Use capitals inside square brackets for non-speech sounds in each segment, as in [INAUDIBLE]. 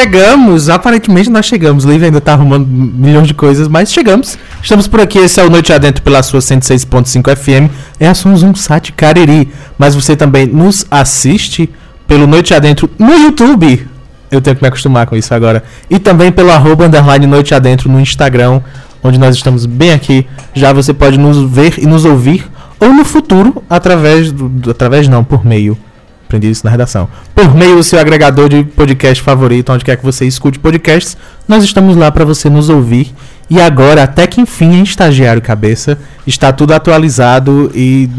Chegamos, aparentemente nós chegamos. Liv ainda tá arrumando milhões de coisas, mas chegamos. Estamos por aqui, esse é o Noite Adentro pela sua 106.5 FM. É a Sonzum Sat Cariri. Mas você também nos assiste pelo Noite Adentro no YouTube. Eu tenho que me acostumar com isso agora. E também pelo arroba underline Noite Adentro no Instagram, onde nós estamos bem aqui. Já você pode nos ver e nos ouvir. Ou no futuro, através do- Através não, por meio. Aprendi isso na redação. Por meio do seu agregador de podcast favorito, onde quer que você escute podcasts, nós estamos lá para você nos ouvir. E agora, até que enfim, em estagiário cabeça, está tudo atualizado e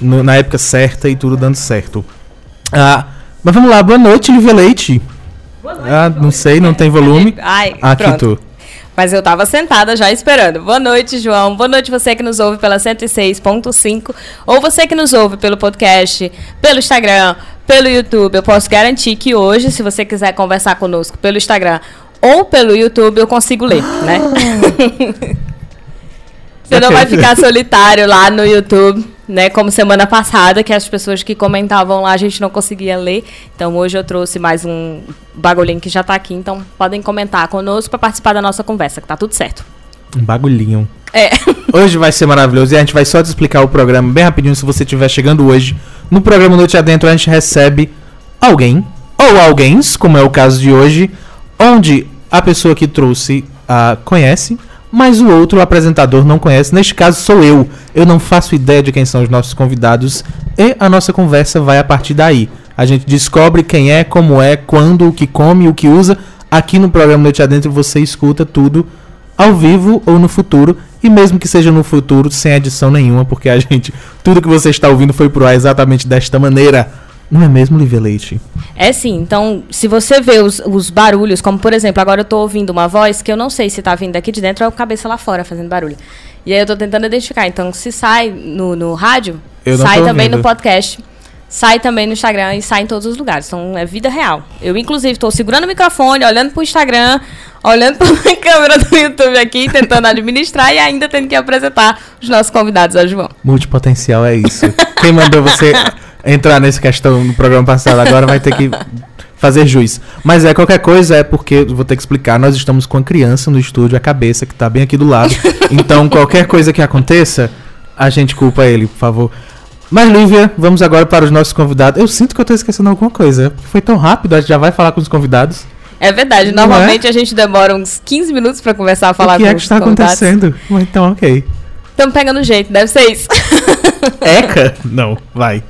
no- na época certa e tudo dando certo. Ah, mas vamos lá, boa noite, Lívia Leite. Ah, não sei, não tem volume. Ai, Aqui pronto. tô. Mas eu tava sentada já esperando. Boa noite, João. Boa noite você que nos ouve pela 106.5 ou você que nos ouve pelo podcast, pelo Instagram, pelo YouTube. Eu posso garantir que hoje, se você quiser conversar conosco pelo Instagram ou pelo YouTube, eu consigo ler, né? [LAUGHS] Você não vai ficar solitário lá no YouTube, né? Como semana passada, que as pessoas que comentavam lá a gente não conseguia ler. Então hoje eu trouxe mais um bagulhinho que já tá aqui. Então podem comentar conosco para participar da nossa conversa, que tá tudo certo. Um bagulhinho. É. [LAUGHS] Hoje vai ser maravilhoso e a gente vai só te explicar o programa bem rapidinho se você estiver chegando hoje. No programa Noite Adentro a gente recebe alguém ou alguém, como é o caso de hoje, onde a pessoa que trouxe ah, conhece, mas o outro o apresentador não conhece. Neste caso sou eu. Eu não faço ideia de quem são os nossos convidados e a nossa conversa vai a partir daí. A gente descobre quem é, como é, quando, o que come, o que usa. Aqui no programa Noite Adentro você escuta tudo ao vivo ou no futuro, e mesmo que seja no futuro, sem edição nenhuma, porque a gente, tudo que você está ouvindo foi pro ar exatamente desta maneira. Não é mesmo, Lívia Leite? É sim, então, se você vê os, os barulhos, como por exemplo, agora eu tô ouvindo uma voz que eu não sei se tá vindo aqui de dentro ou é o cabeça lá fora fazendo barulho. E aí eu tô tentando identificar. Então, se sai no, no rádio, sai também ouvindo. no podcast, sai também no Instagram e sai em todos os lugares. Então, é vida real. Eu, inclusive, tô segurando o microfone, olhando pro Instagram, olhando [LAUGHS] pra câmera do YouTube aqui, tentando administrar e ainda tendo que apresentar os nossos convidados, ó, João. Multipotencial é isso. Quem mandou você entrar nessa questão no programa passado agora vai ter que fazer juiz. Mas é qualquer coisa é porque vou ter que explicar. Nós estamos com a criança no estúdio, a cabeça que tá bem aqui do lado. Então qualquer coisa que aconteça, a gente culpa ele, por favor. Mas Lívia, vamos agora para os nossos convidados. Eu sinto que eu tô esquecendo alguma coisa. porque Foi tão rápido, a gente já vai falar com os convidados. É verdade, Não é? normalmente a gente demora uns 15 minutos pra conversar, falar o que com é que os está convidados. acontecendo? Mas Então, ok. Estamos pegando jeito, deve ser isso. [LAUGHS] Eca? Não, vai.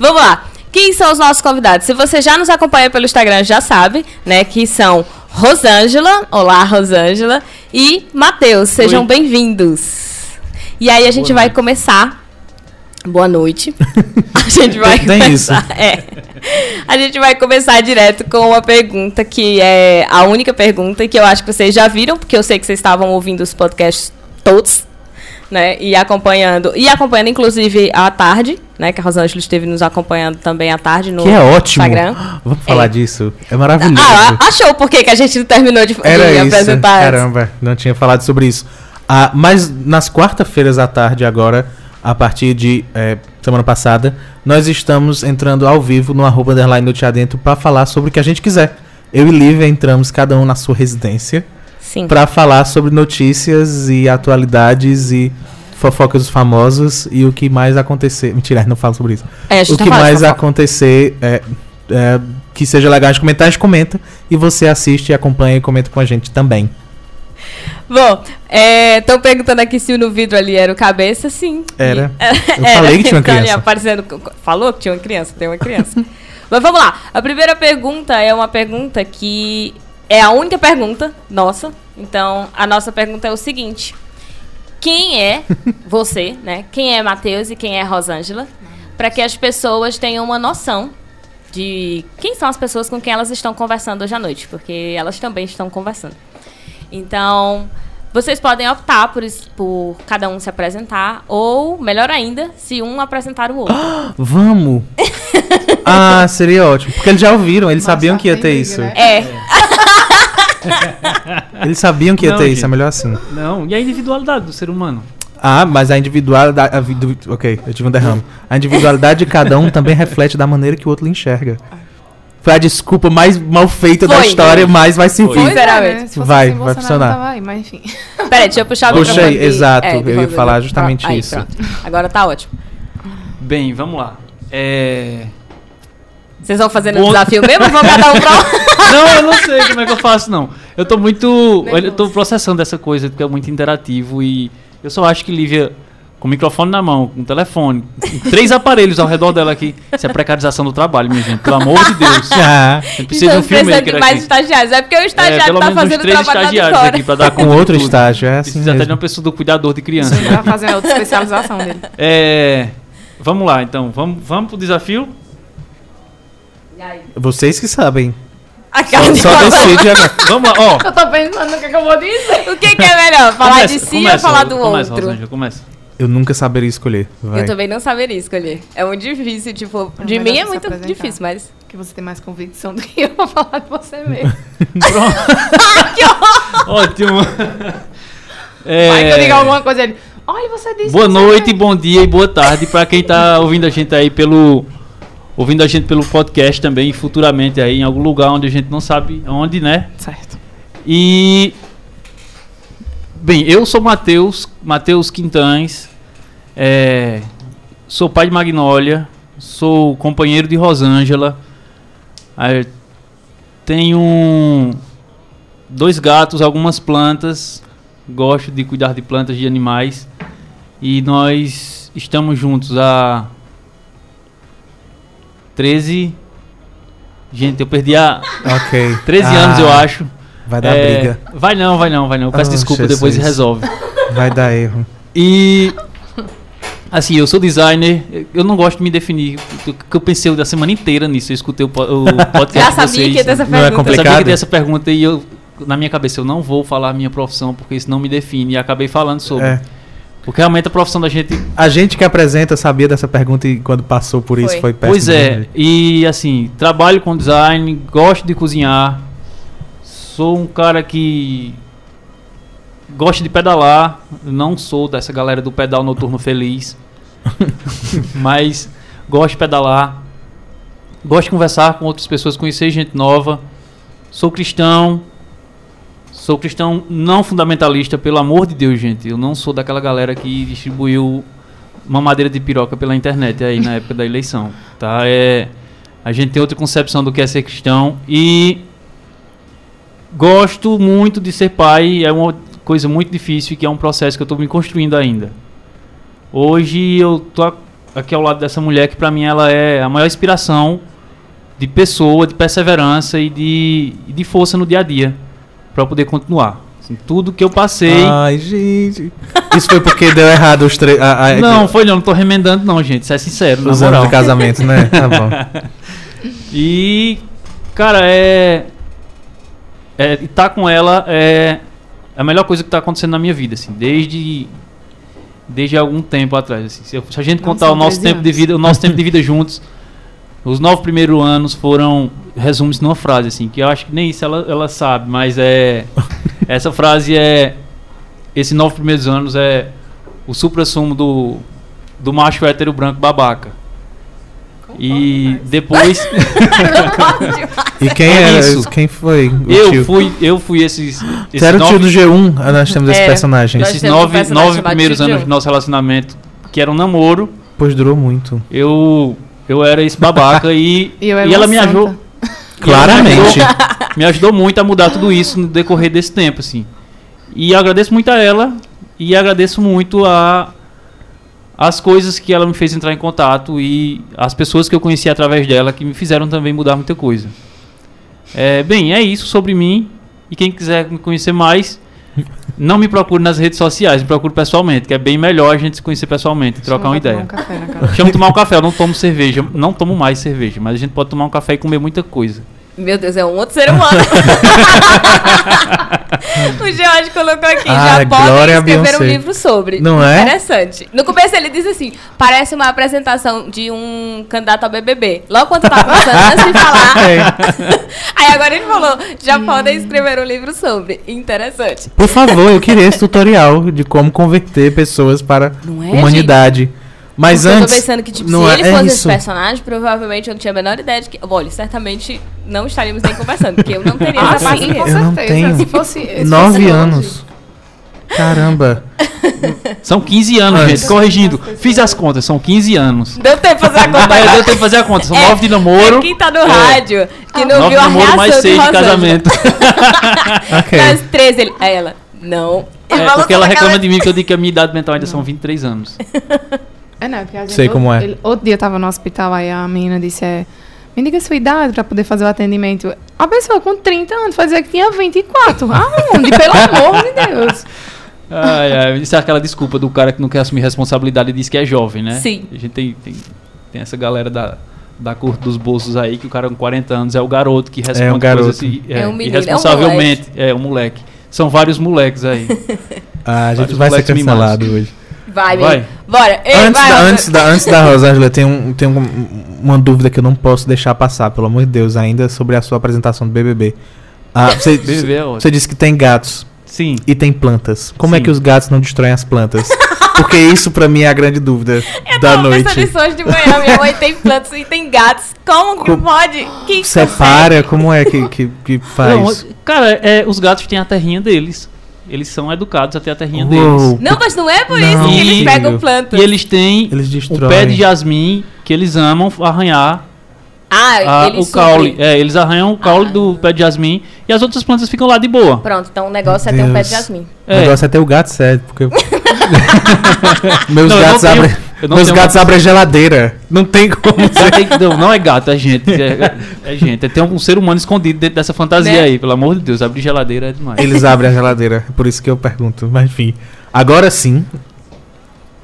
Vamos lá. Quem são os nossos convidados? Se você já nos acompanha pelo Instagram, já sabe, né? Que são Rosângela, olá Rosângela, e Matheus. Sejam bem-vindos. E aí a gente Boa vai noite. começar. Boa noite. [LAUGHS] A gente vai Tem começar. É. A gente vai começar direto com uma pergunta que é a única pergunta que eu acho que vocês já viram, porque eu sei que vocês estavam ouvindo os podcasts todos, né? E acompanhando. E acompanhando, inclusive, à tarde, né? Que a Rosângela esteve nos acompanhando também à tarde no Que é ótimo. Instagram. Vamos falar É. disso. É maravilhoso. Ah, achou por que a gente não terminou de, Era de isso. apresentar? Caramba, não tinha falado sobre isso. Ah, mas nas quarta-feiras à tarde agora, a partir de eh, semana passada, nós estamos entrando ao vivo no arroba underline Noite Adentro para falar sobre o que a gente quiser. Eu e Lívia entramos cada um na sua residência para falar sobre notícias e atualidades e fofocas dos famosos e o que mais acontecer. Mentira, não falo sobre isso. É, o que de mais acontecer é, é, que seja legal a gente comentar, a gente comenta. E você assiste, acompanha e comenta com a gente também. Bom, estão perguntando aqui se no vidro ali era o cabeça, sim. Era. [LAUGHS] Eu falei que tinha uma Tá ali criança. aparecendo, falou que tinha uma criança, tem uma criança. [LAUGHS] Mas vamos lá. A primeira pergunta é uma pergunta que é a única pergunta nossa. Então, a nossa pergunta é o seguinte: Quem é [LAUGHS] você, né? Quem é Matheus e quem é Rosângela? Para que as pessoas tenham uma noção de quem são as pessoas com quem elas estão conversando hoje à noite, porque elas também estão conversando. Então, vocês podem optar por, por cada um se apresentar, ou, melhor ainda, se um apresentar o outro. [GASPS] Vamos! [LAUGHS] ah, seria ótimo. Porque eles já ouviram, eles sabiam que ia ter isso. né? É, [LAUGHS] Eles sabiam que ia Não, ter gente. isso, é melhor assim. Não, e a individualidade do ser humano? Ah, mas a individualidade. a ok, eu tive um derrame. A individualidade de cada um também reflete da maneira que o outro lhe enxerga. Foi a desculpa mais mal feita da Foi. história, mas vai se Foi. enfim. Pois é, Sinceramente. né? Se fosse Vai, assim, vai Bolsonaro funcionar. Tava aí, mas enfim. [LAUGHS] Peraí, deixa eu puxar o Puxa microfone exato, é, eu ia falar justamente Aí, isso. pronto. Agora tá ótimo. Bem, vamos lá. É... Vocês vão fazendo o Bom- desafio mesmo ou vão cada um pra [LAUGHS] Não, eu não sei como é que eu faço, não. Eu tô muito. Nervoso. Eu tô processando essa coisa, porque é muito interativo e eu só acho que Lívia, com o microfone na mão, com o telefone, com três aparelhos ao redor dela aqui, isso é precarização do trabalho, minha gente. Pelo amor de Deus. [LAUGHS] Ah, gente precisa de Então, um filmmaker de mais aqui. estagiários. É porque o É, estagiário pelo tá fazendo o três trabalho estagiários aqui pra dar [LAUGHS] com outro tudo. estágio, é assim Precisa até de mesmo. uma pessoa do cuidador de criança. Vai fazer a outra especialização dele. [LAUGHS] É, vamos lá, então. Vamos, vamos pro desafio? Vocês que sabem. Só de- decide agora. Vamos lá, ó. Eu tô pensando no que, que eu vou dizer. O que, que é melhor? Falar Começa, de si começa, ou falar do começa, outro? Rosângela, começa. Eu nunca saberia escolher. Vai. Eu também não saberia escolher. É muito difícil, tipo, É de mim é muito difícil, mas. Que você tem mais convicção do que eu vou falar de você mesmo. [LAUGHS] Ótimo. É, Vai que eu diga alguma coisa ele. Olha, você disse. Boa que noite, tem. bom dia e boa tarde pra quem tá ouvindo a gente aí pelo ouvindo a gente pelo podcast também futuramente aí em algum lugar onde a gente não sabe onde, né? Certo. E bem, eu sou Matheus, Matheus Quintães, é, sou pai de Magnólia, sou companheiro de Rosângela, aí tenho dois gatos, algumas plantas, gosto de cuidar de plantas de animais e nós estamos juntos há 13 Gente, eu perdi a Ok. 13 Ah, anos, eu acho. Vai dar É, briga. Vai não, vai não, vai não. Eu peço Oh, desculpa, Jesus. depois resolve. Vai dar erro. E assim, eu sou designer, eu não gosto de me definir, porque eu pensei a semana inteira nisso, eu escutei o, o [LAUGHS] podcast Já sabia vocês. que ia ter essa Não é pergunta. Eu sabia complicado? que ia ter essa pergunta e eu na minha cabeça eu não vou falar a minha profissão porque isso não me define e acabei falando sobre. É. Porque realmente a profissão da gente A gente que apresenta sabia dessa pergunta e quando passou por isso Foi. foi péssimo. Pois é, né? e assim, trabalho com design, gosto de cozinhar, sou um cara que gosta de pedalar, não sou dessa galera do pedal noturno feliz, [LAUGHS] mas gosto de pedalar, gosto de conversar com outras pessoas, conhecer gente nova, sou cristão, sou cristão não fundamentalista, pelo amor de Deus, gente, eu não sou daquela galera que distribuiu uma madeira de piroca pela internet aí na época da eleição, tá? É, a gente tem outra concepção do que é ser cristão e gosto muito de ser pai, é uma coisa muito difícil que é um processo que eu estou me construindo ainda. Hoje eu tô aqui ao lado dessa mulher que para mim ela é a maior inspiração de pessoa, de perseverança e de, de força no dia a dia para poder continuar. Assim, tudo que eu passei Ai, gente. Isso foi porque deu errado os três. a- não, foi não, não tô remendando não, gente. Isso é sincero, Os anos de casamento, né? Tá bom. [LAUGHS] E, cara, é. É, estar com ela é a melhor coisa que tá acontecendo na minha vida, assim, desde. Desde algum tempo atrás. Assim. Se, eu- se a gente contar o nosso 13 tempo de anos. vida, o nosso tempo de vida [LAUGHS] juntos, os nove primeiros anos foram. Resume-se numa frase, assim, que eu acho que nem isso ela, ela sabe, mas é. [LAUGHS] Essa frase é. Esses nove primeiros anos é o supra-sumo do, do macho hétero branco babaca. E depois. [LAUGHS] E quem É era? isso. Quem foi? Eu tio? fui, eu fui esses. esses Você era o tio nove, do G1, ah, nós temos esse É. personagem. Nós esses temos um nove, personagem nove primeiros anos do nosso relacionamento, que era um namoro, Pois durou muito. eu, eu era esse babaca e, E eu era e ela me ajudou. Claramente. [LAUGHS] Me ajudou muito a mudar tudo isso no decorrer desse tempo, assim. E eu agradeço muito a ela e agradeço muito a as coisas que ela me fez entrar em contato e as pessoas que eu conheci através dela que me fizeram também mudar muita coisa. É, bem, é isso sobre mim. E quem quiser me conhecer mais, não me procure nas redes sociais, me procure pessoalmente, que é bem melhor a gente se conhecer pessoalmente, trocar uma ideia. um café na. [LAUGHS] Chama tomar um café, eu não tomo cerveja, não tomo mais cerveja, mas a gente pode tomar um café e comer muita coisa. Meu Deus, é um outro ser humano. [LAUGHS] o George colocou aqui, Ah, já podem a escrever um livro sobre. Não é? Interessante. No começo ele diz assim, parece uma apresentação de um candidato ao BBB. Logo quando eu tava pensando, antes de falar. [LAUGHS] É. [LAUGHS] Aí agora ele falou, já podem escrever um livro sobre. Interessante. Por favor, eu queria esse tutorial de como converter pessoas para Não é, humanidade. Mas Porque antes. Eu tô pensando que, tipo, não se é- ele é fosse isso. esse personagem, provavelmente eu não tinha a menor ideia de que. Olha, certamente não estaríamos nem conversando, porque eu não teria Ah, essa sim, paciência. com Eu não certeza. tenho. Se fosse, se fosse Nove anos. Caramba. São 15 anos, Antes. gente. Corrigindo. Fiz as contas, são 15 anos. Deu tempo de fazer a conta. Agora. deu tempo de fazer a conta. São É, 9 de namoro. É quem tá no É. rádio, que não 9 viu de a namoro reação mais 6 de casamento. [LAUGHS] Ok. Das 13, ele... Aí ela, não. É, porque ela reclama de mim que eu digo que a minha idade mental ainda são 23 anos. [LAUGHS] É, não, porque a gente, Sei como é. ele- outro dia eu tava no hospital, aí a menina disse, é, me diga a sua idade pra poder fazer o atendimento. A pessoa com 30 anos fazia que tinha 24. Aonde? Pelo [LAUGHS] amor de Deus. Ai, ai, isso é aquela desculpa do cara que não quer assumir responsabilidade e diz que é jovem, né? Sim. A gente tem, tem, tem essa galera da, da cor dos bolsos aí, que o cara com 40 anos é o garoto que responde um garoto. coisas assim, É um menino, é um irresponsavelmente. É um moleque. São vários moleques aí. Ah, a gente Vários vai ser cancelado hoje. Vai, Vai. Bora. Ei, Antes, vai, da, Rosângela. antes, da, [LAUGHS] antes da Rosângela, tem, um, tem um- uma dúvida que eu não posso deixar passar, pelo amor de Deus, ainda sobre a sua apresentação do BBB. Ah, [LAUGHS] você, BBB é ótimo. você disse que tem gatos Sim. e tem plantas. Como é Sim. que os gatos não destroem as plantas? [LAUGHS] Porque isso pra mim é a grande dúvida Eu da tava pensando noite. nisso hoje de manhã. Minha mãe tem plantas e tem gatos. Como que Co- pode? Quem Separa, como é que, que, que faz? Não, cara, é, os gatos têm a terrinha deles. Eles são educados a ter a terrinha Uou. deles. Não, mas não é por Não, isso que eles filho. pegam plantas. E eles têm Eles o pé de jasmim que eles amam arranhar Ah, a- eles o caule. É, eles arranham o caule Ah. do pé de jasmim e as outras plantas ficam lá de boa. Pronto, então o negócio é ter um pé de jasmim. O É. negócio é ter o gato certo, porque. eu- [LAUGHS] meus Não, gatos, abrem, meus tenho gatos gato. abrem a geladeira. Não tem como. Não, tem que- não, não é gato, é gente. É, é gente. Tem um ser humano escondido dentro dessa fantasia Né? aí. Pelo amor de Deus, abrir geladeira é demais. Eles abrem a geladeira, é por isso que eu pergunto. Mas enfim. Agora sim,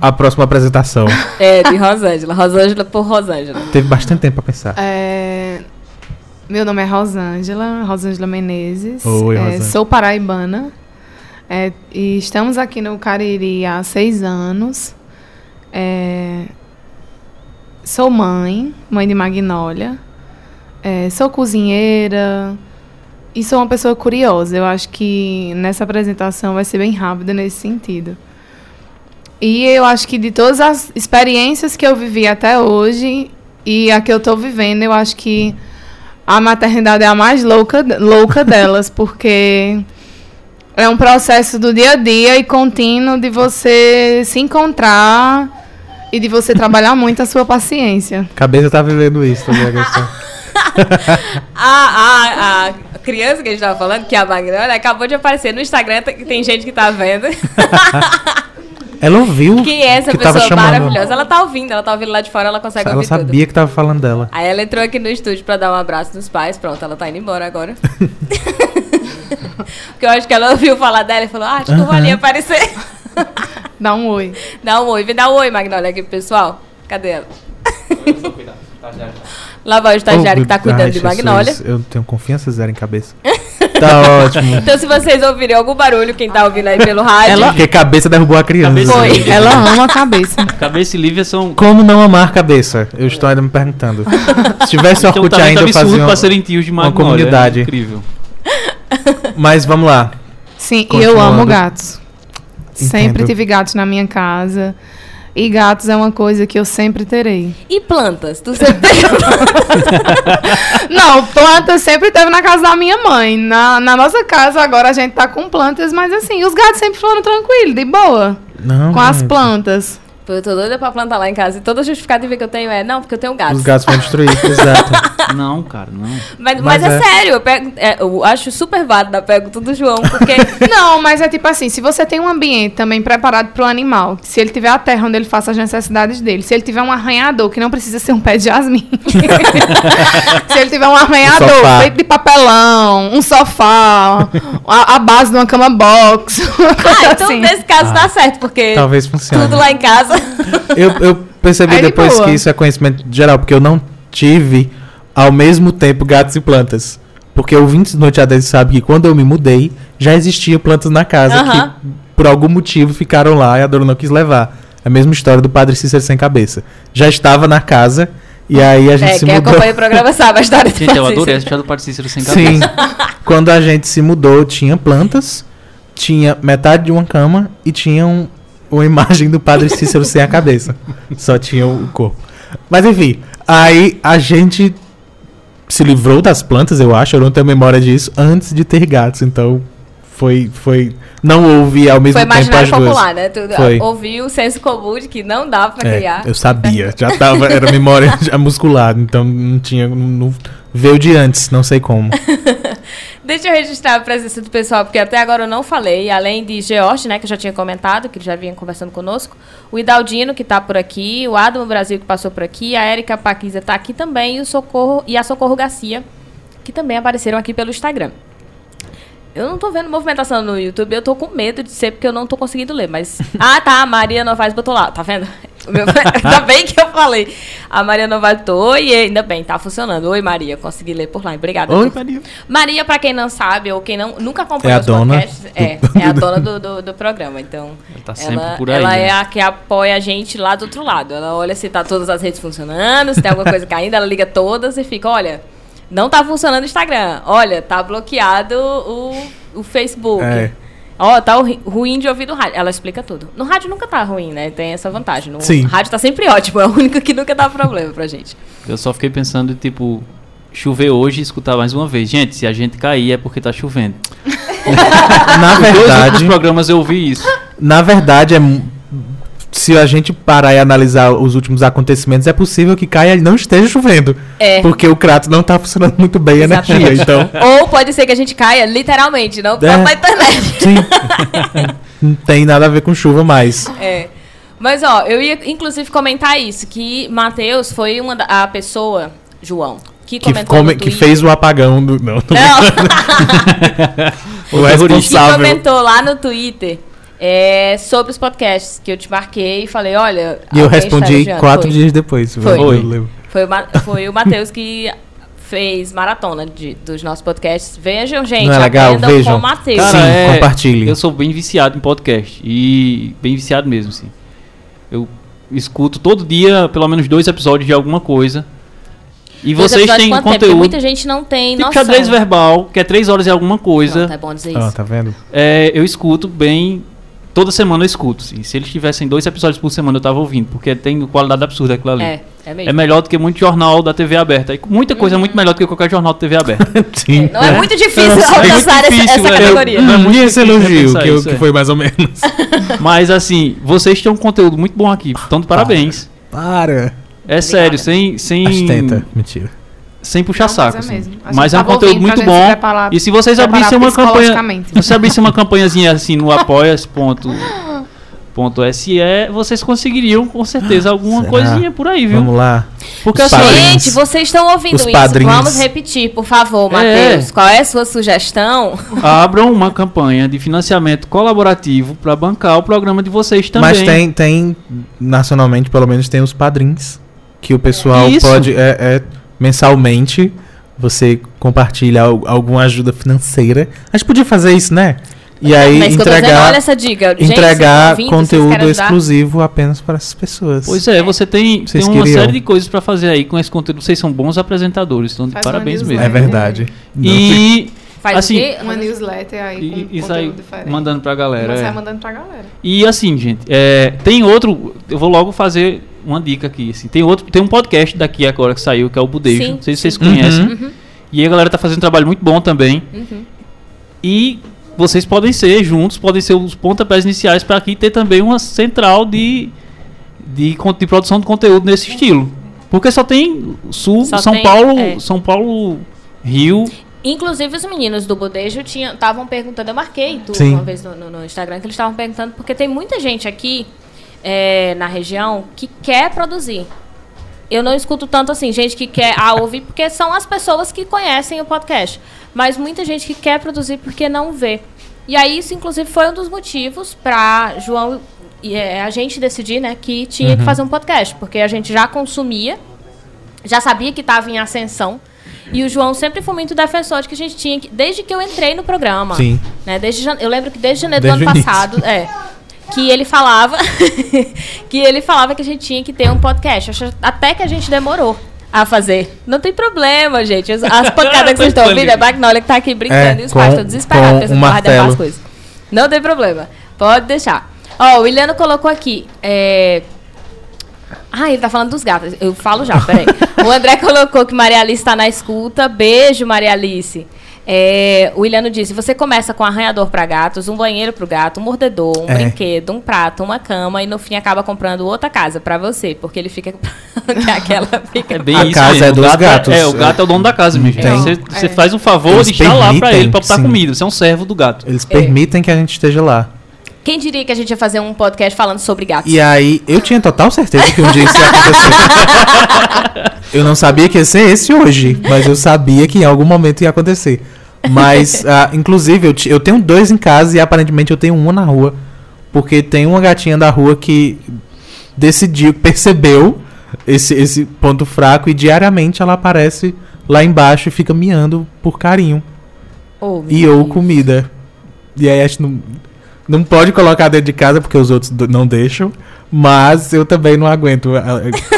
a próxima apresentação. É, de Rosângela. Rosângela por Rosângela. Teve bastante tempo pra pensar. É, meu nome é Rosângela, Rosângela Menezes. Oi, É, Rosângela. sou paraibana. É, e estamos aqui no Cariri há seis anos. É, sou mãe, mãe de Magnólia. É, sou cozinheira. E sou uma pessoa curiosa. Eu acho que nessa apresentação vai ser bem rápida nesse sentido. E eu acho que de todas as experiências que eu vivi até hoje e a que eu tô vivendo, eu acho que a maternidade é a mais louca, louca delas, [LAUGHS] porque é um processo do dia a dia e contínuo de você se encontrar e de você trabalhar muito a sua paciência. Cabeça tá vivendo isso também a questão. [LAUGHS] A, a, a criança que a gente tava falando, que é a Magnolia, acabou de aparecer no Instagram. Tem, tem gente que tá vendo. [LAUGHS] Ela ouviu Quem é essa que pessoa maravilhosa? Ela tá ouvindo, ela tá ouvindo lá de fora, ela consegue Ela ouvir tudo. sabia que tava falando dela. Aí ela entrou aqui no estúdio pra dar um abraço nos pais. Pronto, ela tá indo embora agora. [LAUGHS] Porque eu acho que ela ouviu falar dela e falou: Ah, acho que eu vou ali aparecer. Dá um oi. Dá um oi. Vem dar um oi, Magnolia, aqui pro pessoal. Cadê ela? Lá vai o estagiário Oh, que tá cuidando ai, de Jesus, Magnolia. Eu tenho confiança zero em cabeça. [LAUGHS] tá ótimo. Então, se vocês ouvirem algum barulho, quem tá ouvindo aí pelo rádio. Porque cabeça derrubou a criança. Cabeça Foi. livre. Ela [LAUGHS] ama a cabeça. Cabeça e Lívia são. Como não amar cabeça? Eu estou ainda me perguntando. [LAUGHS] Se tivesse um Orkut ainda eu absurdo fazia pra uma, tios de uma Magnólia. comunidade. É incrível. Mas vamos lá. Sim, e eu amo gatos. Sempre Entendo. tive gatos na minha casa. E gatos é uma coisa que eu sempre terei. E plantas? Tu sempre [LAUGHS] Não, plantas sempre teve na casa da minha mãe. Na, na nossa casa agora a gente tá com plantas, mas assim, os gatos sempre foram tranquilos, de boa. Não, com as plantas. Eu tô doida pra plantar lá em casa. E toda justificativa que eu tenho é, não, porque eu tenho gatos. Os gatos vão destruir, [LAUGHS] exato. Não, cara, não. Mas, Mas mas é, é. sério, eu, pego- é, eu acho super válido a pergunta do João, porque [LAUGHS] Não, mas é tipo assim, se você tem um ambiente também preparado pro animal, se ele tiver a terra onde ele faça as necessidades dele, se ele tiver um arranhador, que não precisa ser um pé de jasmim. [LAUGHS] se ele tiver um arranhador sofá. feito de papelão, um sofá, a, a base de uma cama box. ah, então assim. nesse caso Ah, dá certo, porque Talvez funcione. tudo lá em casa. Eu, eu percebi Aí de depois boa. que isso é conhecimento geral, porque eu não tive ao mesmo tempo gatos e plantas. Porque ouvintes do Noite Adentro sabem que quando eu me mudei, já existia plantas na casa Aham. que por algum motivo ficaram lá e a dona não quis levar. É a mesma história do Padre Cícero sem cabeça. Já estava na casa e aí a gente É, se quem mudou. acompanha o programa sabe a história do [LAUGHS] Gente, eu adorei essa história do Padre Cícero sem Sim. cabeça. [LAUGHS] Quando a gente se mudou, tinha plantas, tinha metade de uma cama e tinha um, uma imagem do padre Cícero sem a cabeça. Só tinha o corpo. Mas enfim, aí a gente se livrou das plantas, eu acho, eu não tenho memória disso, antes de ter gatos. Então foi. foi não houve ao mesmo Foi tempo as imaginário duas. popular, né? Tu Foi. ouviu o senso comum de que não dá pra É, criar. eu sabia, já tava, era memória [LAUGHS] já muscular, então não tinha. Não, não- veio de antes, não sei como. [LAUGHS] Deixa eu registrar a presença do pessoal, porque até agora eu não falei, além de George, né, que eu já tinha comentado, que ele já vinha conversando conosco, o Idaldino, que tá por aqui, o Adamo Brasil, que passou por aqui, a Erika Paquiza tá aqui também, e, o Socorro, e a Socorro Garcia, que também apareceram aqui pelo Instagram. Eu não tô vendo movimentação no YouTube, eu tô com medo de ser porque eu não tô conseguindo ler, mas... [LAUGHS] Ah, tá, a Maria Novaes botou lá, tá vendo? Meu- [LAUGHS] Ainda bem que eu falei. A Maria botou, oi, ainda bem, tá funcionando. Oi, Maria, consegui ler por lá, obrigada. Oi, por- Maria. Maria, pra quem não sabe, ou quem não, nunca acompanhou É a os dona podcasts, é, [LAUGHS] é a dona do, do, do programa. Então, Ela tá sempre ela, por aí. ela né? é a que apoia a gente lá do outro lado. Ela olha se tá todas as redes funcionando, se tem alguma coisa caindo, ela liga todas e fica, olha, não tá funcionando o Instagram. Olha, tá bloqueado o, o Facebook. É. Ó, tá ru- ruim de ouvir no rádio. Ela explica tudo. No rádio nunca tá ruim, né? Tem essa vantagem. No Sim. rádio tá sempre ótimo. É o único que nunca dá problema pra gente. Eu só fiquei pensando, tipo, chover hoje e escutar mais uma vez. Gente, se a gente cair é porque tá chovendo. [LAUGHS] Na verdade, programas eu ouvi isso. na verdade, é. Se a gente parar e analisar os últimos acontecimentos, é possível que caia e não esteja chovendo. É. Porque o Kratos não tá funcionando muito bem a energia, então. [LAUGHS] Ou pode ser que a gente caia, literalmente, não É. na internet. Sim. [LAUGHS] não tem nada a ver com chuva mais. É. Mas, ó, eu ia inclusive comentar isso, que Matheus foi uma da, a pessoa, João, que Que, comentou come- que fez o apagão do. Não, Não, [LAUGHS] o terrorista. que responsável. comentou lá no Twitter é, sobre os podcasts, que eu te marquei e falei, olha... E eu respondi elogiando. quatro Foi. dias depois. Foi. lembro. Foi o, Ma- foi o Matheus que fez maratona de, dos nossos podcasts. Vejam, gente, Não é legal? Vejam. com o Matheus. Cara, Sim, é- compartilhe. Eu sou bem viciado em podcast. E bem viciado mesmo, assim. Eu escuto todo dia pelo menos dois episódios de alguma coisa. E Dois vocês têm quanto tempo? Porque conteúdo. muita gente não tem Tipo noção. xadrez verbal, que é três horas e alguma coisa. Pronto, é bom dizer Ah, isso. tá vendo? É, eu escuto bem. Toda semana eu escuto. assim. Se eles tivessem dois episódios por semana, eu tava ouvindo. Porque tem qualidade absurda aquilo ali. É, é mesmo. É melhor do que muito jornal da TV aberta. E muita coisa é muito melhor do que qualquer jornal da TV aberta. [LAUGHS] Sim. Não é muito difícil É muito alcançar essa- difícil, essa, é. categoria. Não é muito esse elogio, que, isso, que é. foi mais ou menos. [LAUGHS] Mas assim, vocês têm um conteúdo muito bom aqui. Então, parabéns. Para. É sério, sem, sem, Ostenta. Mentira. Sem puxar Não, mas saco. é assim. mesmo. A gente Mas é um conteúdo muito bom. preparar- E se vocês abrissem uma campanha. Se você abrissem uma campanhazinha assim no [LAUGHS] apoias. Ponto, ponto SE, vocês conseguiriam com certeza alguma Será? coisa por aí, viu? Vamos lá. Porque Os assim. Gente, vocês estão ouvindo Os isso. padrinhos. Vamos repetir, por favor, É. Matheus. Qual é a sua sugestão? abram uma campanha de financiamento colaborativo para bancar o programa de vocês também. Mas tem, tem, nacionalmente, pelo menos, tem os padrinhos. Que o pessoal Isso. pode. É, é, mensalmente, você compartilha al- alguma ajuda financeira. A gente podia fazer isso, né? E aí Mas tô dizendo, entregar, olha essa dica. Gente, entregar conteúdo exclusivo apenas para essas pessoas. Pois é, você tem, Vocês tem uma queriam. série de coisas para fazer aí com esse conteúdo. Vocês são bons apresentadores, então de Faz parabéns mesmo. É verdade. E, Faz assim, o quê? Uma newsletter aí e, com isso aí diferente. mandando pra E galera. Você é. mandando pra galera. E assim, gente, é, tem outro. Eu vou logo fazer uma dica aqui. Assim, tem outro, tem um podcast daqui agora que saiu, que é o Budejo. Sim, Não sei se vocês sim. conhecem. Uhum. E aí a galera tá fazendo um trabalho muito bom também. Uhum. E vocês podem ser juntos, podem ser os pontapés iniciais para aqui ter também uma central de, de, de produção de conteúdo nesse estilo. Porque só tem Sul, Só São tem- Paulo, é. São Paulo, Rio. Inclusive, os meninos do Bodejo estavam perguntando, eu marquei tu Sim. uma vez no, no- no Instagram, que eles estavam perguntando, porque tem muita gente aqui é, na região que quer produzir. Eu não escuto tanto assim, gente que quer ah, ouvir, porque são as pessoas que conhecem o podcast. Mas muita gente que quer produzir porque não vê. E aí, isso, inclusive, foi um dos motivos para João e é, a gente decidir né, que tinha que fazer um podcast, porque a gente já consumia já sabia que estava em ascensão. E o João sempre foi muito defensor de que a gente tinha que. Desde que eu entrei no programa. Sim. Né, desde, eu lembro que desde janeiro Desde do ano passado. É. Que ele falava. [LAUGHS] que ele falava que a gente tinha que ter um podcast. Até que a gente demorou a fazer. Não tem problema, gente. As, as [LAUGHS] pancadas que vocês estão ouvindo é Magnolia que tá aqui brincando É, e os pais com- estão desesperados com pensando um derrubar as coisas. Não tem problema. Pode deixar. Ó, o Williano colocou aqui. É... Ah, ele tá falando dos gatos. Eu falo já, peraí. [LAUGHS] o André colocou que Maria Alice tá na escuta. Beijo, Maria Alice. É, o Williano disse: você começa com um arranhador para gatos, um banheiro para o gato, um mordedor, um É. brinquedo, um prato, uma cama e no fim acaba comprando outra casa para você, porque ele fica. [LAUGHS] que aquela fica. É bem A isso casa é O dos gato gatos. É, o gato é o dono da casa, minha gente. Tem. Você, você É. faz um favor Eles de estar lá pra permitem, ele, pra botar sim. comida. Você é um servo do gato. Eles permitem que a gente esteja lá. Quem diria que a gente ia fazer um podcast falando sobre gatos? E aí, eu tinha total certeza que um dia isso ia acontecer. [LAUGHS] eu não sabia que ia ser esse hoje, mas eu sabia que em algum momento ia acontecer. Mas, [LAUGHS] ah, inclusive, eu, eu tenho dois em casa e aparentemente eu tenho um na rua. Porque tem uma gatinha da rua que decidiu, percebeu esse, esse ponto fraco e diariamente ela aparece lá embaixo e fica miando por carinho. Oh, E ou comida. E aí a gente não, não pode colocar dentro de casa porque os outros não deixam. Mas eu também não aguento.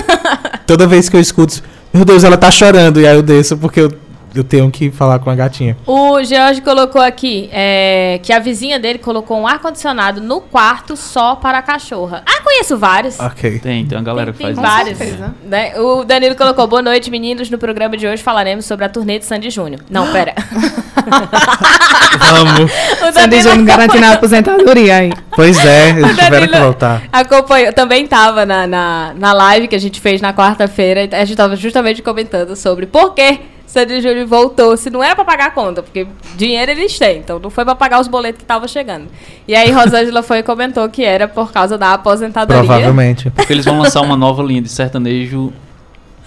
[LAUGHS] Toda vez que eu escuto, meu Deus, ela tá chorando. E aí eu desço porque eu, eu tenho que falar com a gatinha. O George colocou aqui é, que a vizinha dele colocou um ar-condicionado no quarto só para a cachorra. Ah, conheço vários. Ok. Tem, tem uma galera que tem faz tem isso. vários. Né? O Danilo colocou, boa noite, meninos. No programa de hoje falaremos sobre a turnê de Sandy Júnior. Não, [GASPS] pera. Vamos. [LAUGHS] o Sandy Júnior garantindo a aposentadoria aí. Pois é, [LAUGHS] eles tiveram que voltar. Acompanhou, também estava na, na, na live que a gente fez na quarta-feira. A gente estava justamente comentando sobre por que Sandy Júnior voltou. Se não era para pagar a conta, porque dinheiro eles têm, então não foi para pagar os boletos que estavam chegando. E aí Rosângela foi e comentou que era por causa da aposentadoria. Provavelmente. Porque eles vão lançar uma nova linha de sertanejo.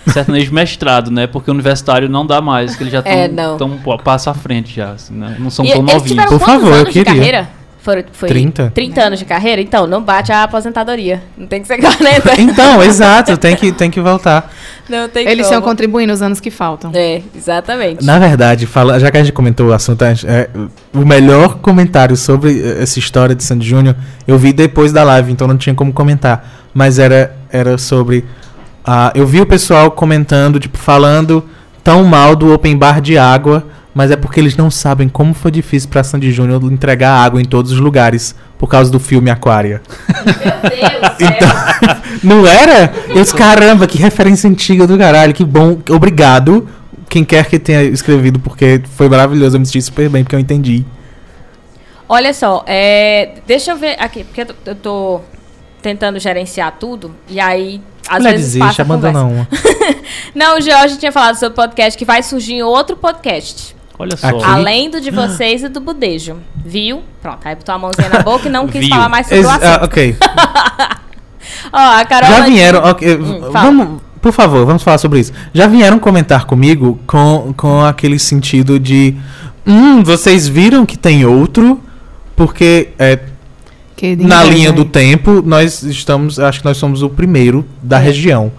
Sertanejo mestrado, né? Porque universitário não dá mais, que eles já estão É, tão um passo à frente já, assim, né? não são E tão eles novinhos. Por favor, eu queria. Foram, foi 30. 30 anos de carreira? Então, não bate a aposentadoria. Não tem que ser 40. [LAUGHS] Então, exato, tem que, tem que voltar. Não tem Eles como. estão contribuindo os anos que faltam. É, exatamente. Na verdade, fala, já que a gente comentou o assunto, a gente- é, o melhor comentário sobre eh, essa história de Sandy Júnior eu vi depois da live, então não tinha como comentar. Mas era, era sobre. ah, eu vi o pessoal comentando, tipo, falando tão mal do open bar de água, mas é porque eles não sabem como foi difícil pra Sandy Júnior entregar água em todos os lugares por causa do filme Aquária. Meu Deus, Então, não era? Eu caramba, que referência antiga do caralho, que bom, obrigado. Quem quer que tenha escrevido, porque foi maravilhoso, eu me senti super bem, porque eu entendi. Olha só, é, deixa eu ver aqui, porque eu tô- tentando gerenciar tudo, e aí às Mulher vezes desiste, abandona conversa. uma. [LAUGHS] Não, o George tinha falado sobre podcast que vai surgir em outro podcast. Olha só. Aqui. Além do de vocês e do budejo. Viu? Pronto, aí botou a mãozinha na boca e não quis falar mais sobre Ex- o ah, assunto. ok. [LAUGHS] Ó, a Carol... Já vieram. ok, Hum, vamos, por favor, vamos falar sobre isso. Já vieram comentar comigo com, com aquele sentido de. Hum, vocês viram que tem outro? Porque é, Que na ninguém, linha né? do tempo, nós estamos. Acho que nós somos o primeiro da É. região.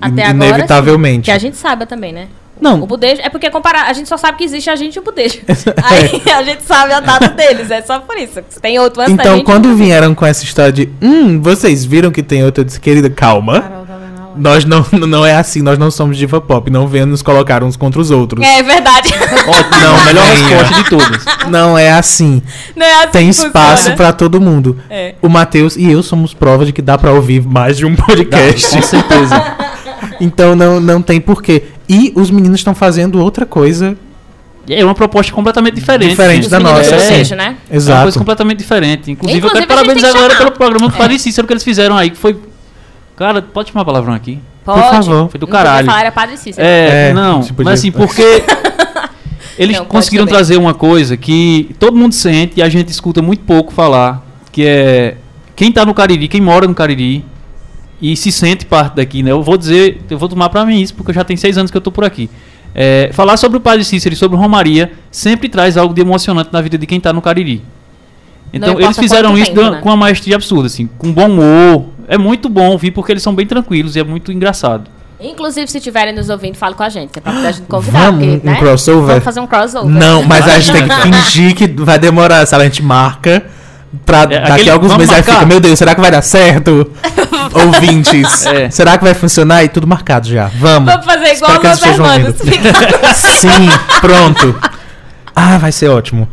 Até In- agora, Inevitavelmente. Que a gente saiba também, né? Não. O budejo... É porque comparar, a gente só sabe que existe a gente e o budejo. [LAUGHS] Aí a gente sabe a data deles, é só por isso. Se tem outro antes Então, gente... quando vieram com essa história de, hum, vocês viram que tem outra, eu disse, querida, calma. Carol tá vendo. Nós não, [LAUGHS] não é assim, nós não somos diva pop, não venham nos colocar uns contra os outros. É verdade. [LAUGHS] Ótimo, Não, melhor resposta de todas. Não é assim. Não é assim Tem espaço pra todo mundo. É. O Matheus e eu somos prova de que dá pra ouvir mais de um Dá, podcast. com certeza. Então não, não tem porquê. E os meninos estão fazendo outra coisa é uma proposta completamente diferente. diferente da nossa. sim. budejo, né? É uma coisa Exato. completamente diferente. Inclusive, eu Inclusive, quero gente tem parabenizar a galera pelo programa do É. Padre Cícero que eles fizeram aí, que foi. Cara, pode chamar palavrão aqui? Pode. favor. Foi do Não podia caralho. falar, era Padre Cícero. É, É, não, mas assim, porque [LAUGHS] eles Não, conseguiram trazer uma coisa que todo mundo sente e a gente escuta muito pouco falar, que é quem tá no Cariri, quem mora no Cariri e se sente parte daqui, né? Eu vou dizer, eu vou tomar pra mim isso, porque eu já tenho seis anos que eu tô por aqui. É, falar sobre o Padre Cícero e sobre Romaria sempre traz algo de emocionante na vida de quem tá no Cariri. Então eles fizeram isso tempo, de- né? com uma maestria absurda, assim, com bom humor. É muito bom ouvir porque eles são bem tranquilos e é muito engraçado. Inclusive, se estiverem nos ouvindo, fale com a gente. É pra poder a gente convidar. Vamos, porque, um né? crossover? Vamos fazer um crossover. Não, mas a gente tem que [LAUGHS] fingir que vai demorar. Se a gente marca, pra daqui aquele- a alguns meses aí marcar? fica, meu Deus, será que vai dar certo? [LAUGHS] Ouvintes, É. será que vai funcionar? E tudo marcado já. Vamos. Vamos fazer igual Espero que ouvindo. Sim, pronto. Ah, vai ser ótimo.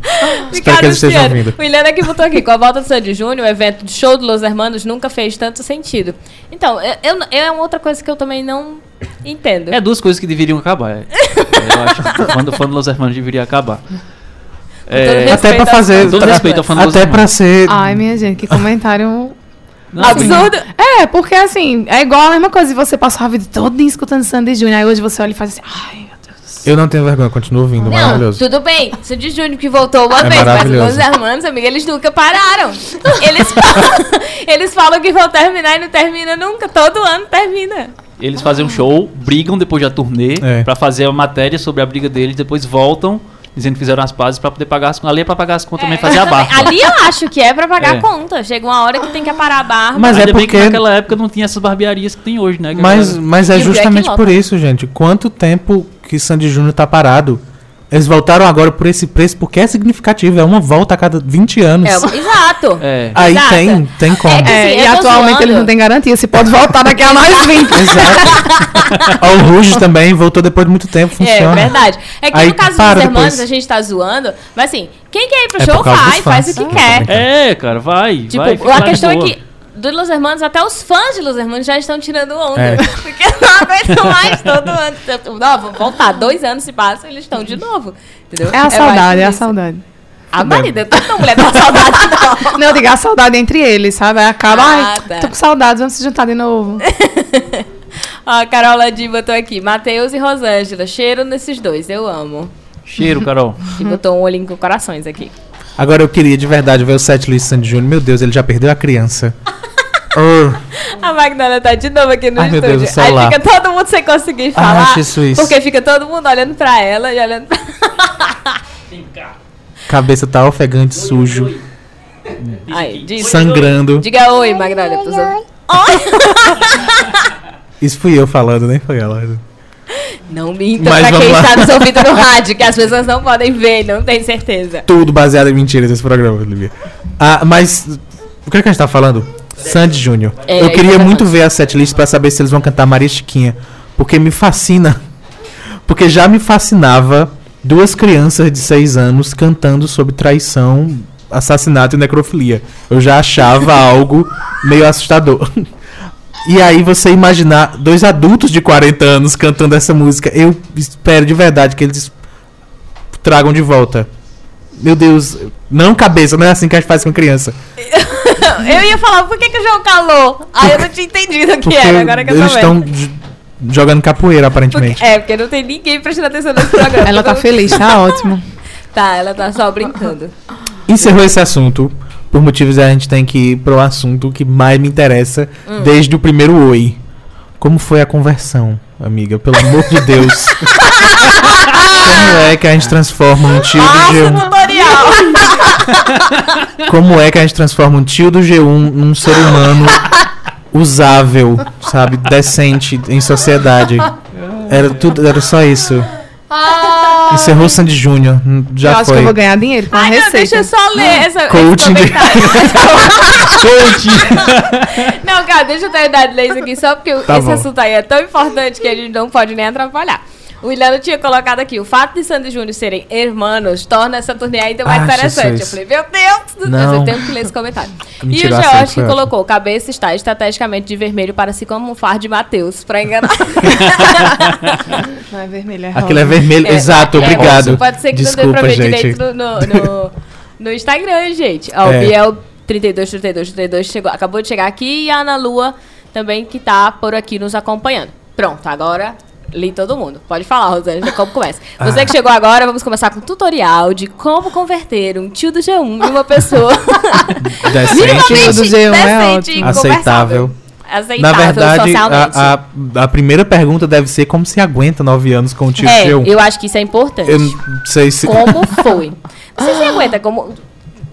Espero que eles estejam ouvindo. O Ilana aqui botou aqui, com a volta do Sandy Júnior, o evento de show do Los Hermanos nunca fez tanto sentido. Então, eu, eu- é uma outra coisa que eu também não entendo. É duas coisas que deveriam acabar. é. Eu acho que quando o fã dos Hermanos deveria acabar. É, Até pra fazer. todo respeito ao fã Até pra ser. Ai, minha gente, que comentário. Não, Absurdo. É, porque assim, é igual a mesma coisa de você passar a vida toda escutando Sandy Júnior. Aí hoje você olha e faz assim, ai, meu Deus do céu. Eu não tenho vergonha, continuo ouvindo. Não, maravilhoso. tudo bem. Sandy Júnior que voltou uma É vez, mas os Hermanos, amiga, eles nunca pararam. Eles falam, [LAUGHS] eles falam que vão terminar e não termina nunca. Todo ano termina. Eles fazem um show, brigam depois da turnê É. pra fazer a matéria sobre a briga deles, depois voltam dizendo que fizeram as pazes pra poder pagar as contas. Ali é pra pagar as contas também fazer a barba. Ali eu acho que é pra pagar É. a conta. Chega uma hora que tem que parar a barba. Mas é Ainda bem porque- que naquela época não tinha essas barbearias que tem hoje, né? Mas, mas é é justamente por isso, gente. Quanto tempo que Sandy Júnior tá parado? Eles voltaram agora por esse preço porque é significativo. É uma volta a cada 20 anos. É, exato. [LAUGHS] É. Aí Exato. tem, tem como. É É, Assim, e atualmente zoando. eles não têm garantia. Se pode voltar daqui a [LAUGHS] mais 20. Exato. [LAUGHS] O Ruge também voltou depois de muito tempo, É funciona. verdade. É que Aí no caso dos irmãos, depois. a gente tá zoando, mas assim, quem quer ir pro É show vai, faz o que Ah, quer. É, cara, vai. Tipo, vai, a questão é que do Los Hermanos, até os fãs de Los Hermanos já estão tirando onda. É. [LAUGHS] Porque não aguentam mais todo ano. Não, vão voltar. Dois anos se passam eles estão de novo. Entendeu? É a mais saudade, é a saudade. A marida, toda mulher tá com saudade, não. [LAUGHS] Não, eu digo a saudade entre eles, sabe? Aí acaba, Ah, ai, tá. tô com saudades, vamos se juntar de novo. [LAUGHS] Ó, a Carola Di botou aqui. Matheus e Rosângela. Cheiro nesses dois, eu amo. Cheiro, Carol. E botou um olhinho com corações aqui. Agora eu queria de verdade ver o setlist Sandy Júnior. Meu Deus, ele já perdeu a criança. [LAUGHS] Oh, A Magdalena tá de novo aqui no Ai, meu estúdio. Deus, o celular. Aí fica todo mundo sem conseguir falar. acho isso, isso. Porque fica todo mundo olhando pra ela e olhando pra... [LAUGHS] cabeça tá ofegante, sujo, Aí, diz, sangrando. diga oi, Magdalena. pros outros. Isso fui eu falando, nem foi ela. Não minta Mas pra quem lá. está nos ouvindo no [LAUGHS] rádio, que as pessoas não podem ver, não tem certeza. Tudo baseado em mentiras esse programa, Olivia. Ah, mas o que, é que a gente tá falando? Sandy Júnior. É, eu queria muito ver a setlist pra saber se eles vão cantar Maria Chiquinha. Porque me fascina. [LAUGHS] Porque já me fascinava duas crianças de seis anos cantando sobre traição, assassinato e necrofilia. Eu já achava algo meio assustador. [LAUGHS] E aí você imaginar dois adultos de 40 anos cantando essa música, eu espero de verdade que eles tragam de volta. Meu Deus, não cabeça, não é assim que a gente faz com criança. [LAUGHS] Eu ia falar, por que, que o João calou? Aí eu não tinha entendido o que Porque era, agora que eu tô eles estão jogando capoeira, aparentemente. Porque- é, porque não tem ninguém prestando atenção nesse programa. Ela tá feliz, tá ótimo. Tá, ela tá só brincando. Encerrou esse assunto. Por motivos a gente tem que ir pro assunto que mais me interessa Hum. desde o primeiro oi. Como foi a conversão, amiga? Pelo amor de Deus. [LAUGHS] Como é que a gente transforma um tio do Nossa, G1? tutorial! [LAUGHS] Como é que a gente transforma um tio do G1 num ser humano usável, sabe? Decente em sociedade? Era tudo, era só isso. Encerrou Sandy Júnior. Já eu acho foi. que eu vou ganhar dinheiro com a Ai, não, receita. deixa eu só ler essa, esse Coaching de- comentário. Coach! Não, cara, deixa eu terminar de ler isso aqui só porque Tá esse bom. assunto aí é tão importante que a gente não pode nem atrapalhar. O Williano tinha colocado aqui, o fato de Sandy Júnior serem irmãos torna essa turnê ainda mais Acho interessante. Eu falei, meu Deus, do Não. Eu tenho que ler esse comentário. [LAUGHS] Me e o George que colocou, cabeça está estrategicamente de vermelho para se camuflar de Matheus, pra enganar. [LAUGHS] Não é vermelho, é Aquilo é rosa. vermelho. É, Exato, é, obrigado. Pode ser que não dê Desculpa, pra ver gente. direito no, no, no, [LAUGHS] no Instagram, gente. Ó, É. o Biel 32, 32, 32 chegou, acabou de chegar aqui e a Ana Lua também que tá por aqui nos acompanhando. Pronto, agora li todo mundo. Pode falar, Rosângela, como começa. Você Ah. que chegou agora, vamos começar com um tutorial de como converter um tio do G1 em uma pessoa [LAUGHS] Decente. Tio do G1 é e ótimo. Aceitável. Aceitável Na verdade, a, a, a primeira pergunta deve ser como se aguenta nove anos com o tio é, G1. eu acho que isso é importante. Eu não sei se. como [LAUGHS] foi. Você se aguenta como,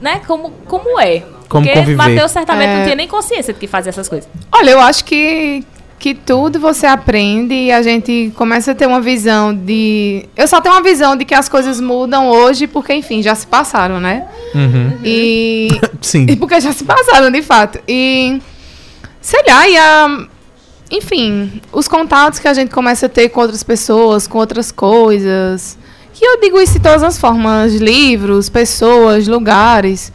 né? Como, como é. Como Porque conviver. Matheus certamente não É. tinha nem consciência de que fazia essas coisas. Olha, eu acho que, que tudo você aprende e a gente começa a ter uma visão de. Eu só tenho uma visão de que as coisas mudam hoje porque, enfim, já se passaram, né? Uhum. E. [LAUGHS] Sim. E porque já se passaram, de fato. E. Sei lá, e a. Enfim, os contatos que a gente começa a ter com outras pessoas, com outras coisas. E eu digo isso de todas as formas: livros, pessoas, lugares.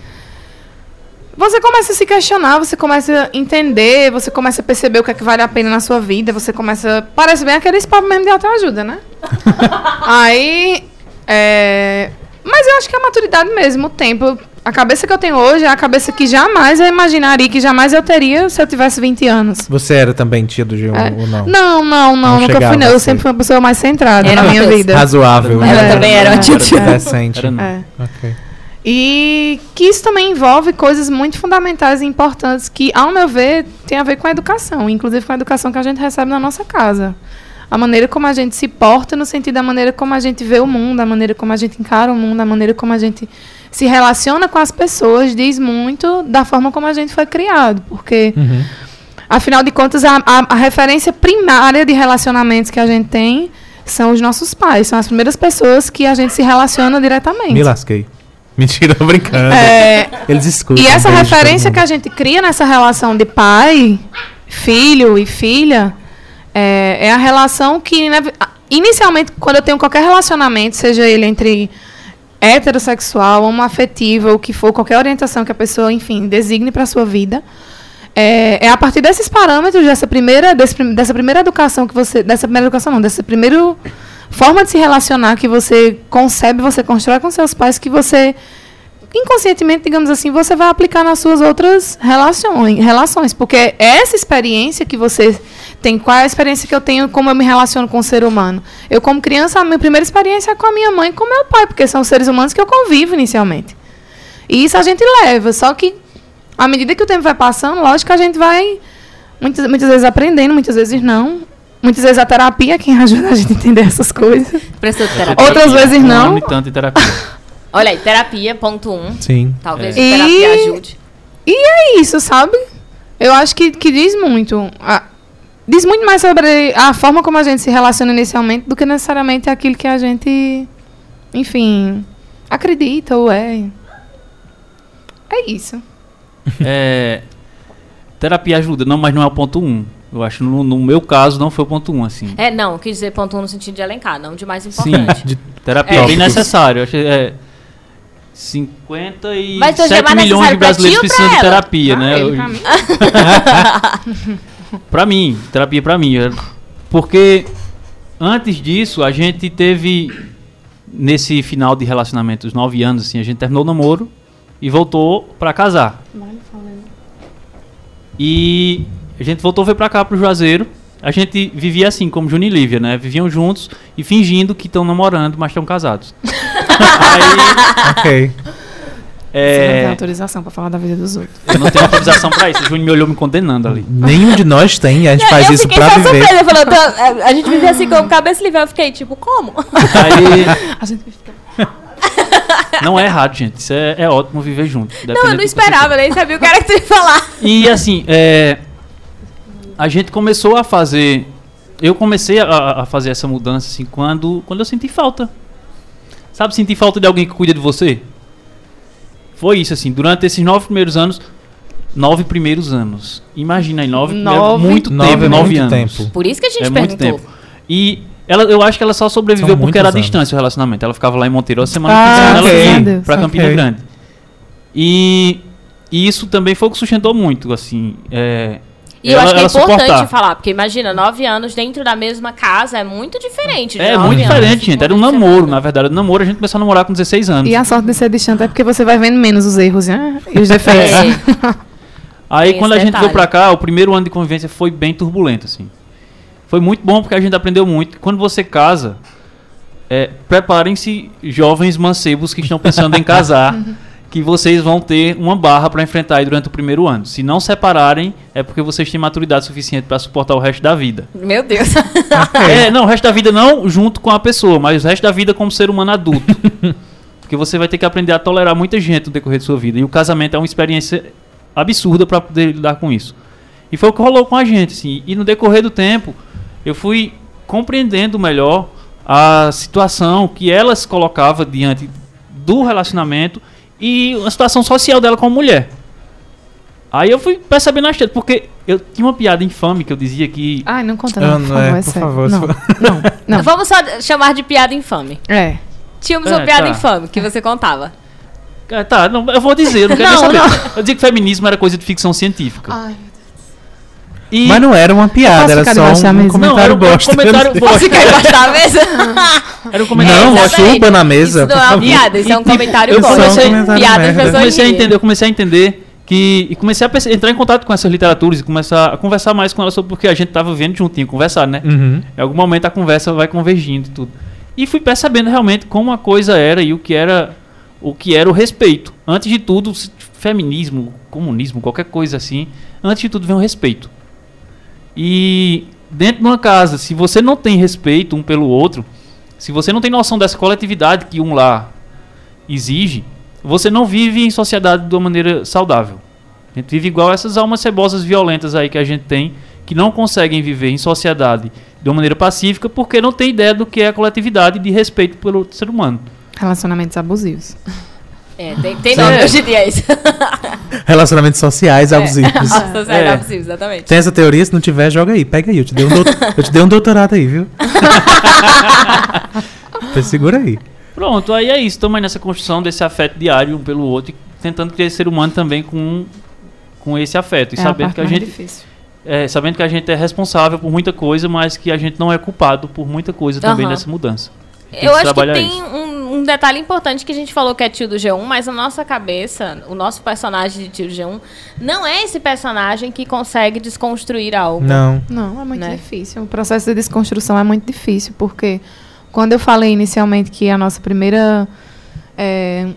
Você começa a se questionar, você começa a entender, você começa a perceber o que é que vale a pena na sua vida, você começa. Parece bem aquele papo mesmo de autoajuda, né? [LAUGHS] Aí. É... Mas eu acho que é a maturidade mesmo, o tempo. A cabeça que eu tenho hoje é a cabeça que jamais eu imaginaria, que jamais eu teria se eu tivesse 20 anos. Você era também tia do G1 É. ou não? Não, não, não, Não nunca fui não. Eu ser. sempre fui uma pessoa mais centrada Era na minha vida. Razoável. Ela né? também era uma tia tia. Decente. Era não. É. Ok. E que isso também envolve coisas muito fundamentais e importantes que, ao meu ver, tem a ver com a educação, inclusive com a educação que a gente recebe na nossa casa. A maneira como a gente se porta, no sentido da maneira como a gente vê o mundo, a maneira como a gente encara o mundo, a maneira como a gente se relaciona com as pessoas, diz muito da forma como a gente foi criado. Porque, Uhum. afinal de contas, a, a- a referência primária de relacionamentos que a gente tem são os nossos pais, são as primeiras pessoas que a gente se relaciona diretamente. Me lasquei. Mentira, tô brincando. É, Eles escutam. e essa referência que a gente cria nessa relação de pai, filho e filha, é, é a relação que, né, inicialmente, quando eu tenho qualquer relacionamento, seja ele entre heterossexual, homoafetivo, ou o que for, qualquer orientação que a pessoa, enfim, designe para a sua vida, é, é a partir desses parâmetros, dessa primeira, desse dessa primeira educação que você. Dessa primeira educação, não, dessa primeira forma de se relacionar que você concebe, você constrói com seus pais, que você inconscientemente, digamos assim, você vai aplicar nas suas outras relações, relações, porque essa experiência que você tem, qual é a experiência que eu tenho, como eu me relaciono com o ser humano? Eu, como criança, a minha primeira experiência é com a minha mãe e com o meu pai, porque são seres humanos que eu convivo inicialmente. E isso a gente leva, só que à medida que o tempo vai passando, lógico que a gente vai muitas, muitas vezes aprendendo, muitas vezes não. Muitas vezes a terapia é quem ajuda a gente a entender essas coisas. Precisou de terapia. Outras vezes não. e tanto de terapia. [LAUGHS] Olha aí, terapia, ponto um. Sim. Talvez É. a terapia E- ajude. É isso, sabe? Eu acho que, que diz muito. Ah, diz muito mais sobre a forma como a gente se relaciona inicialmente do que necessariamente aquilo que a gente, enfim, acredita ou é. É isso. É, terapia ajuda, não, mas não é o ponto 1. Um. Eu acho no, no meu caso não foi o ponto 1, um, assim. É, não, quis dizer ponto um no sentido de elencar, não de mais Sim, importante. De- terapia é, bem necessário. Eu achei, é, 57 Mas hoje é milhões de brasileiros precisam de terapia, né? Ah, ele Hoje- pra mim. [LAUGHS] [LAUGHS] Pra mim, terapia pra mim. é- Porque antes disso, a gente teve, nesse final de relacionamento, os nove anos, assim, a gente terminou o namoro e voltou pra casar. E a gente voltou, veio pra cá, pro Juazeiro. A gente vivia assim, como Juni e Lívia, né? Viviam juntos e fingindo que estão namorando, mas estão casados. [LAUGHS] Aí, ok. Você não tem é, autorização pra falar da vida dos outros. eu não tenho autorização pra isso. O Juni me olhou me condenando ali. Nenhum de nós tem, a gente faz eu isso fiquei pra só viver. surpresa, falou, "Tô- a- a gente vivia assim como cabeça livre, eu fiquei tipo, como? Aí, A gente [LAUGHS] Não é errado, gente. Isso é, é ótimo viver junto. Não, eu não esperava, nem sabia o era que tu ia falar. E assim, é, a gente começou a fazer. Eu comecei a, a fazer essa mudança assim quando, quando eu senti falta. Sabe, sentir falta de alguém que cuida de você? Foi isso, assim, durante esses nove primeiros anos. Nove primeiros anos. Imagina aí, nove, primeiros- Nove- muito Nove tempo, é nove muito anos. tempo. Por isso que a gente É muito perguntou. tempo. E ela, eu acho que ela só sobreviveu São porque era a muitos distância o relacionamento. Ela ficava lá em Monteiro a semana Ah, que ela vinha pra Campina Ok. Grande. E, e isso também foi o que sustentou muito, assim. É, E eu ela- acho que é importante suportar. falar, porque imagina, nove anos dentro da mesma casa é muito diferente. de É muito anos, diferente, gente. Era um namoro, na verdade. O namoro a gente começou a namorar com 16 anos. E a sorte de ser distante é porque você vai vendo menos os erros né? e os defeitos. É. [LAUGHS] Aí Tem quando a gente veio detalhe. pra cá, o primeiro ano de convivência foi bem turbulento, assim. Foi muito bom porque a gente aprendeu muito. Quando você casa, é, preparem-se jovens mancebos que estão pensando em casar, [LAUGHS] que vocês vão ter uma barra pra enfrentar aí durante o primeiro ano. Se não separarem, é porque vocês têm maturidade suficiente pra suportar o resto da vida. Meu Deus. [LAUGHS] É, não, o resto da vida não junto com a pessoa, mas o resto da vida como ser humano adulto. [LAUGHS] Porque você vai ter que aprender a tolerar muita gente no decorrer de sua vida. E o casamento é uma experiência absurda para poder lidar com isso. E foi o que rolou com a gente, assim. E no decorrer do tempo, eu fui compreendendo melhor a situação que ela se colocava diante do relacionamento e a situação social dela como mulher. Aí eu fui percebendo as tretas, porque eu tinha uma piada infame que eu dizia que Ai, não conta Ah, não, por não favor, é, é, por sério. favor, não, não, não. [LAUGHS] Vamos só chamar de piada infame. É. Tínhamos É, uma piada tá. infame que você contava. Ah, Tá, não, eu vou dizer, eu não quero Não, nem não. saber. Eu dizia que feminismo era coisa de ficção científica. Ai, E Mas não era uma piada, posso era ficar só um mesa? não, comentário era um bosta. comentário Posso bosta. ficar embaixo da mesa? [LAUGHS] Era um comentário Não, chupa na mesa. Isso não é uma piada, isso é um comentário eu bom. comecei- Piada merda. de eu comecei a entender, eu comecei a entender que e comecei a entrar em contato com essas literaturas e começar a conversar mais com elas sobre porque a gente tava vendo juntinho, conversar, né? Uhum. Em algum momento a conversa vai convergindo e tudo. E fui percebendo realmente como a coisa era e o que era o que era o respeito. Antes de tudo, feminismo, comunismo, qualquer coisa assim, antes de tudo vem o respeito. E dentro de uma casa, se você não tem respeito um pelo outro, se você não tem noção dessa coletividade que um lá exige, você não vive em sociedade de uma maneira saudável. A gente vive igual essas almas cebosas violentas aí que a gente tem, que não conseguem viver em sociedade de uma maneira pacífica porque não tem ideia do que é a coletividade de respeito pelo ser humano. Relacionamentos abusivos. É, tem, tem nome É. hoje em dia isso. [LAUGHS] Relacionamentos sociais abusivos. É. sério, abusivo, [LAUGHS] exatamente. Tem essa teoria? Se não tiver, joga aí. Pega aí. Eu te dei um, eu te dei um doutorado aí, viu? [LAUGHS] Pois Segura aí. Pronto, aí é isso. Estamos aí nessa construção desse afeto diário um pelo outro e tentando criar esse ser humano também com, com esse afeto. E é sabendo a parte que a gente difícil. é, sabendo que a gente é responsável por muita coisa, mas que a gente não é culpado por muita coisa também nessa mudança. Tem Eu que acho que trabalhar tem isso. um, um detalhe importante que a gente falou que é tio do G1, mas na nossa cabeça, o nosso personagem de tio do G1 não é esse personagem que consegue desconstruir algo. Não. Não, é muito Né? difícil. O processo de desconstrução é muito difícil, porque quando eu falei inicialmente que a nossa primeira. é,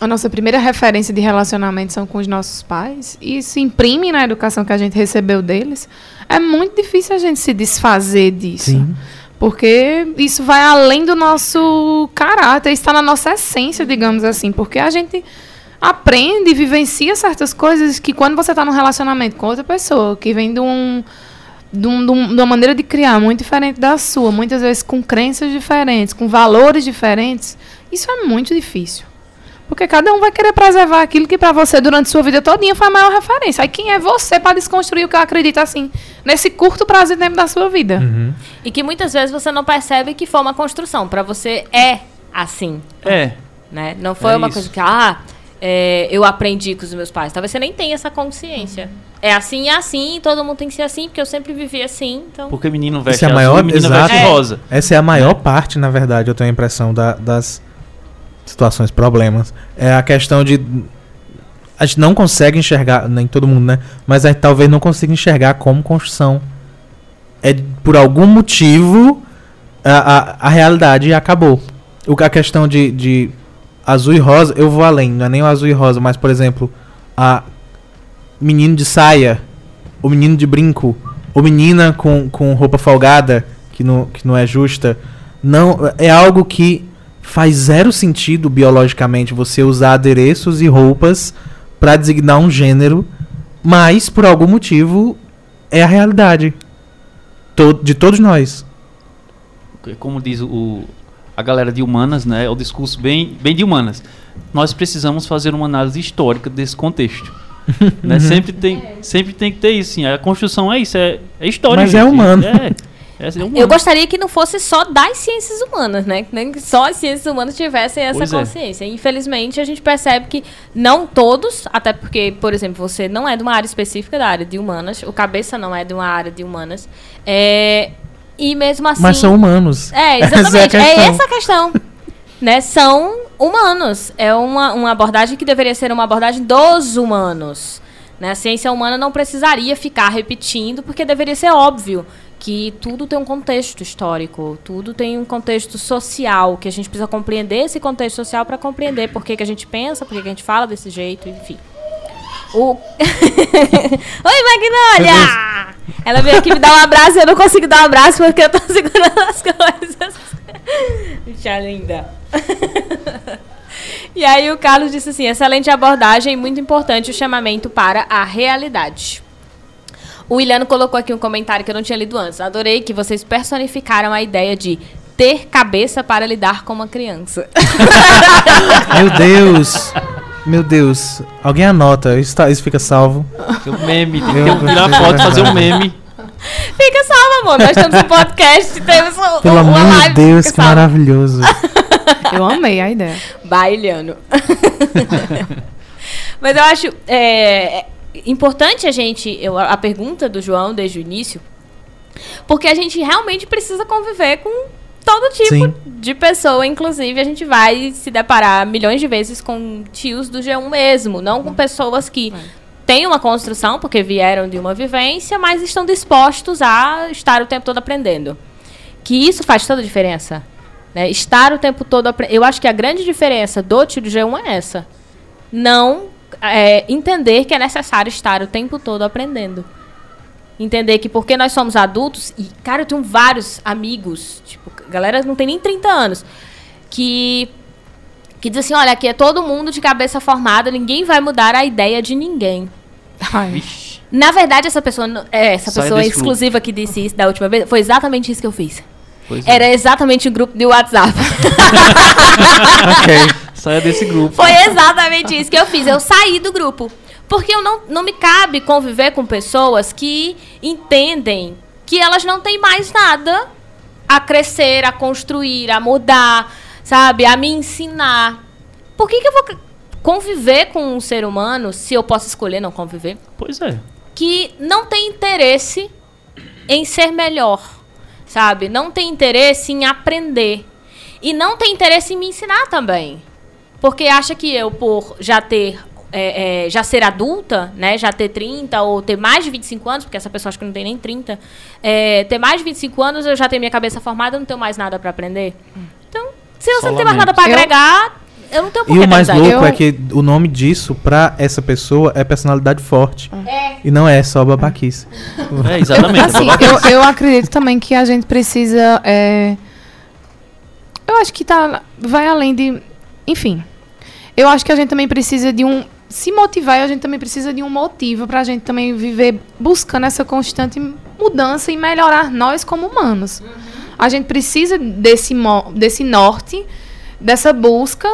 a nossa primeira referência de relacionamento são com os nossos pais, e isso imprime na educação que a gente recebeu deles, é muito difícil a gente se desfazer disso. Sim. Porque isso vai além do nosso caráter, está na nossa essência, digamos assim. Porque a gente aprende e vivencia certas coisas que quando você está num relacionamento com outra pessoa, que vem de, um, de, um- de um- de uma maneira de criar muito diferente da sua, muitas vezes com crenças diferentes, com valores diferentes, isso é muito difícil. Porque cada um vai querer preservar aquilo que para você durante sua vida todinha foi a maior referência. Aí quem é você para desconstruir o que eu acredito assim, nesse curto prazo de tempo da sua vida? Uhum. E que muitas vezes você não percebe que foi uma construção. Pra você é assim, É, né? Não foi É uma isso. coisa que, ah, é, eu aprendi com os meus pais. Talvez você nem tenha essa consciência. É assim, é assim, todo mundo tem que ser assim, porque eu sempre vivi assim, então... porque menino veste é a azul maior- e menina exato. veste É. rosa. Essa é a maior parte, na verdade, eu tenho a impressão da- das situações, problemas. É a questão de. A gente não consegue enxergar, nem todo mundo, né? Mas a gente talvez não consiga enxergar como construção. É por algum motivo a, a, a realidade acabou. O, a questão de, de azul e rosa, eu vou além, não é nem o azul e rosa, mas por exemplo, a menino de saia, o menino de brinco, ou menina com, com roupa folgada, que não, que não é justa, não é algo que faz zero sentido biologicamente você usar adereços e roupas para designar um gênero, mas por algum motivo é a realidade de todos nós. Como diz o, a galera de humanas, né? É o discurso bem, bem de humanas. Nós precisamos fazer uma análise histórica desse contexto. [LAUGHS] né? Uhum. sempre, tem, sempre tem que ter isso. Sim. A construção é isso, é, é história. Mas é gente. humano. É, é, é humano. Eu gostaria que não fosse só das ciências humanas, né? Nem só as ciências humanas tivessem essa Pois é. consciência. Infelizmente, a gente percebe que não todos, até porque, por exemplo, você não é de uma área específica da área de humanas, o cabeça não é de uma área de humanas. É, e mesmo assim. Mas são humanos. É, [LAUGHS] Essa é a exatamente. é, essa a questão. né? São humanos. É uma, uma abordagem que deveria ser uma abordagem dos humanos. Né? A ciência humana não precisaria ficar repetindo, porque deveria ser óbvio que tudo tem um contexto histórico, tudo tem um contexto social, que a gente precisa compreender esse contexto social para compreender por que, que a gente pensa, por que, que a gente fala desse jeito, enfim. O... [LAUGHS] Oi, Magnólia! Ela veio aqui me dar um abraço e eu não consigo dar um abraço porque eu tô [LAUGHS] segurando as coisas. Bicha linda. [LAUGHS] E aí o Carlos disse assim: excelente abordagem muito importante o chamamento para a realidade. O Williano colocou aqui um comentário que eu não tinha lido antes. Adorei que vocês personificaram a ideia de ter cabeça para lidar com uma criança. [LAUGHS] Meu Deus. Meu Deus. Alguém anota, isso, tá- isso fica salvo. Tem um meme, tem que tirar foto, fazer um meme. Fica salvo, amor. Nós temos um podcast, temos um, Pelo uma amor de. Deus, que salvo. maravilhoso. [LAUGHS] Eu amei a ideia. Bailhano. [LAUGHS] Mas eu acho é, importante a gente, eu, a pergunta do João desde o início, porque a gente realmente precisa conviver com todo tipo Sim. de pessoa, inclusive a gente vai se deparar milhões de vezes com tios do G1 mesmo, não com pessoas que têm uma construção porque vieram de uma vivência, mas estão dispostos a estar o tempo todo aprendendo. Que isso faz toda a diferença. Né? Estar o tempo todo aprendendo. Eu acho que a grande diferença do tio do G1 é essa. Não é, entender que é necessário estar o tempo todo aprendendo. Entender que porque nós somos adultos, e, cara, eu tenho vários amigos, tipo, galera não tem nem 30 anos, que, que diz assim, olha, aqui é todo mundo de cabeça formada, ninguém vai mudar a ideia de ninguém. Ai. Na verdade, essa pessoa, é, essa Sai pessoa desse exclusiva que disse isso da última vez, foi exatamente isso que eu fiz. Pois é. Era exatamente o grupo de WhatsApp. [LAUGHS] ok. Saia desse grupo. Foi exatamente isso que eu fiz. Eu saí do grupo. Porque eu não, não me cabe conviver com pessoas que entendem que elas não têm mais nada a crescer, a construir, a mudar, sabe? A me ensinar. Por que, que eu vou conviver com um ser humano, se eu posso escolher não conviver, Pois é. que não tem interesse em ser melhor, sabe? Não tem interesse em aprender. E não tem interesse em me ensinar também. Porque acha que eu, por já ter. é, é, já ser adulta, né? Já ter 30 ou ter mais de 25 anos, porque essa pessoa acho que não tem nem 30. é, ter mais de 25 anos, eu já tenho minha cabeça formada, eu não tenho mais nada pra aprender. Então, se você não tem mais nada pra lamento. Eu- agregar, eu não tenho por E o mais louco é Eu- que o nome disso pra essa pessoa é personalidade forte. É. E não é só babaquice. É, exatamente. Assim, é babaquice. eu, eu acredito também que a gente precisa. é, Eu acho que tá. Vai além de. Enfim. Eu acho que a gente também precisa de um. Se motivar, a gente também precisa de um motivo pra gente também viver buscando essa constante mudança e melhorar nós como humanos. A gente precisa desse, desse norte, dessa busca.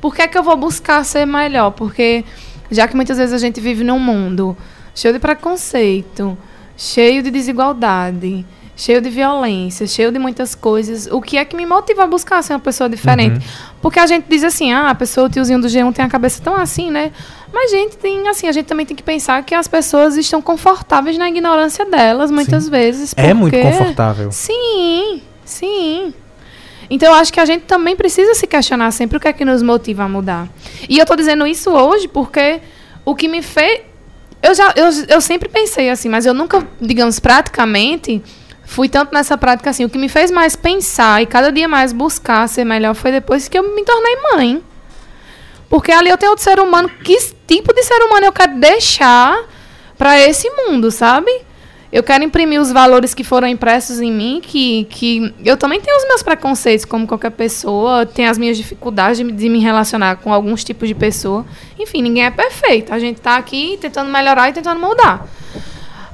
Por que, é que eu vou buscar ser melhor? Porque já que muitas vezes a gente vive num mundo cheio de preconceito, cheio de desigualdade, cheio de violência, cheio de muitas coisas, o que é que me motiva a buscar ser uma pessoa diferente? Porque a gente diz assim, ah, a pessoa, o tiozinho do G1 tem a cabeça tão assim, né? Mas, gente, tem assim, a gente também tem que pensar que as pessoas estão confortáveis na ignorância delas, muitas vezes. É muito porque- confortável. Sim, sim. Então eu acho que a gente também precisa se questionar sempre o que é que nos motiva a mudar. E eu tô dizendo isso hoje porque o que me fez. Eu, já, eu, eu sempre pensei assim, mas eu nunca, digamos, praticamente fui tanto nessa prática assim. O que me fez mais pensar e cada dia mais buscar ser melhor foi depois que eu me tornei mãe. Porque ali eu tenho outro ser humano. Que tipo de ser humano eu quero deixar para esse mundo, sabe? Eu quero imprimir os valores que foram impressos em mim, que, que eu também tenho os meus preconceitos, como qualquer pessoa, tenho as minhas dificuldades de, de me relacionar com alguns tipos de pessoa. Enfim, ninguém é perfeito. A gente está aqui tentando melhorar e tentando mudar.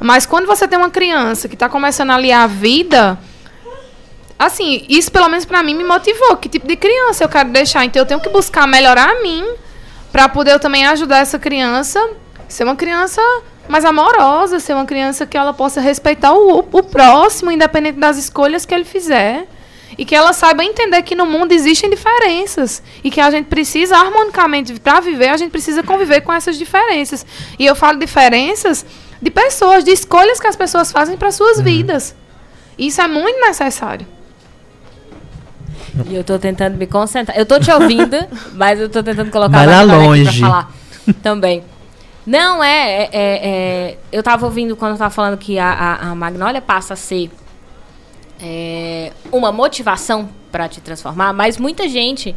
Mas quando você tem uma criança que está começando ali a vida, assim, isso pelo menos pra mim me motivou. Que tipo de criança eu quero deixar? Então eu tenho que buscar melhorar a mim pra poder eu também ajudar essa criança ser uma criança mais amorosa, ser uma criança que ela possa respeitar o, o próximo, independente das escolhas que ele fizer. E que ela saiba entender que no mundo existem diferenças. E que a gente precisa, harmonicamente, para viver, a gente precisa conviver com essas diferenças. E eu falo diferenças de pessoas, de escolhas que as pessoas fazem para suas vidas. Isso é muito necessário. E eu tô tentando me concentrar. Eu tô te ouvindo, [LAUGHS] mas eu tô tentando colocar Vai a lá longe. pra falar também. Não, é, é, é- é- Eu tava ouvindo quando eu tava falando que a, a, a Magnólia passa a ser é, uma motivação pra te transformar, mas muita gente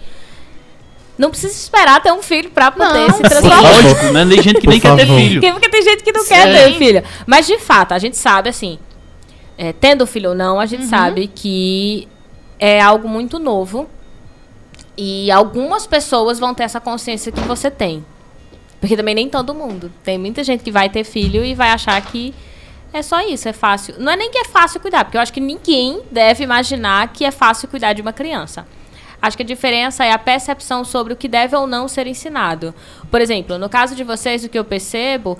não precisa esperar ter um filho pra poder Não, se sim. transformar. Lógico, né? Tem gente que nem quer ter filho. Porque, tem gente que não quer Sim. ter filho. Mas, de fato, a gente sabe, assim, é, tendo filho ou não, a gente sabe que é algo muito novo. E algumas pessoas vão ter essa consciência que você tem. Porque também nem todo mundo. Tem muita gente que vai ter filho e vai achar que é só isso, é fácil. Não é nem que é fácil cuidar, porque eu acho que ninguém deve imaginar que é fácil cuidar de uma criança. Acho que a diferença é a percepção sobre o que deve ou não ser ensinado. Por exemplo, no caso de vocês, o que eu percebo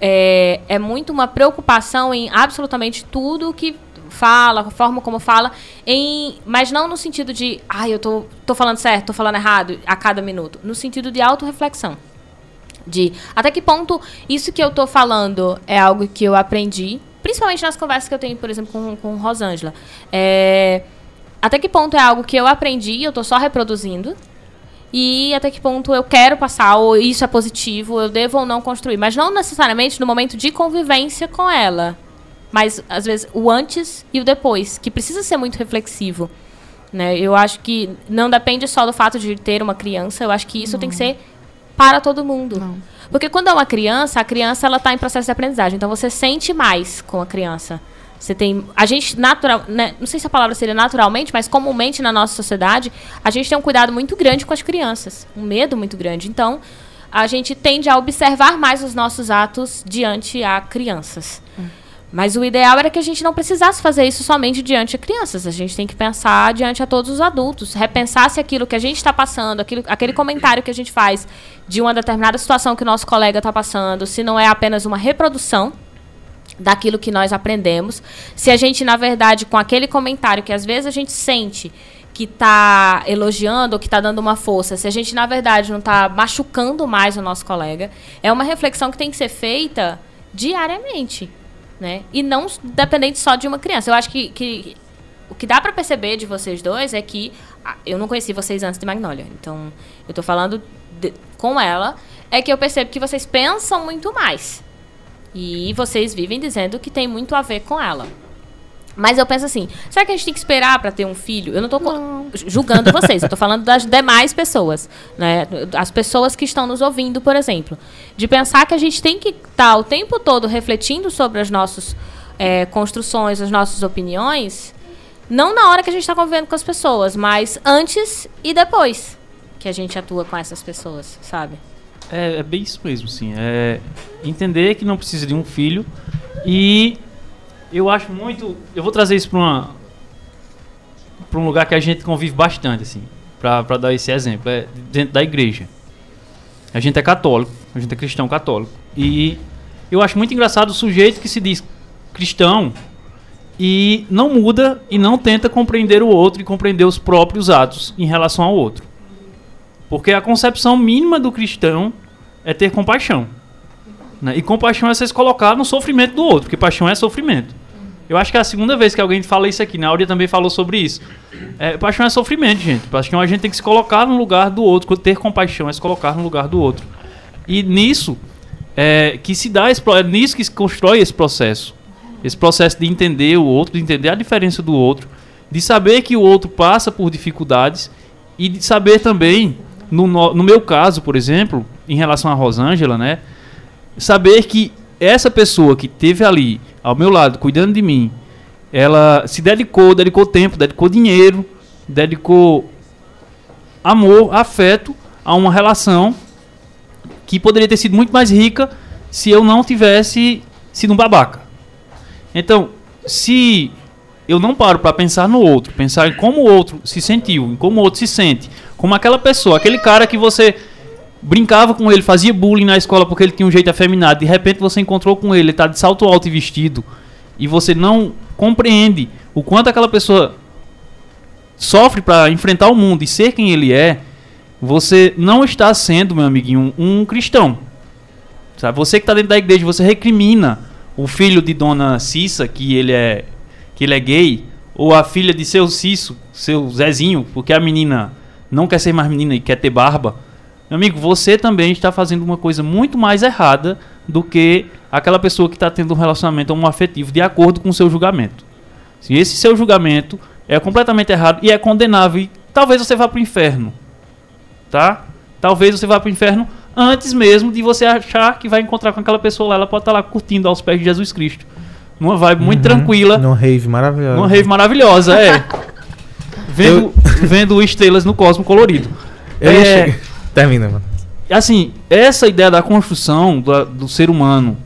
é, é muito uma preocupação em absolutamente tudo que fala, a forma como fala, em, mas não no sentido de, ai, eu tô, tô falando certo, tô falando errado a cada minuto. No sentido de autorreflexão. De até que ponto isso que eu tô falando é algo que eu aprendi, principalmente nas conversas que eu tenho, por exemplo, com, com Rosângela. É, até que ponto é algo que eu aprendi, eu tô só reproduzindo, e até que ponto eu quero passar, ou isso é positivo, eu devo ou não construir. Mas não necessariamente no momento de convivência com ela. Mas, às vezes, o antes e o depois, que precisa ser muito reflexivo. Né? Eu acho que não depende só do fato de ter uma criança, eu acho que isso não. tem que ser para todo mundo. Não. Porque quando é uma criança, a criança ela está em processo de aprendizagem, então você sente mais com a criança. Você tem. A gente, natural. Né, não sei se a palavra seria naturalmente, mas comumente na nossa sociedade, a gente tem um cuidado muito grande com as crianças. Um medo muito grande. Então, a gente tende a observar mais os nossos atos diante a crianças. Mas o ideal era que a gente não precisasse fazer isso somente diante a crianças. A gente tem que pensar diante a todos os adultos. Repensar se aquilo que a gente está passando, aquilo, aquele comentário que a gente faz de uma determinada situação que o nosso colega está passando, se não é apenas uma reprodução daquilo que nós aprendemos. Se a gente, na verdade, com aquele comentário que às vezes a gente sente que está elogiando ou que está dando uma força, se a gente, na verdade, não está machucando mais o nosso colega, é uma reflexão que tem que ser feita diariamente. Né? E não dependente só de uma criança. Eu acho que, que o que dá para perceber de vocês dois é que ah, eu não conheci vocês antes de Magnolia. Então, eu estou falando de, com ela, é que eu percebo que vocês pensam muito mais. E vocês vivem dizendo que tem muito a ver com ela. Mas eu penso assim, será que a gente tem que esperar para ter um filho? Eu não estou julgando vocês, eu estou falando das demais pessoas, né? As pessoas que estão nos ouvindo, por exemplo, de pensar que a gente tem que estar tá o tempo todo refletindo sobre as nossas é, construções, as nossas opiniões, não na hora que a gente está convivendo com as pessoas, mas antes e depois que a gente atua com essas pessoas, sabe? É, é bem isso mesmo, sim. É entender que não precisa de um filho e eu acho muito. Eu vou trazer isso para uma para um lugar que a gente convive bastante, assim, para dar esse exemplo, é dentro da igreja. A gente é católico, a gente é cristão católico e eu acho muito engraçado o sujeito que se diz cristão e não muda e não tenta compreender o outro e compreender os próprios atos em relação ao outro. Porque a concepção mínima do cristão é ter compaixão. Né? E compaixão é você se colocar no sofrimento do outro, porque paixão é sofrimento. Eu acho que é a segunda vez que alguém fala isso aqui. Na Áurea também falou sobre isso. É, paixão é sofrimento, gente. Paixão a gente tem que se colocar no lugar do outro. Ter compaixão é se colocar no lugar do outro. E nisso é, que se dá esse, é nisso que se constrói esse processo. Esse processo de entender o outro, de entender a diferença do outro, de saber que o outro passa por dificuldades e de saber também no, no, meu caso, por exemplo, em relação a Rosângela, né? Saber que essa pessoa que teve ali ao meu lado, cuidando de mim, ela se dedicou, dedicou tempo, dedicou dinheiro, dedicou amor, afeto a uma relação que poderia ter sido muito mais rica se eu não tivesse sido um babaca. Então, se eu não paro para pensar no outro, pensar em como o outro se sentiu, em como o outro se sente, como aquela pessoa, aquele cara que você brincava com ele, fazia bullying na escola porque ele tinha um jeito afeminado, de repente você encontrou com ele, ele tá de salto alto e vestido, e você não compreende o quanto aquela pessoa sofre para enfrentar o mundo e ser quem ele é, você não está sendo, meu amiguinho, um cristão. Sabe? Você que está dentro da igreja, você recrimina o filho de Dona Cissa, que ele é que ele é gay, ou a filha de seu Cisso, seu Zezinho, porque a menina não quer ser mais menina e quer ter barba, meu amigo, você também está fazendo uma coisa muito mais errada do que aquela pessoa que está tendo um relacionamento homoafetivo de acordo com o seu julgamento. Se esse seu julgamento é completamente errado e é condenável, e talvez você vá para o inferno, tá? Talvez você vá para o inferno antes mesmo de você achar que vai encontrar com aquela pessoa lá, ela pode estar tá lá curtindo aos pés de Jesus Cristo numa vibe muito uhum. tranquila. Numa rave maravilhosa. Numa rave maravilhosa, é. [LAUGHS] vendo, eu... vendo estrelas no cosmo colorido. Eu é, Termina, mano. Assim, essa ideia da construção do, do ser humano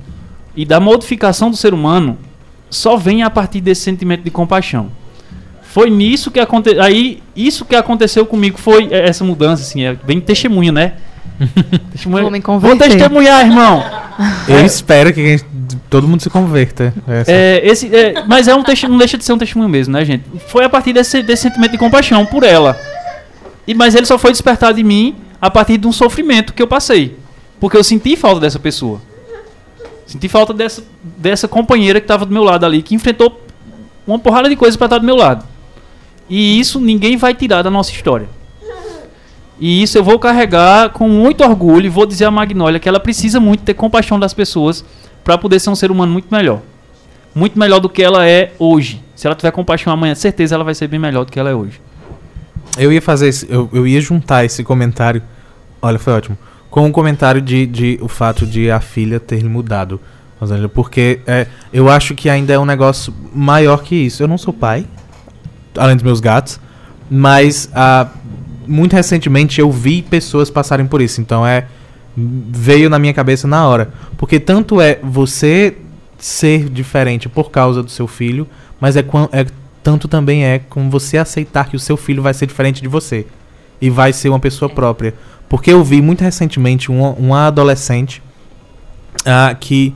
e da modificação do ser humano só vem a partir desse sentimento de compaixão. Foi nisso que aconteceu. Aí, isso que aconteceu comigo foi essa mudança, assim, é bem testemunho, né? [LAUGHS] testemunho. Vou, me Vou testemunhar, irmão. Eu espero que todo mundo se converta. Essa. É, esse, é, mas é um testemunho, não deixa de ser um testemunho mesmo, né, gente? Foi a partir desse, desse sentimento de compaixão por ela. E, mas ele só foi despertado em mim a partir de um sofrimento que eu passei. Porque eu senti falta dessa pessoa. Senti falta dessa, dessa companheira que estava do meu lado ali, que enfrentou uma porrada de coisas para estar do meu lado. E isso ninguém vai tirar da nossa história. E isso eu vou carregar com muito orgulho e vou dizer a Magnólia que ela precisa muito ter compaixão das pessoas para poder ser um ser humano muito melhor. Muito melhor do que ela é hoje. Se ela tiver compaixão amanhã, certeza ela vai ser bem melhor do que ela é hoje. Eu ia fazer esse, eu, eu ia juntar esse comentário. Olha, foi ótimo. Com o comentário de, de o fato de a filha ter mudado. Porque é, eu acho que ainda é um negócio maior que isso. Eu não sou pai, além dos meus gatos, mas ah, muito recentemente eu vi pessoas passarem por isso. Então é veio na minha cabeça na hora, porque tanto é você ser diferente por causa do seu filho, mas é, é tanto também é com você aceitar que o seu filho vai ser diferente de você e vai ser uma pessoa própria. Porque eu vi muito recentemente uma, uma adolescente ah, que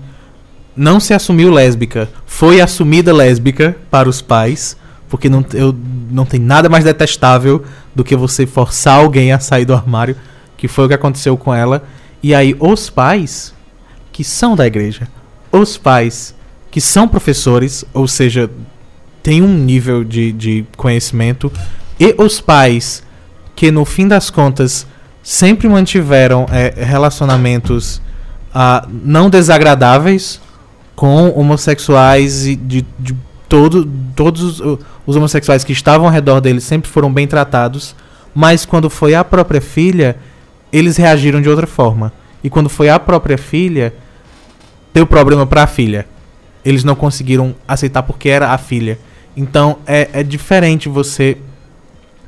não se assumiu lésbica, foi assumida lésbica para os pais, porque não, eu, não tem nada mais detestável do que você forçar alguém a sair do armário, que foi o que aconteceu com ela. E aí os pais, que são da igreja, os pais que são professores, ou seja, têm um nível de, de conhecimento, e os pais que no fim das contas sempre mantiveram eh, relacionamentos ah, não desagradáveis com homossexuais e de, de todo, todos os homossexuais que estavam ao redor deles sempre foram bem tratados, mas quando foi a própria filha, eles reagiram de outra forma. E quando foi a própria filha, deu problema para a filha. Eles não conseguiram aceitar porque era a filha. Então é, é diferente você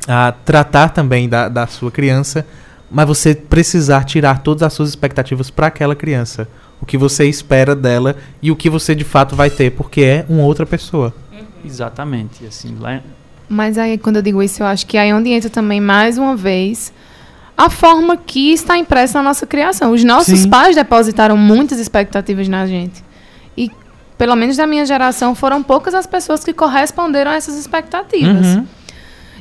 ah, tratar também da, da sua criança, mas você precisar tirar todas as suas expectativas para aquela criança. O que você espera dela e o que você de fato vai ter, porque é uma outra pessoa. Exatamente. Assim, lá, Mas aí, quando eu digo isso, eu acho que aí é onde entra também, mais uma vez, a forma que está impressa na nossa criação. Os nossos Sim. pais depositaram muitas expectativas na gente. E, pelo menos da minha geração, foram poucas as pessoas que corresponderam a essas expectativas. Uhum.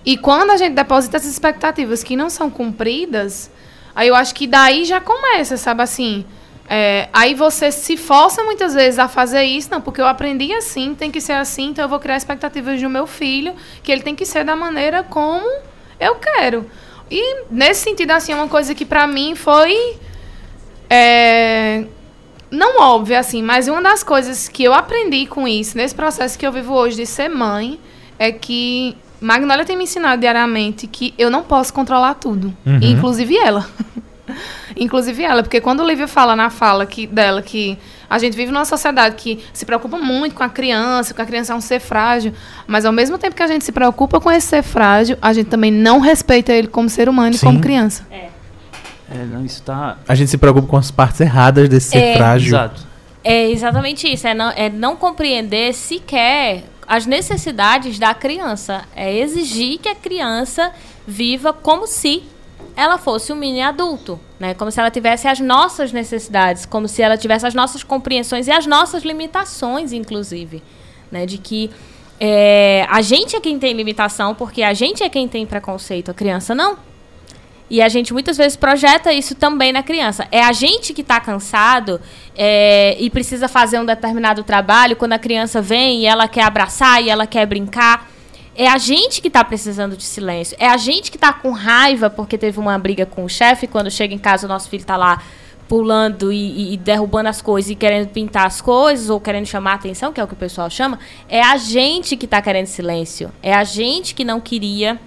E quando a gente deposita essas expectativas que não são cumpridas, aí eu acho que daí já começa, sabe assim? é, aí você se força muitas vezes a fazer isso, não, porque eu aprendi assim, tem que ser assim, então eu vou criar expectativas do meu filho, que ele tem que ser da maneira como eu quero. E nesse sentido, assim, é uma coisa que pra mim foi. é, não óbvia, assim, mas uma das coisas que eu aprendi com isso, nesse processo que eu vivo hoje de ser mãe, é que Magnólia tem me ensinado diariamente que eu não posso controlar tudo, Uhum. inclusive ela. [LAUGHS] inclusive ela, porque quando o Lívia fala na fala que, dela que a gente vive numa sociedade que se preocupa muito com a criança, que a criança é um ser frágil, mas ao mesmo tempo que a gente se preocupa com esse ser frágil, a gente também não respeita ele como ser humano e Sim. como criança. é, não, isso tá. A gente se preocupa com as partes erradas desse ser É. frágil. Exato. É exatamente isso, é não, é não compreender sequer as necessidades da criança. É exigir que a criança viva como se ela fosse um mini adulto, né? Como se ela tivesse as nossas necessidades, como se ela tivesse as nossas compreensões e as nossas limitações, inclusive, né? De que é, a gente é quem tem limitação, porque a gente é quem tem preconceito, a criança não. E a gente muitas vezes projeta isso também na criança. É a gente que está cansado é, e precisa fazer um determinado trabalho quando a criança vem e ela quer abraçar e ela quer brincar. É a gente que está precisando de silêncio. É a gente que está com raiva porque teve uma briga com o chefe. Quando chega em casa, o nosso filho está lá pulando e, e- derrubando as coisas e querendo pintar as coisas ou querendo chamar a atenção, que é o que o pessoal chama. É a gente que está querendo silêncio. É a gente que não queria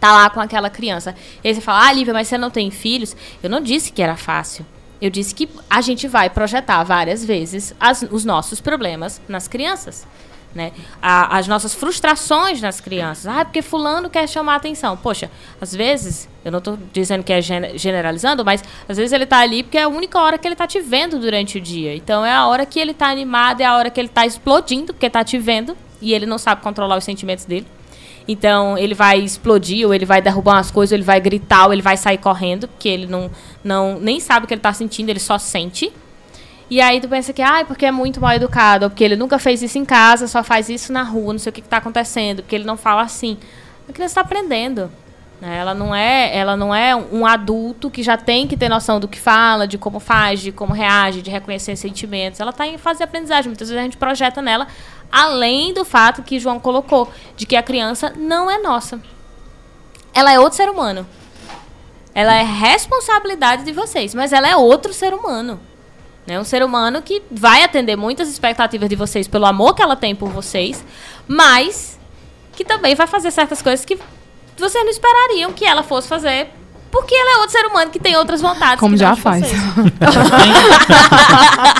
tá lá com aquela criança. E aí você fala, ah, Lívia, mas você não tem filhos? Eu não disse que era fácil. Eu disse que a gente vai projetar várias vezes as- os nossos problemas nas crianças. Né? A- as nossas frustrações nas crianças. Ah, porque fulano quer chamar atenção. Poxa, às vezes, eu não estou dizendo que é gene- generalizando, mas às vezes ele está ali porque é a única hora que ele está te vendo durante o dia. Então é a hora que ele está animado, é a hora que ele está explodindo, porque está te vendo, e ele não sabe controlar os sentimentos dele. Então ele vai explodir, ou ele vai derrubar umas coisas, ou ele vai gritar, ou ele vai sair correndo, porque ele não, não nem sabe o que ele está sentindo, ele só sente. E aí tu pensa que, ah, porque é muito mal educado, ou porque ele nunca fez isso em casa, só faz isso na rua, não sei o que, está acontecendo, porque ele não fala assim. A criança está aprendendo. Né? Ela não é, ela não é um adulto que já tem que ter noção do que fala, de como faz, de como reage, de reconhecer sentimentos. Ela está em fase de aprendizagem. Muitas vezes a gente projeta nela, além do fato que João colocou, de que a criança não é nossa. Ela é outro ser humano. Ela é responsabilidade de vocês, mas ela é outro ser humano. Né? Um ser humano que vai atender muitas expectativas de vocês pelo amor que ela tem por vocês, mas que também vai fazer certas coisas que vocês não esperariam que ela fosse fazer. Porque ela é outro ser humano que tem outras vontades. Como já faz. [LAUGHS] [LAUGHS]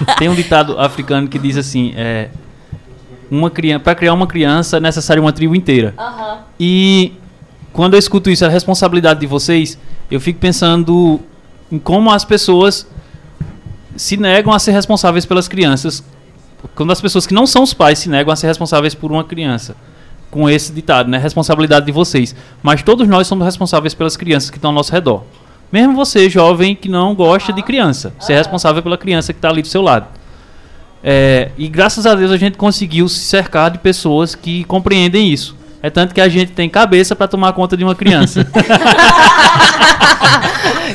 Tem, tem um ditado africano que diz assim: é, uma criança, para criar uma criança é necessário uma tribo inteira. Uhum. E quando eu escuto isso, a responsabilidade de vocês, eu fico pensando em como as pessoas se negam a ser responsáveis pelas crianças. Quando as pessoas que não são os pais se negam a ser responsáveis por uma criança. Com esse ditado, né? Responsabilidade de vocês. Mas todos nós somos responsáveis pelas crianças que estão ao nosso redor. Mesmo você, jovem, que não gosta de criança. Ser responsável pela criança que está ali do seu lado. É, e graças a Deus a gente conseguiu se cercar de pessoas que compreendem isso. É tanto que a gente tem cabeça para tomar conta de uma criança. [LAUGHS]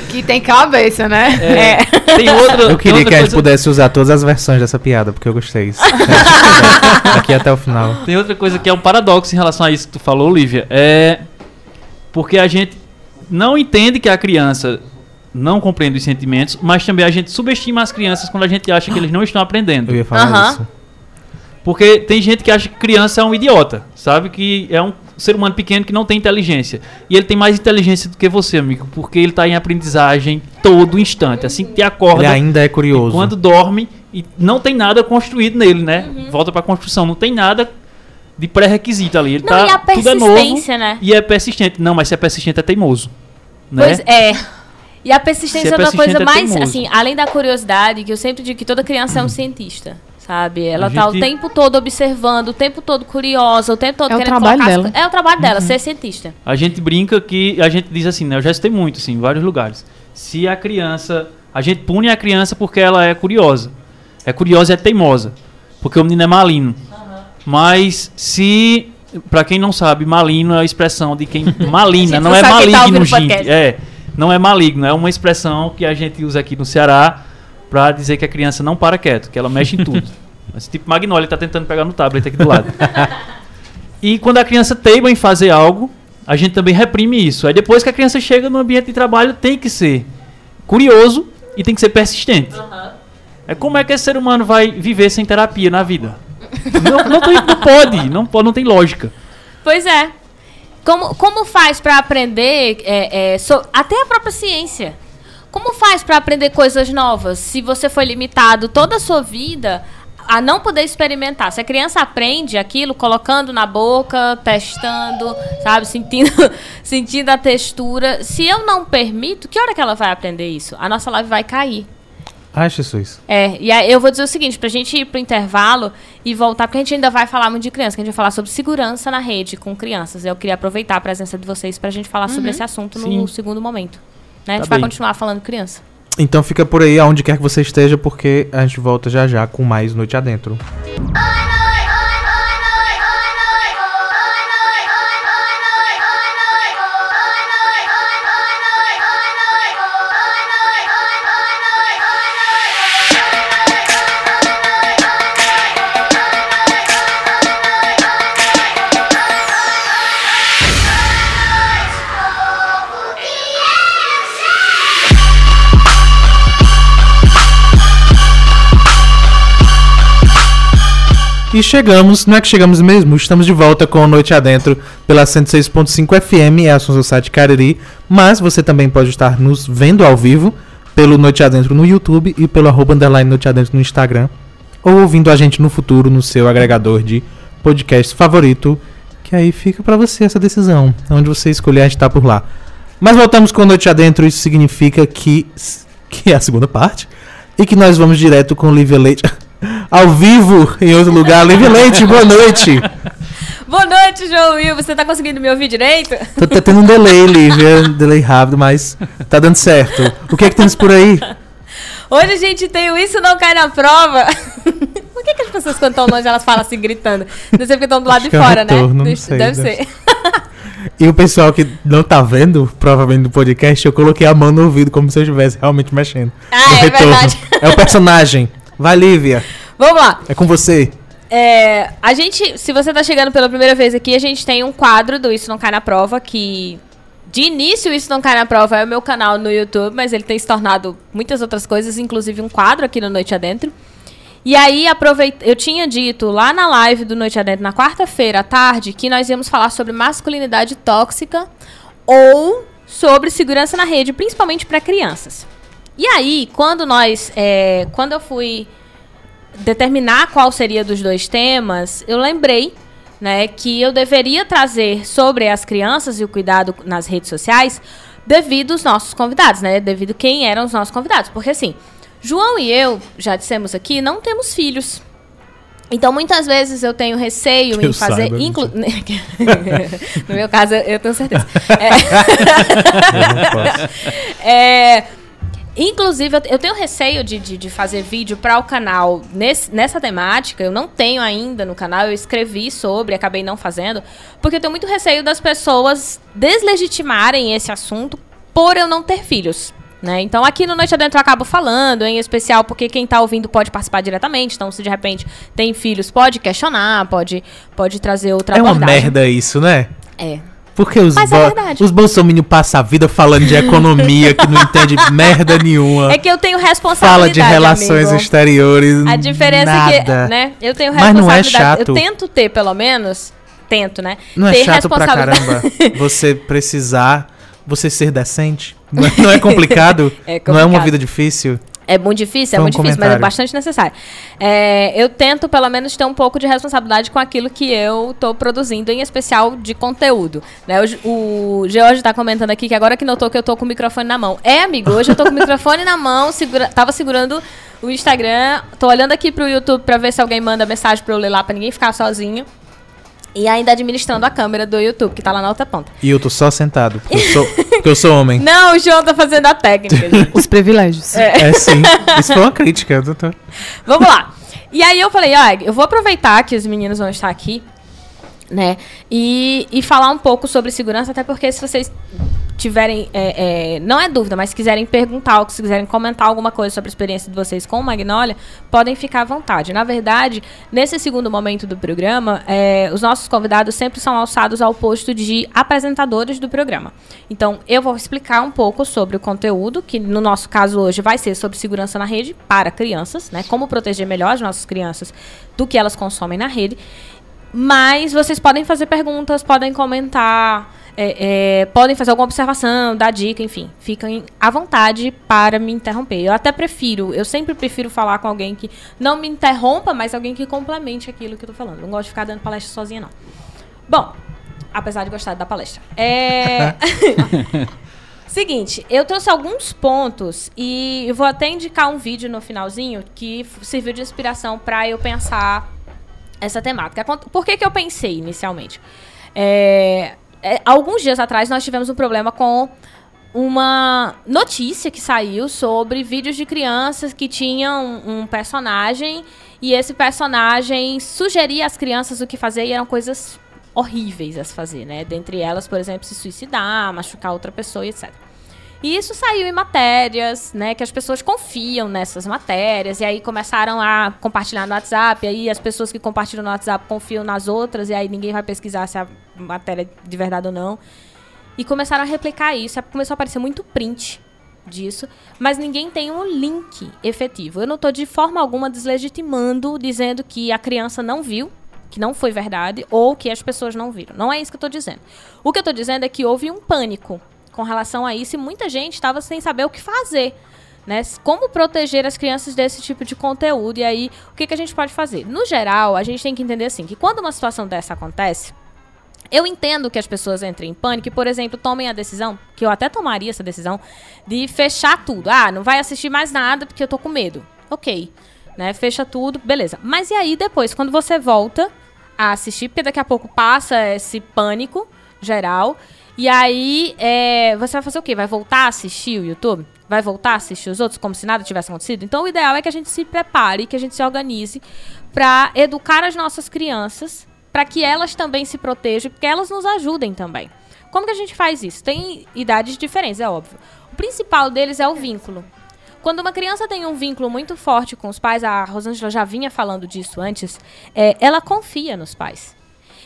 que tem cabeça, né? É. Tem outra, Eu queria outra que a gente coisa- pudesse usar todas as versões dessa piada, porque eu gostei. [LAUGHS] Aqui até o final. Tem outra coisa que é um paradoxo em relação a isso que tu falou, Lívia. É porque a gente não entende que a criança não compreende os sentimentos, mas também a gente subestima as crianças quando a gente acha que eles não estão aprendendo. Eu ia falar Aham. isso. Porque tem gente que acha que criança é um idiota, sabe? Que é um ser humano pequeno que não tem inteligência. E ele tem mais inteligência do que você, amigo, porque ele está em aprendizagem todo instante. Assim que te acorda, Ele ainda é curioso. quando dorme e não tem nada construído nele, né? Volta para a construção, não tem nada de pré-requisito ali. Ele Uhum. Não, tá, e a tudo é novo persistência, né? e é persistente. Não, mas se é persistente é teimoso. Né? Pois é. E a persistência é é uma coisa é mais, teimoso. assim, além da curiosidade, que eu sempre digo que toda criança é um cientista. Sabe? Ela A tá o tempo todo observando, o tempo todo curiosa, o tempo todo É o querendo trabalho colocar as dela. É o trabalho dela, ser cientista. A gente brinca que a gente diz assim, né? Eu já citei muito, assim, em vários lugares. Se a criança. A gente pune a criança porque ela é curiosa. É curiosa e é teimosa. Porque o menino é malino. Mas se. Pra quem não sabe, malino é a expressão de quem. [LAUGHS] Malina, Gente, não não é tá maligno, o gente. É. Não é maligno, é uma expressão que a gente usa aqui no Ceará pra dizer que a criança não para quieto, que ela mexe em tudo. [LAUGHS] Esse tipo Magnólia tá tentando pegar no tablet aqui do lado. E quando a criança teima em fazer algo, a gente também reprime isso. Aí depois que a criança chega no ambiente de trabalho, tem que ser curioso e tem que ser persistente. É como é que esse ser humano vai viver sem terapia na vida? Não, não, tem- não pode, não pode, não tem lógica. Pois é. Como, como faz pra aprender é, é, so- até a própria ciência? Como faz pra aprender coisas novas se você foi limitado toda a sua vida a não poder experimentar? Se a criança aprende aquilo colocando na boca, testando, sabe, sentindo, [LAUGHS] sentindo a textura, se eu não permito, que hora que ela vai aprender isso? A nossa live vai cair. Ai, Jesus. É, e aí eu vou dizer o seguinte, pra gente ir pro intervalo e voltar, porque a gente ainda vai falar muito de criança, que a gente vai falar sobre segurança na rede com crianças. Eu queria aproveitar a presença de vocês pra gente falar sobre esse assunto no Sim. segundo momento. Né? A gente Tá vai bem. continuar falando criança. Então fica por aí aonde quer que você esteja, porque a gente volta já já com mais Noite Adentro. E chegamos, não é que chegamos mesmo, estamos de volta com Noite Adentro pela 106.5 FM, é a Site Cariri, mas você também pode estar nos vendo ao vivo pelo Noite Adentro no YouTube e pelo arroba underline Noite Adentro no Instagram, ou ouvindo a gente no futuro no seu agregador de podcast favorito, que aí fica pra você essa decisão, onde você escolher a gente tá por lá. Mas voltamos com Noite Adentro, isso significa que, que é a segunda parte, e que nós vamos direto com Lívia Leite [LAUGHS] ao vivo em outro lugar. Lívia Leite, boa noite. Boa noite, João Will. Você tá conseguindo me ouvir direito? Tô, tá tendo um delay, Lívia, um delay rápido, mas tá dando certo. O que é que temos por aí? Hoje a gente tem o Isso Não Cai na Prova. Por que, que as pessoas, quando estão longe, elas falam assim, gritando? Deve ser porque estão do lado Acho de é fora, retorno, né? não Do- sei, deve deve ser. E o pessoal que não tá vendo, provavelmente no podcast, eu coloquei a mão no ouvido como se eu estivesse realmente mexendo. Ah, é verdade. É o personagem. Vai, Lívia. Vamos lá. É com você. É, a gente, se você tá chegando pela primeira vez aqui, a gente tem um quadro do Isso Não Cai na Prova, que de início Isso Não Cai na Prova é o meu canal no YouTube, mas ele tem se tornado muitas outras coisas, inclusive um quadro aqui no Noite Adentro. E aí, aproveita, eu tinha dito lá na live do Noite Adentro, na quarta-feira à tarde, que nós íamos falar sobre masculinidade tóxica ou sobre segurança na rede, principalmente para crianças. E aí, quando nós, é, quando eu fui determinar qual seria dos dois temas, eu lembrei, né, que eu deveria trazer sobre as crianças e o cuidado nas redes sociais devido aos nossos convidados, né, devido quem eram os nossos convidados, porque assim, João e eu, já dissemos aqui, não temos filhos. Então, muitas vezes eu tenho receio Que em fazer. saiba, inclu- [LAUGHS] no meu caso, eu tenho certeza. [LAUGHS] Posso. É, inclusive, eu, tenho receio de, de, de fazer vídeo para o canal nesse- nessa temática. Eu não tenho ainda no canal, eu escrevi sobre, acabei não fazendo, porque eu tenho muito receio das pessoas deslegitimarem esse assunto por eu não ter filhos. Né? Então aqui no Noite Adentro eu acabo falando, em especial porque quem está ouvindo pode participar diretamente. Então, se de repente tem filhos, pode questionar, pode, pode trazer outra É uma abordagem. merda isso, né? É. Porque os, Mas é verdade. os bolsominions passam a vida falando de economia que não entende [LAUGHS] merda nenhuma. É que eu tenho Fala responsabilidade. de relações amigo. exteriores. A diferença é que, nada. né, eu tenho Mas não é responsabilidade. chato. Eu tento ter, pelo menos, tento, né? Não é ter chato pra responsabilidade. caramba [LAUGHS] você precisar, você ser decente? Não é, não é complicado? [LAUGHS] É Não é uma complicado. vida difícil? É muito difícil, é Só um muito difícil, mas é comentário. bastante necessário. É, eu tento, pelo menos, ter um pouco de responsabilidade com aquilo que eu estou produzindo, em especial de conteúdo. Né? O, o George está comentando aqui que agora que notou que eu tô com o microfone na mão. É, amigo, hoje eu tô com o microfone na mão, segura, tava segurando o Instagram, tô olhando aqui pro YouTube para ver se alguém manda mensagem para eu ler lá, para ninguém ficar sozinho. E ainda administrando a câmera do YouTube, que tá lá na outra ponta. E eu tô só sentado, porque eu sou, porque eu sou homem. [LAUGHS] Não, o João tá fazendo a técnica, gente. Os privilégios. É sim. Isso foi uma crítica, doutor. Vamos lá. E aí eu falei, ah, eu vou aproveitar que os meninos vão estar aqui, né? E, e falar um pouco sobre segurança, até porque se vocês tiverem, é, é, não é dúvida, mas se quiserem perguntar ou se quiserem comentar alguma coisa sobre a experiência de vocês com o Magnolia, podem ficar à vontade. Na verdade, nesse segundo momento do programa, é, os nossos convidados sempre são alçados ao posto de apresentadores do programa. Então, eu vou explicar um pouco sobre o conteúdo, que no nosso caso hoje vai ser sobre segurança na rede para crianças, né? Como proteger melhor as nossas crianças do que elas consomem na rede. Mas vocês podem fazer perguntas, podem comentar, é, é, podem fazer alguma observação, dar dica, enfim. Fiquem à vontade para me interromper. Eu até prefiro, eu sempre prefiro falar com alguém que não me interrompa, mas alguém que complemente aquilo que eu tô falando. Não gosto de ficar dando palestra sozinha, não. Bom, apesar de gostar da palestra. É. [LAUGHS] Seguinte, eu trouxe alguns pontos e vou até indicar um vídeo no finalzinho que serviu de inspiração para eu pensar essa temática. Por que, que eu pensei inicialmente? É, é, alguns dias atrás nós tivemos um problema com uma notícia que saiu sobre vídeos de crianças que tinham um, um personagem e esse personagem sugeria às crianças o que fazer e eram coisas horríveis a se fazer, né? Dentre elas, por exemplo, se suicidar, machucar outra pessoa e etc. E isso saiu em matérias, né? Que as pessoas confiam nessas matérias. E aí começaram a compartilhar no WhatsApp. E aí as pessoas que compartilham no WhatsApp confiam nas outras. E aí ninguém vai pesquisar se a matéria é de verdade ou não. E começaram a replicar isso. Começou a aparecer muito print disso. Mas ninguém tem um link efetivo. Eu não estou de forma alguma deslegitimando, dizendo que a criança não viu que não foi verdade ou que as pessoas não viram. Não é isso que eu estou dizendo. O que eu estou dizendo é que houve um pânico com relação a isso e muita gente estava sem saber o que fazer. Né? Como proteger as crianças desse tipo de conteúdo? E aí, o que, que a gente pode fazer? No geral, a gente tem que entender assim, que quando uma situação dessa acontece, eu entendo que as pessoas entrem em pânico e, por exemplo, tomem a decisão, que eu até tomaria essa decisão, de fechar tudo. Ah, não vai assistir mais nada porque eu tô com medo. Ok. Né? Fecha tudo, beleza. Mas e aí depois, quando você volta a assistir, porque daqui a pouco passa esse pânico geral, E aí, é, você vai fazer o quê? Vai voltar a assistir o YouTube? Vai voltar a assistir os outros como se nada tivesse acontecido? Então, o ideal é que a gente se prepare, que a gente se organize para educar as nossas crianças, para que elas também se protejam, porque elas nos ajudem também. Como que a gente faz isso? Tem idades diferentes, é óbvio. O principal deles é o vínculo. Quando uma criança tem um vínculo muito forte com os pais, a Rosângela já vinha falando disso antes, é, ela confia nos pais.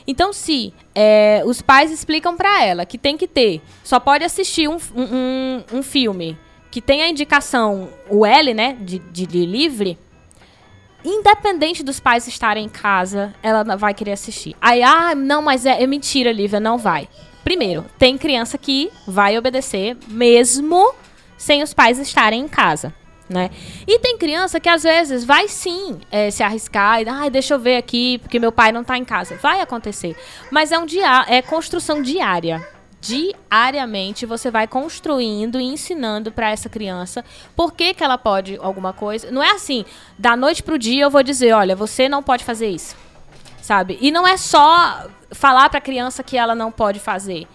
Então, se é, os pais explicam para ela que tem que ter, só pode assistir um, um, um filme que tem a indicação, o L, né, de, de, de livre, independente dos pais estarem em casa, ela vai querer assistir. Aí, ah, não, mas é, é mentira, Lívia, não vai. Primeiro, tem criança que vai obedecer mesmo sem os pais estarem em casa. Né? E tem criança que às vezes vai sim é, se arriscar e ah, deixa eu ver aqui, porque meu pai não está em casa. Vai acontecer. Mas é um dia é construção diária. Diariamente você vai construindo e ensinando para essa criança por que, que ela pode alguma coisa. Não é assim, da noite pro dia eu vou dizer, olha, você não pode fazer isso. Sabe? E não é só falar para a criança que ela não pode fazer.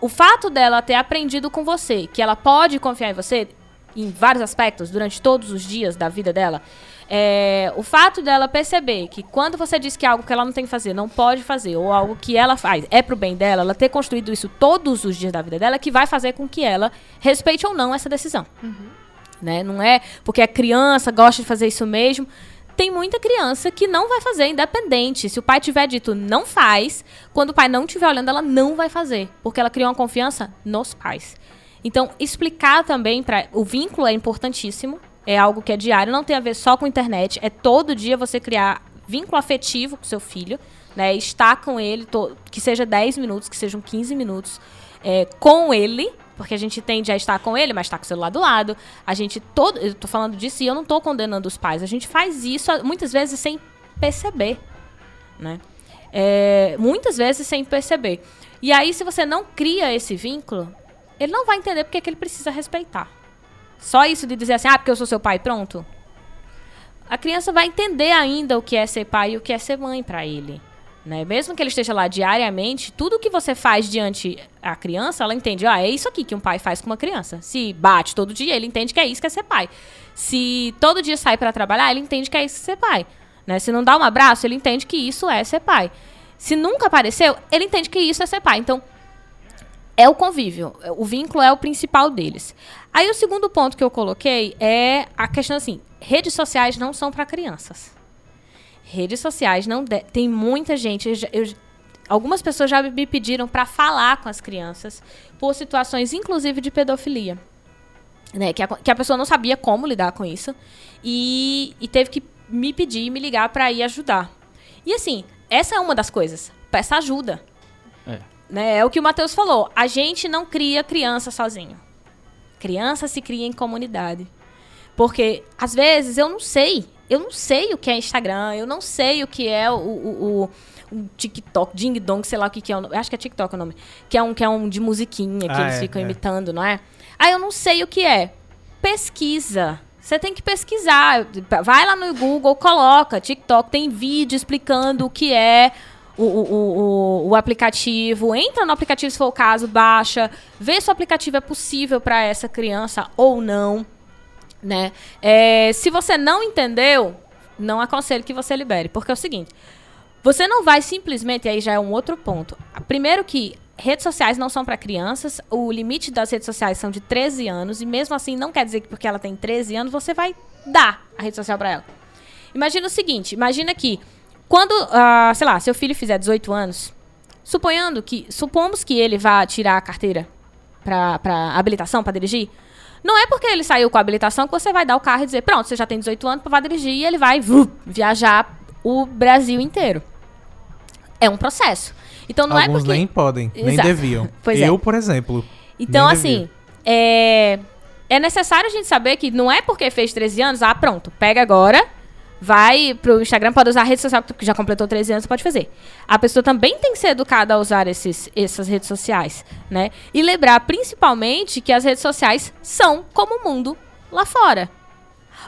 O fato dela ter aprendido com você que ela pode confiar em você, em vários aspectos, durante todos os dias da vida dela, é, o fato dela perceber que quando você diz que é algo que ela não tem que fazer, não pode fazer, ou algo que ela faz é pro bem dela, ela ter construído isso todos os dias da vida dela, que vai fazer com que ela respeite ou não essa decisão. Uhum. Né? Não é porque a criança gosta de fazer isso mesmo. Tem muita criança que não vai fazer, independente. Se o pai tiver dito não faz, quando o pai não estiver olhando, ela não vai fazer. Porque ela criou uma confiança nos pais. Então, explicar também para o vínculo é importantíssimo. É algo que é diário, não tem a ver só com internet. É todo dia você criar vínculo afetivo com seu filho, né? Estar com ele, que seja 10 minutos, que sejam 15 minutos, é, com ele, porque a gente tende a estar com ele, mas está com o celular do lado. A gente todo, eu tô falando disso e eu não estou condenando os pais. A gente faz isso muitas vezes sem perceber, né? É, muitas vezes sem perceber. E aí, se você não cria esse vínculo, ele não vai entender porque que ele precisa respeitar. Só isso de dizer assim, ah, porque eu sou seu pai, pronto. A criança vai entender ainda o que é ser pai e o que é ser mãe para ele. Né? Mesmo que ele esteja lá diariamente, tudo que você faz diante a criança, ela entende, ah, é isso aqui que um pai faz com uma criança. Se bate todo dia, ele entende que é isso que é ser pai. Se todo dia sai para trabalhar, ele entende que é isso que é ser pai. Né? Se não dá um abraço, ele entende que isso é ser pai. Se nunca apareceu, ele entende que isso é ser pai. Então, é o convívio. O vínculo é o principal deles. Aí o segundo ponto que eu coloquei é a questão assim: redes sociais não são para crianças. Redes sociais não de... tem muita gente. Eu, eu, algumas pessoas já me pediram para falar com as crianças por situações, inclusive de pedofilia, né? Que a, que a pessoa não sabia como lidar com isso e, e teve que me pedir, me ligar para ir ajudar. E assim, essa é uma das coisas. Peça ajuda. É. Né? É o que o Matheus falou. A gente não cria criança sozinho. Criança se cria em comunidade. Porque, às vezes, eu não sei. Eu não sei o que é Instagram. Eu não sei o que é o, o, o, o TikTok, Ding Dong, sei lá o que, que é. O, acho que é TikTok o nome. Que é um, que é um de musiquinha que ah, eles é, ficam é. imitando, não é? Aí eu não sei o que é. Pesquisa. Você tem que pesquisar. Vai lá no Google, coloca TikTok, tem vídeo explicando o que é o, o, o, o, aplicativo, entra no aplicativo se for o caso, baixa, vê se o aplicativo é possível para essa criança ou não. Né? É, se você não entendeu, não aconselho que você libere, porque é o seguinte: você não vai simplesmente, aí já é um outro ponto. Primeiro que redes sociais não são para crianças, o limite das redes sociais são de 13 anos, e mesmo assim não quer dizer que porque ela tem 13 anos você vai dar a rede social para ela. Imagina o seguinte: imagina que quando, uh, sei lá, seu filho fizer 18 anos, suponhando que, supomos que ele vá tirar a carteira para habilitação, para dirigir, não é porque ele saiu com a habilitação que você vai dar o carro e dizer, pronto, você já tem 18 anos para dirigir e ele vai viajar o Brasil inteiro. É um processo. Então não Alguns é porque... nem podem, Exato. nem deviam. [LAUGHS] Pois é. Eu, é. por exemplo. Então, assim, é... é necessário a gente saber que não é porque fez 13 anos, ah, pronto, pega agora vai pro Instagram, pode usar a rede social que já completou 13 anos, pode fazer. A pessoa também tem que ser educada a usar esses, essas redes sociais, né? E lembrar principalmente que as redes sociais são como o mundo lá fora.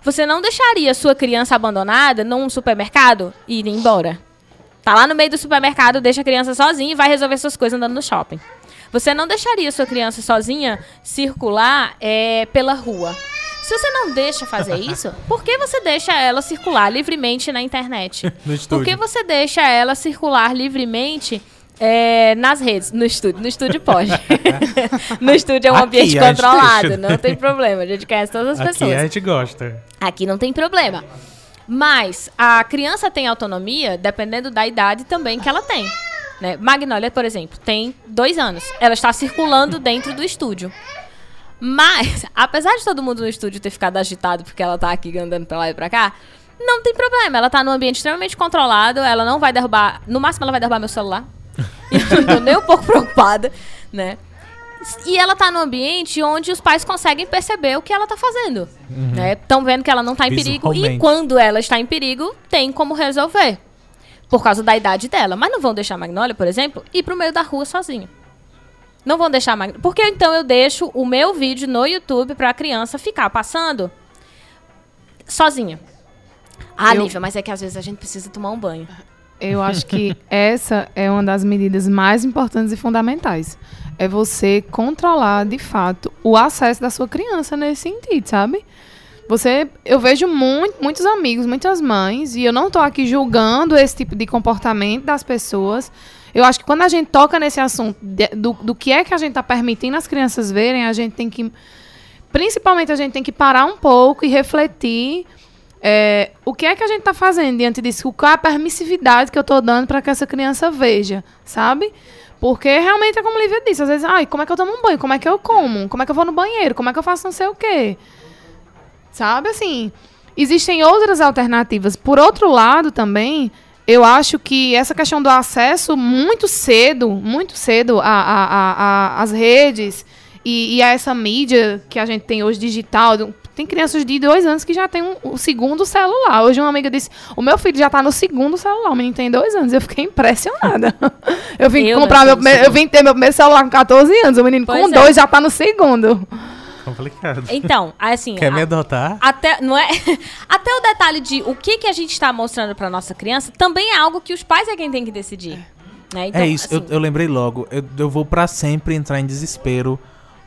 Você não deixaria sua criança abandonada num supermercado e ir embora. Tá lá no meio do supermercado, deixa a criança sozinha e vai resolver suas coisas andando no shopping. Você não deixaria sua criança sozinha circular é, pela rua. Se você não deixa fazer isso, por que você deixa ela circular livremente na internet? [LAUGHS] No Por que você deixa ela circular livremente é, nas redes? No estúdio. No estúdio pode. [LAUGHS] no estúdio é um Aqui, ambiente controlado, não tem problema. A gente conhece todas as Aqui pessoas. a gente gosta. Aqui não tem problema. Mas a criança tem autonomia dependendo da idade também que ela tem. Né? Magnólia, por exemplo, tem dois anos. Ela está circulando dentro do estúdio. Mas, apesar de todo mundo no estúdio ter ficado agitado porque ela tá aqui andando pra lá e pra cá, não tem problema. Ela tá num ambiente extremamente controlado, ela não vai derrubar. No máximo, ela vai derrubar meu celular. [LAUGHS] Eu não tô nem um pouco preocupada, né? E ela tá num ambiente onde os pais conseguem perceber o que ela tá fazendo. né? Estão vendo que ela não tá em perigo. E quando ela está em perigo, tem como resolver. Por causa da idade dela. Mas não vão deixar a Magnólia, por exemplo, ir pro meio da rua sozinha. Não vão deixar a Magnólia. Porque então eu deixo o meu vídeo no YouTube pra criança ficar passando sozinha. Ah, Eu- Lívia, mas é que às vezes a gente precisa tomar um banho. Eu acho que [LAUGHS] essa é uma das medidas mais importantes e fundamentais. É você controlar, de fato, o acesso da sua criança nesse sentido, sabe? Você, eu vejo muito, muitos amigos, muitas mães, e eu não estou aqui julgando esse tipo de comportamento das pessoas. Eu acho que quando a gente toca nesse assunto do, do que é que a gente está permitindo as crianças verem, a gente tem que. Principalmente a gente tem que parar um pouco e refletir é, o que é que a gente está fazendo diante disso? Qual é a permissividade que eu estou dando para que essa criança veja, sabe? Porque realmente é como Lívia disse, às vezes, ai, como é que eu tomo um banho? Como é que eu como? Como é que eu vou no banheiro? Como é que eu faço não sei o quê? Sabe, assim, existem outras alternativas. Por outro lado, também, eu acho que essa questão do acesso muito cedo, muito cedo às redes e, e a essa mídia que a gente tem hoje digital. Tem crianças de dois anos que já tem um, o segundo celular. Hoje uma amiga disse, o meu filho já tá no segundo celular, o menino tem dois anos. Eu fiquei impressionada. [LAUGHS] Eu vim Eu comprar meu primeiro, eu vim ter meu primeiro celular com 14 anos, o menino Pois com é. dois já tá no segundo. Complicado. Então, assim. Quer a- me adotar? Até, não é? [LAUGHS] Até o detalhe de o que, que a gente está mostrando para nossa criança também é algo que os pais é quem tem que decidir. Né? Então, é isso, eu, assim, eu lembrei logo. Eu, eu vou pra sempre entrar em desespero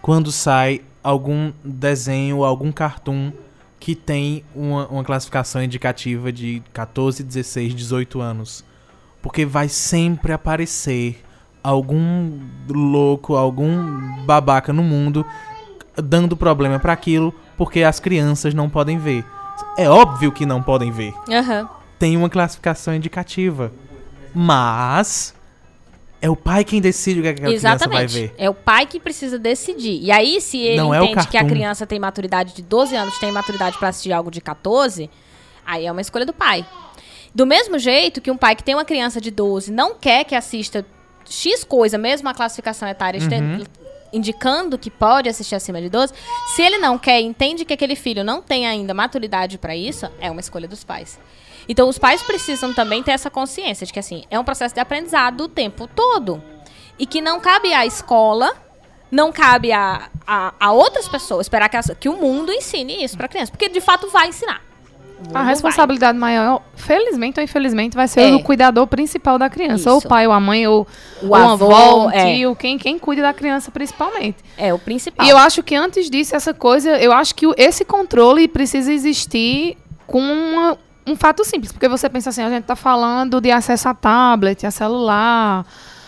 quando sai algum desenho, algum cartoon que tem uma, uma classificação indicativa de 14, 16, 18 anos. Porque vai sempre aparecer algum louco, algum babaca no mundo dando problema pra aquilo porque as crianças não podem ver. É óbvio que não podem ver aham. tem uma classificação indicativa. Mas é o pai quem decide o que, é que a criança vai Exatamente. ver. É o pai que precisa decidir. E aí, se ele Não é entende que a criança tem maturidade de 12 anos, tem maturidade para assistir algo de 14, aí é uma escolha do pai. Do mesmo jeito que um pai que tem uma criança de 12 não quer que assista X coisa, mesmo a classificação etária Uhum. Indicando que pode assistir acima de 12, se ele não quer entende que aquele filho não tem ainda maturidade para isso, é uma escolha dos pais. Então, os pais precisam também ter essa consciência de que, assim, é um processo de aprendizado o tempo todo. E que não cabe à escola, não cabe a, a, a outras pessoas esperar que, as- que o mundo ensine isso para criança. Porque, de fato, vai ensinar. O A vai. responsabilidade maior, felizmente ou infelizmente, vai ser É. o cuidador principal da criança. Ou Isso. o pai, ou a mãe, ou O ou um avô, avó, um é. tio, quem, quem cuida da criança principalmente. É o principal. E eu acho que antes disso, essa coisa, eu acho que o- esse controle precisa existir com uma- um fato simples. Porque você pensa assim, a gente tá falando de acesso a tablet, a celular.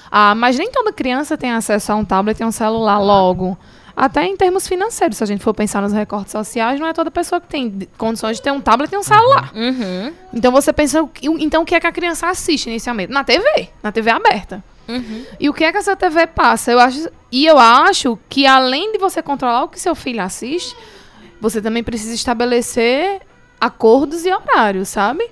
Ah, mas nem toda criança tem acesso a um tablet e a um celular logo. Até em termos financeiros, se a gente for pensar nos recortes sociais, não é toda pessoa que tem condições de ter um tablet e um celular. Uhum, Então você pensa, então o que é que a criança assiste inicialmente? Na TV, na TV aberta. uhum. E o que é que essa TV passa? Eu acho, e eu acho que além de você controlar o que seu filho assiste, você também precisa estabelecer acordos e horários, sabe?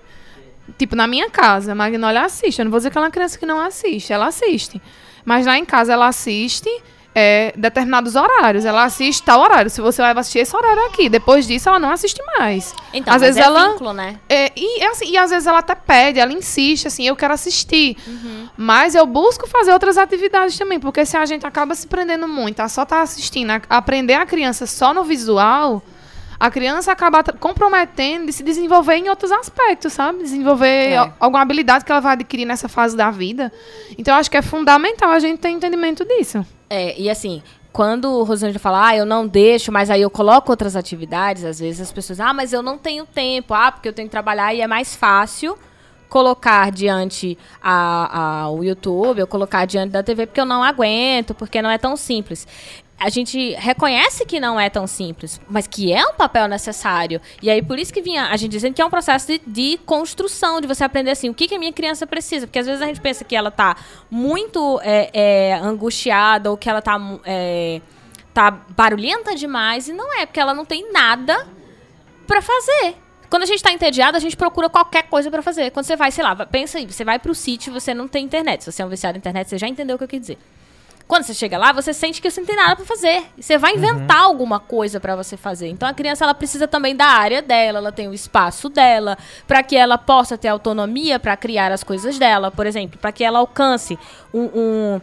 Tipo, na minha casa, a Magnólia assiste. Eu não vou dizer que ela é uma criança que não assiste, ela assiste. Mas lá em casa ela assiste é, determinados horários. Ela assiste tal horário. Se você vai assistir esse horário aqui, depois disso ela não assiste mais. Então, Às vezes é ela- vínculo, né? É, e, assim, e às vezes ela até pede, ela insiste, assim, eu quero assistir. Uhum. Mas eu busco fazer outras atividades também, porque se a gente acaba se prendendo muito a só estar assistindo, a aprender a criança só no visual, a criança acaba comprometendo de se desenvolver em outros aspectos, sabe? Desenvolver É. al- alguma habilidade que ela vai adquirir nessa fase da vida. Então, eu acho que é fundamental a gente ter entendimento disso. É, e assim, quando o Rosângela fala, ah, eu não deixo, mas aí eu coloco outras atividades, às vezes as pessoas, ah, mas eu não tenho tempo, ah, porque eu tenho que trabalhar e é mais fácil colocar diante a, a, o YouTube, eu colocar diante da TV, porque eu não aguento, porque não é tão simples a gente reconhece que não é tão simples, mas que é um papel necessário. E aí, por isso que vinha a gente dizendo que é um processo de, de construção, de você aprender assim, o que, que a minha criança precisa. Porque às vezes a gente pensa que ela está muito é, é, angustiada ou que ela está é, tá barulhenta demais, e não é, porque ela não tem nada para fazer. Quando a gente está entediado, a gente procura qualquer coisa para fazer. Quando você vai, sei lá, pensa aí, você vai para o sítio, você não tem internet. Se você é um viciado na internet, você já entendeu o que eu quis dizer. Quando você chega lá, você sente que você não tem nada para fazer. E você vai inventar uhum. alguma coisa para você fazer. Então a criança ela precisa também da área dela, ela tem o espaço dela, para que ela possa ter autonomia para criar as coisas dela, por exemplo, para que ela alcance um, um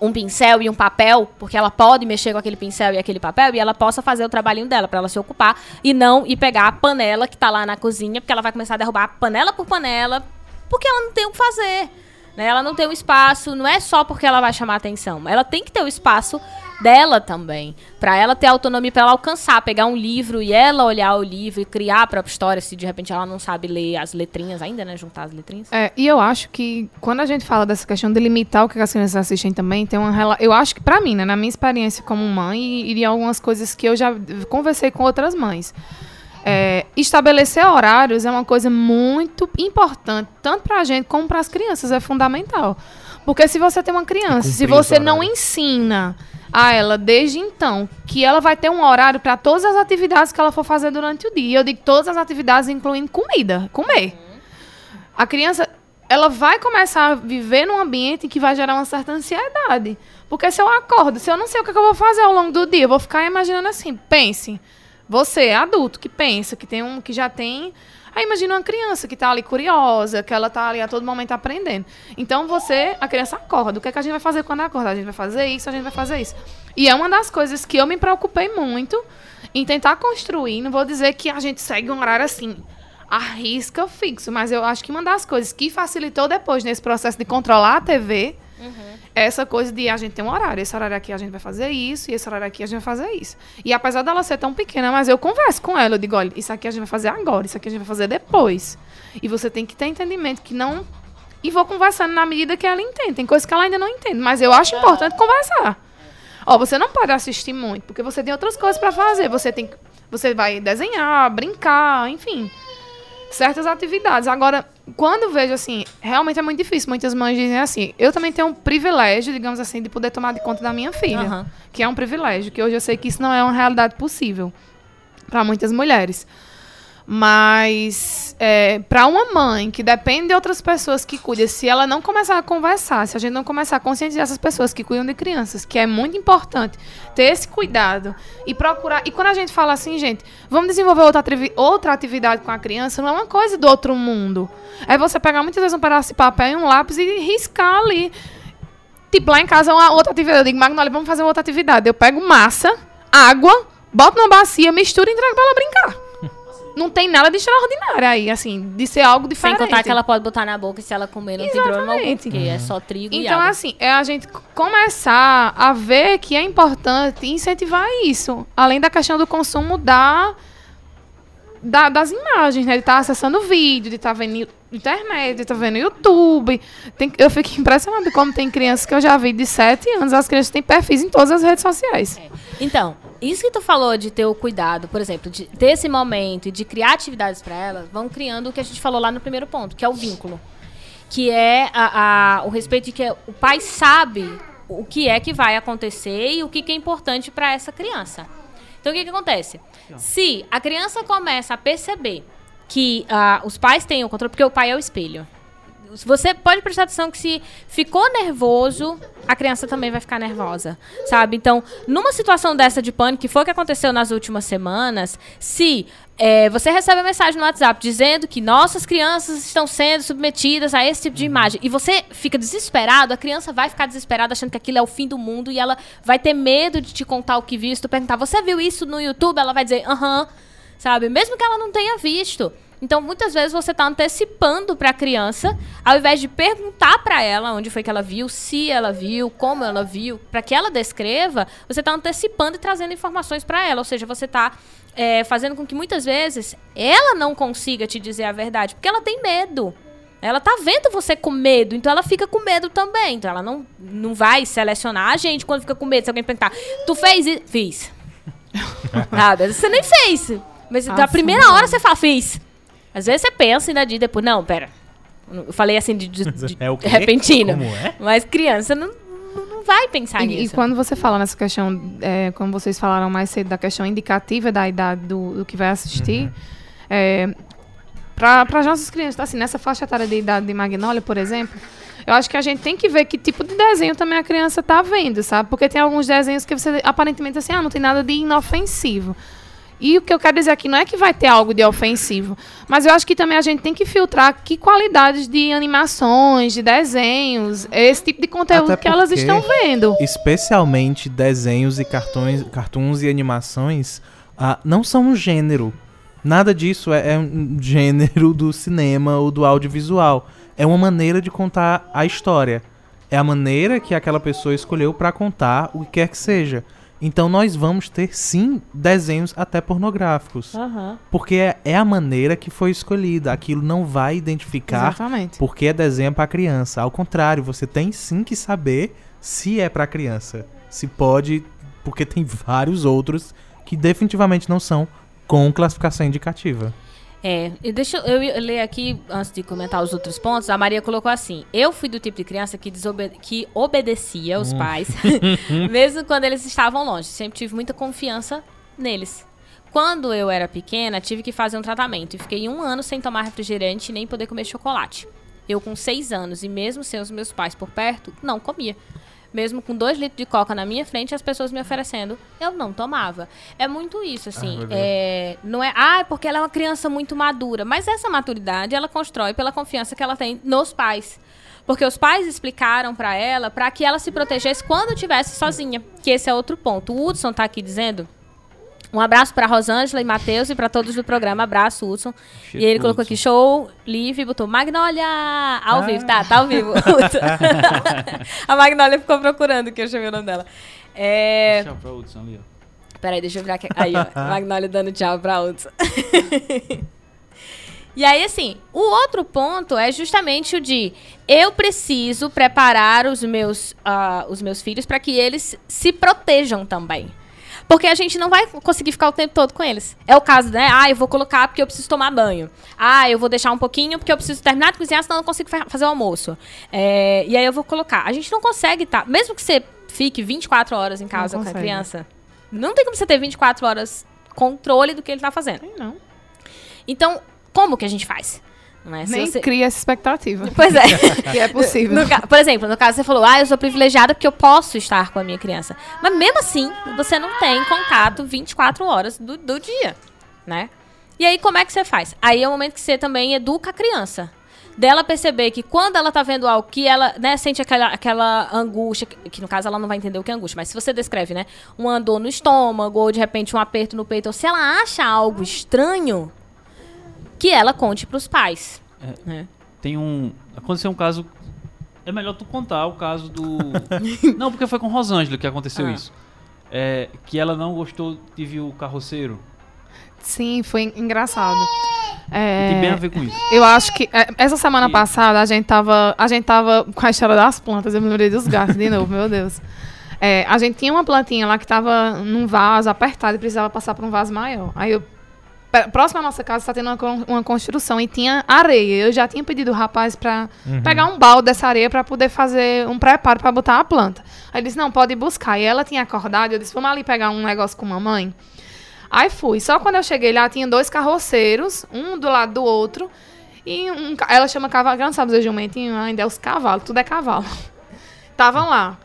um pincel e um papel, porque ela pode mexer com aquele pincel e aquele papel e ela possa fazer o trabalhinho dela para ela se ocupar e não ir pegar a panela que tá lá na cozinha, porque ela vai começar a derrubar panela por panela, porque ela não tem o que fazer. Né? Ela não tem um espaço, não é só porque ela vai chamar atenção. Ela tem que ter o espaço dela também, para ela ter autonomia para ela alcançar, pegar um livro e ela olhar o livro e criar a própria história, se de repente ela não sabe ler as letrinhas ainda, né, juntar as letrinhas. É, e eu acho que quando a gente fala dessa questão de limitar o que as crianças assistem também, tem uma eu acho que para mim, né, na minha experiência como mãe e algumas coisas que eu já conversei com outras mães, é, estabelecer horários é uma coisa muito importante, tanto para a gente como para as crianças, é fundamental. Porque se você tem uma criança, se você não ensina a ela desde então que ela vai ter um horário para todas as atividades que ela for fazer durante o dia, eu digo todas as atividades, incluindo comida, comer. A criança, ela vai começar a viver num ambiente que vai gerar uma certa ansiedade. Porque se eu acordo, se eu não sei o que, é que eu vou fazer ao longo do dia, eu vou ficar imaginando assim, pense. Você, adulto, que pensa, que tem um, que já tem. Aí imagina uma criança que está ali curiosa, que ela está ali a todo momento aprendendo. Então você, a criança acorda. O que, é que a gente vai fazer quando acorda? A gente vai fazer isso, a gente vai fazer isso. E é uma das coisas que eu me preocupei muito em tentar construir. Não vou dizer que a gente segue um horário assim, arrisca fixo, mas eu acho que uma das coisas que facilitou depois nesse processo de controlar a TV Uhum. Essa coisa de a gente tem um horário, esse horário aqui a gente vai fazer isso, e esse horário aqui a gente vai fazer isso. E apesar dela ser tão pequena, mas eu converso com ela, eu digo, olha, isso aqui a gente vai fazer agora, isso aqui a gente vai fazer depois. E você tem que ter entendimento que não. E vou conversando na medida que ela entende. Tem coisas que ela ainda não entende, mas eu acho importante conversar. Ó, você não pode assistir muito, porque você tem outras coisas para fazer. Você tem você vai desenhar, brincar, enfim certas atividades. Agora, quando vejo assim, realmente é muito difícil. Muitas mães dizem assim: eu também tenho um privilégio, digamos assim, de poder tomar de conta da minha filha. Uhum. Que é um privilégio, que hoje eu sei que isso não é uma realidade possível para muitas mulheres. Mas é, para uma mãe que depende de outras pessoas que cuidam, se ela não começar a conversar, se a gente não começar a conscientizar essas pessoas que cuidam de crianças, que é muito importante ter esse cuidado e procurar. E quando a gente fala assim, gente, vamos desenvolver outra, outra atividade com a criança, não é uma coisa do outro mundo. É você pegar muitas vezes um pedaço de papel e um lápis e riscar ali. Tipo, lá em casa, uma outra atividade. Eu digo, Magnólia, vamos fazer outra atividade. Eu pego massa, água, boto numa bacia, misturo e entrego pra ela brincar não tem nada de extraordinário aí, assim, de ser algo diferente. Sem contar que ela pode botar na boca e se ela comer não Exatamente. tem problema algum, porque é só trigo então, e. Então, assim, é a gente começar a ver que é importante incentivar isso. Além da questão do consumo da, da das imagens, né? De estar tá acessando vídeo, de estar tá vendo internet, de estar tá vendo YouTube. Tem, eu fico [LAUGHS] impressionada como tem crianças que eu já vi de 7 anos, as crianças têm perfis em todas as redes sociais. É. Então, isso que tu falou de ter o cuidado, por exemplo, de ter esse momento e de criar atividades para elas, vão criando o que a gente falou lá no primeiro ponto, que é o vínculo. Que é a, a, o respeito de que o pai sabe o que é que vai acontecer e o que, que é importante para essa criança. Então, o que, que acontece? Se a criança começa a perceber que uh, os pais têm o controle, porque o pai é o espelho. Você pode prestar atenção que se ficou nervoso, a criança também vai ficar nervosa, sabe? Então, numa situação dessa de pânico, que foi o que aconteceu nas últimas semanas, se é, você recebe a mensagem no WhatsApp dizendo que nossas crianças estão sendo submetidas a esse tipo de imagem e você fica desesperado, a criança vai ficar desesperada achando que aquilo é o fim do mundo e ela vai ter medo de te contar o que viu. Se tu perguntar, você viu isso no YouTube? Ela vai dizer, aham, sabe? Mesmo que ela não tenha visto. Então, muitas vezes você está antecipando para a criança, ao invés de perguntar para ela onde foi que ela viu, se ela viu, como ela viu, para que ela descreva, você está antecipando e trazendo informações para ela. Ou seja, você está é, fazendo com que muitas vezes ela não consiga te dizer a verdade, porque ela tem medo. Ela tá vendo você com medo, então ela fica com medo também. Então ela não, não vai selecionar a gente quando fica com medo. Se alguém perguntar, tu fez isso? Fiz. [LAUGHS] Nada, você nem fez. Mas na primeira hora você fala, fiz. Às vezes você pensa e ainda diz depois, não, pera. Eu falei assim de, de, de [LAUGHS] É o quê? repentino. Como é? Mas criança não, não vai pensar E, e nisso. quando você fala nessa questão, é, como vocês falaram mais cedo, da questão indicativa da idade do, do que vai assistir, é, para as nossas crianças, assim, nessa faixa etária de idade de Magnólia, por exemplo, eu acho que a gente tem que ver que tipo de desenho também a criança está vendo, sabe? Porque tem alguns desenhos que você aparentemente assim, ah, não tem nada de inofensivo. E o que eu quero dizer aqui não é que vai ter algo de ofensivo, mas eu acho que também a gente tem que filtrar que qualidades de animações, de desenhos, esse tipo de conteúdo que elas estão vendo. Especialmente desenhos e cartões, cartoons e animações ah, não são um gênero. Nada disso é, é um gênero do cinema ou do audiovisual. É uma maneira de contar a história. É a maneira que aquela pessoa escolheu para contar o que quer que seja. Então nós vamos ter sim desenhos até pornográficos. Aham. Porque é, é a maneira que foi escolhida. Aquilo não vai identificar Exatamente. porque é desenho para criança. Ao contrário, você tem sim que saber se é para criança. Se pode, porque tem vários outros que definitivamente não são com classificação indicativa. É, e deixa eu, ler aqui, antes de comentar os outros pontos, a Maria colocou assim, eu fui do tipo de criança que, desobe que obedecia Hum. os pais, [LAUGHS] [LAUGHS] mesmo quando eles estavam longe, sempre tive muita confiança neles. Quando eu era pequena, tive que fazer um tratamento e fiquei um ano sem tomar refrigerante e nem poder comer chocolate. Eu com seis anos e mesmo sem os meus pais por perto, não comia. Mesmo com dois litros de coca na minha frente, as pessoas me oferecendo, eu não tomava. É muito isso, assim. Deus. é, não é, ah, é porque ela é uma criança muito madura. Mas essa maturidade, ela constrói pela confiança que ela tem nos pais. Porque os pais explicaram pra ela para que ela se protegesse quando estivesse sozinha. Que esse é outro ponto. O Hudson tá aqui dizendo. Um abraço pra Rosângela e Matheus e pra todos do programa. Abraço, Hudson. e ele colocou aqui show livre e botou Magnólia ao vivo. Tá, tá ao vivo. Hudson. [LAUGHS] [LAUGHS] a Magnólia ficou procurando que eu chamei o nome dela. É... Tchau pra Hudson ali, ó. Peraí, deixa eu virar aqui. Aí, ó. [LAUGHS] Magnólia dando tchau pra Hudson. e aí, assim, o outro ponto é justamente o de eu preciso preparar os meus, ah, os meus filhos para que eles se protejam também. Porque a gente não vai conseguir ficar o tempo todo com eles. É o caso, né? Ah, eu vou colocar porque eu preciso tomar banho. Ah, eu vou deixar um pouquinho porque eu preciso terminar de cozinhar, senão eu não consigo fa- fazer o almoço. É, e aí eu vou colocar. A gente não consegue estar. mesmo que você fique 24 horas em casa com a criança, não tem como você ter 24 horas controle do que ele tá fazendo. Tem não. Então, como que a gente faz? É? Se Nem você- cria essa expectativa. Pois é. [LAUGHS] que é possível. No por exemplo, no caso você falou, ah, eu sou privilegiada porque eu posso estar com a minha criança. Mas mesmo assim, você não tem contato 24 horas do, do dia, né? E aí, como é que você faz? Aí é o momento que você também educa a criança. Dela perceber que quando ela tá vendo algo que ela, né, sente aquela, aquela angústia, que, que no caso ela não vai entender o que é angústia, mas se você descreve, né, uma dor no estômago, ou de repente um aperto no peito, ou se ela acha algo estranho, que ela conte pros pais. né? Tem um. Aconteceu um caso. É melhor tu contar o caso do. [LAUGHS] não, porque foi com Rosângela que aconteceu Ah. isso. É, que ela não gostou de ver o carroceiro. Sim, foi engraçado. É, Tem bem a ver com isso. Eu acho que é, essa semana E- passada a gente tava, a gente tava com a história das plantas, eu me lembrei dos gatos de novo, meu Deus. É, a gente tinha uma plantinha lá que tava num vaso apertado e precisava passar para um vaso maior. Aí eu próximo à nossa casa está tendo uma, uma construção e tinha areia. Eu já tinha pedido o rapaz para pegar um balde dessa areia para poder fazer um preparo para botar a planta. Aí ele disse: "Não, pode ir buscar". E ela tinha acordado, eu disse: "Vamos ali pegar um negócio com mamãe". Aí fui. Só quando eu cheguei lá, tinha dois carroceiros, um do lado do outro. E um, ela chama cavalo, não sabe dizer jumentinho, ainda é os cavalos, tudo é cavalo. [LAUGHS] Estavam lá.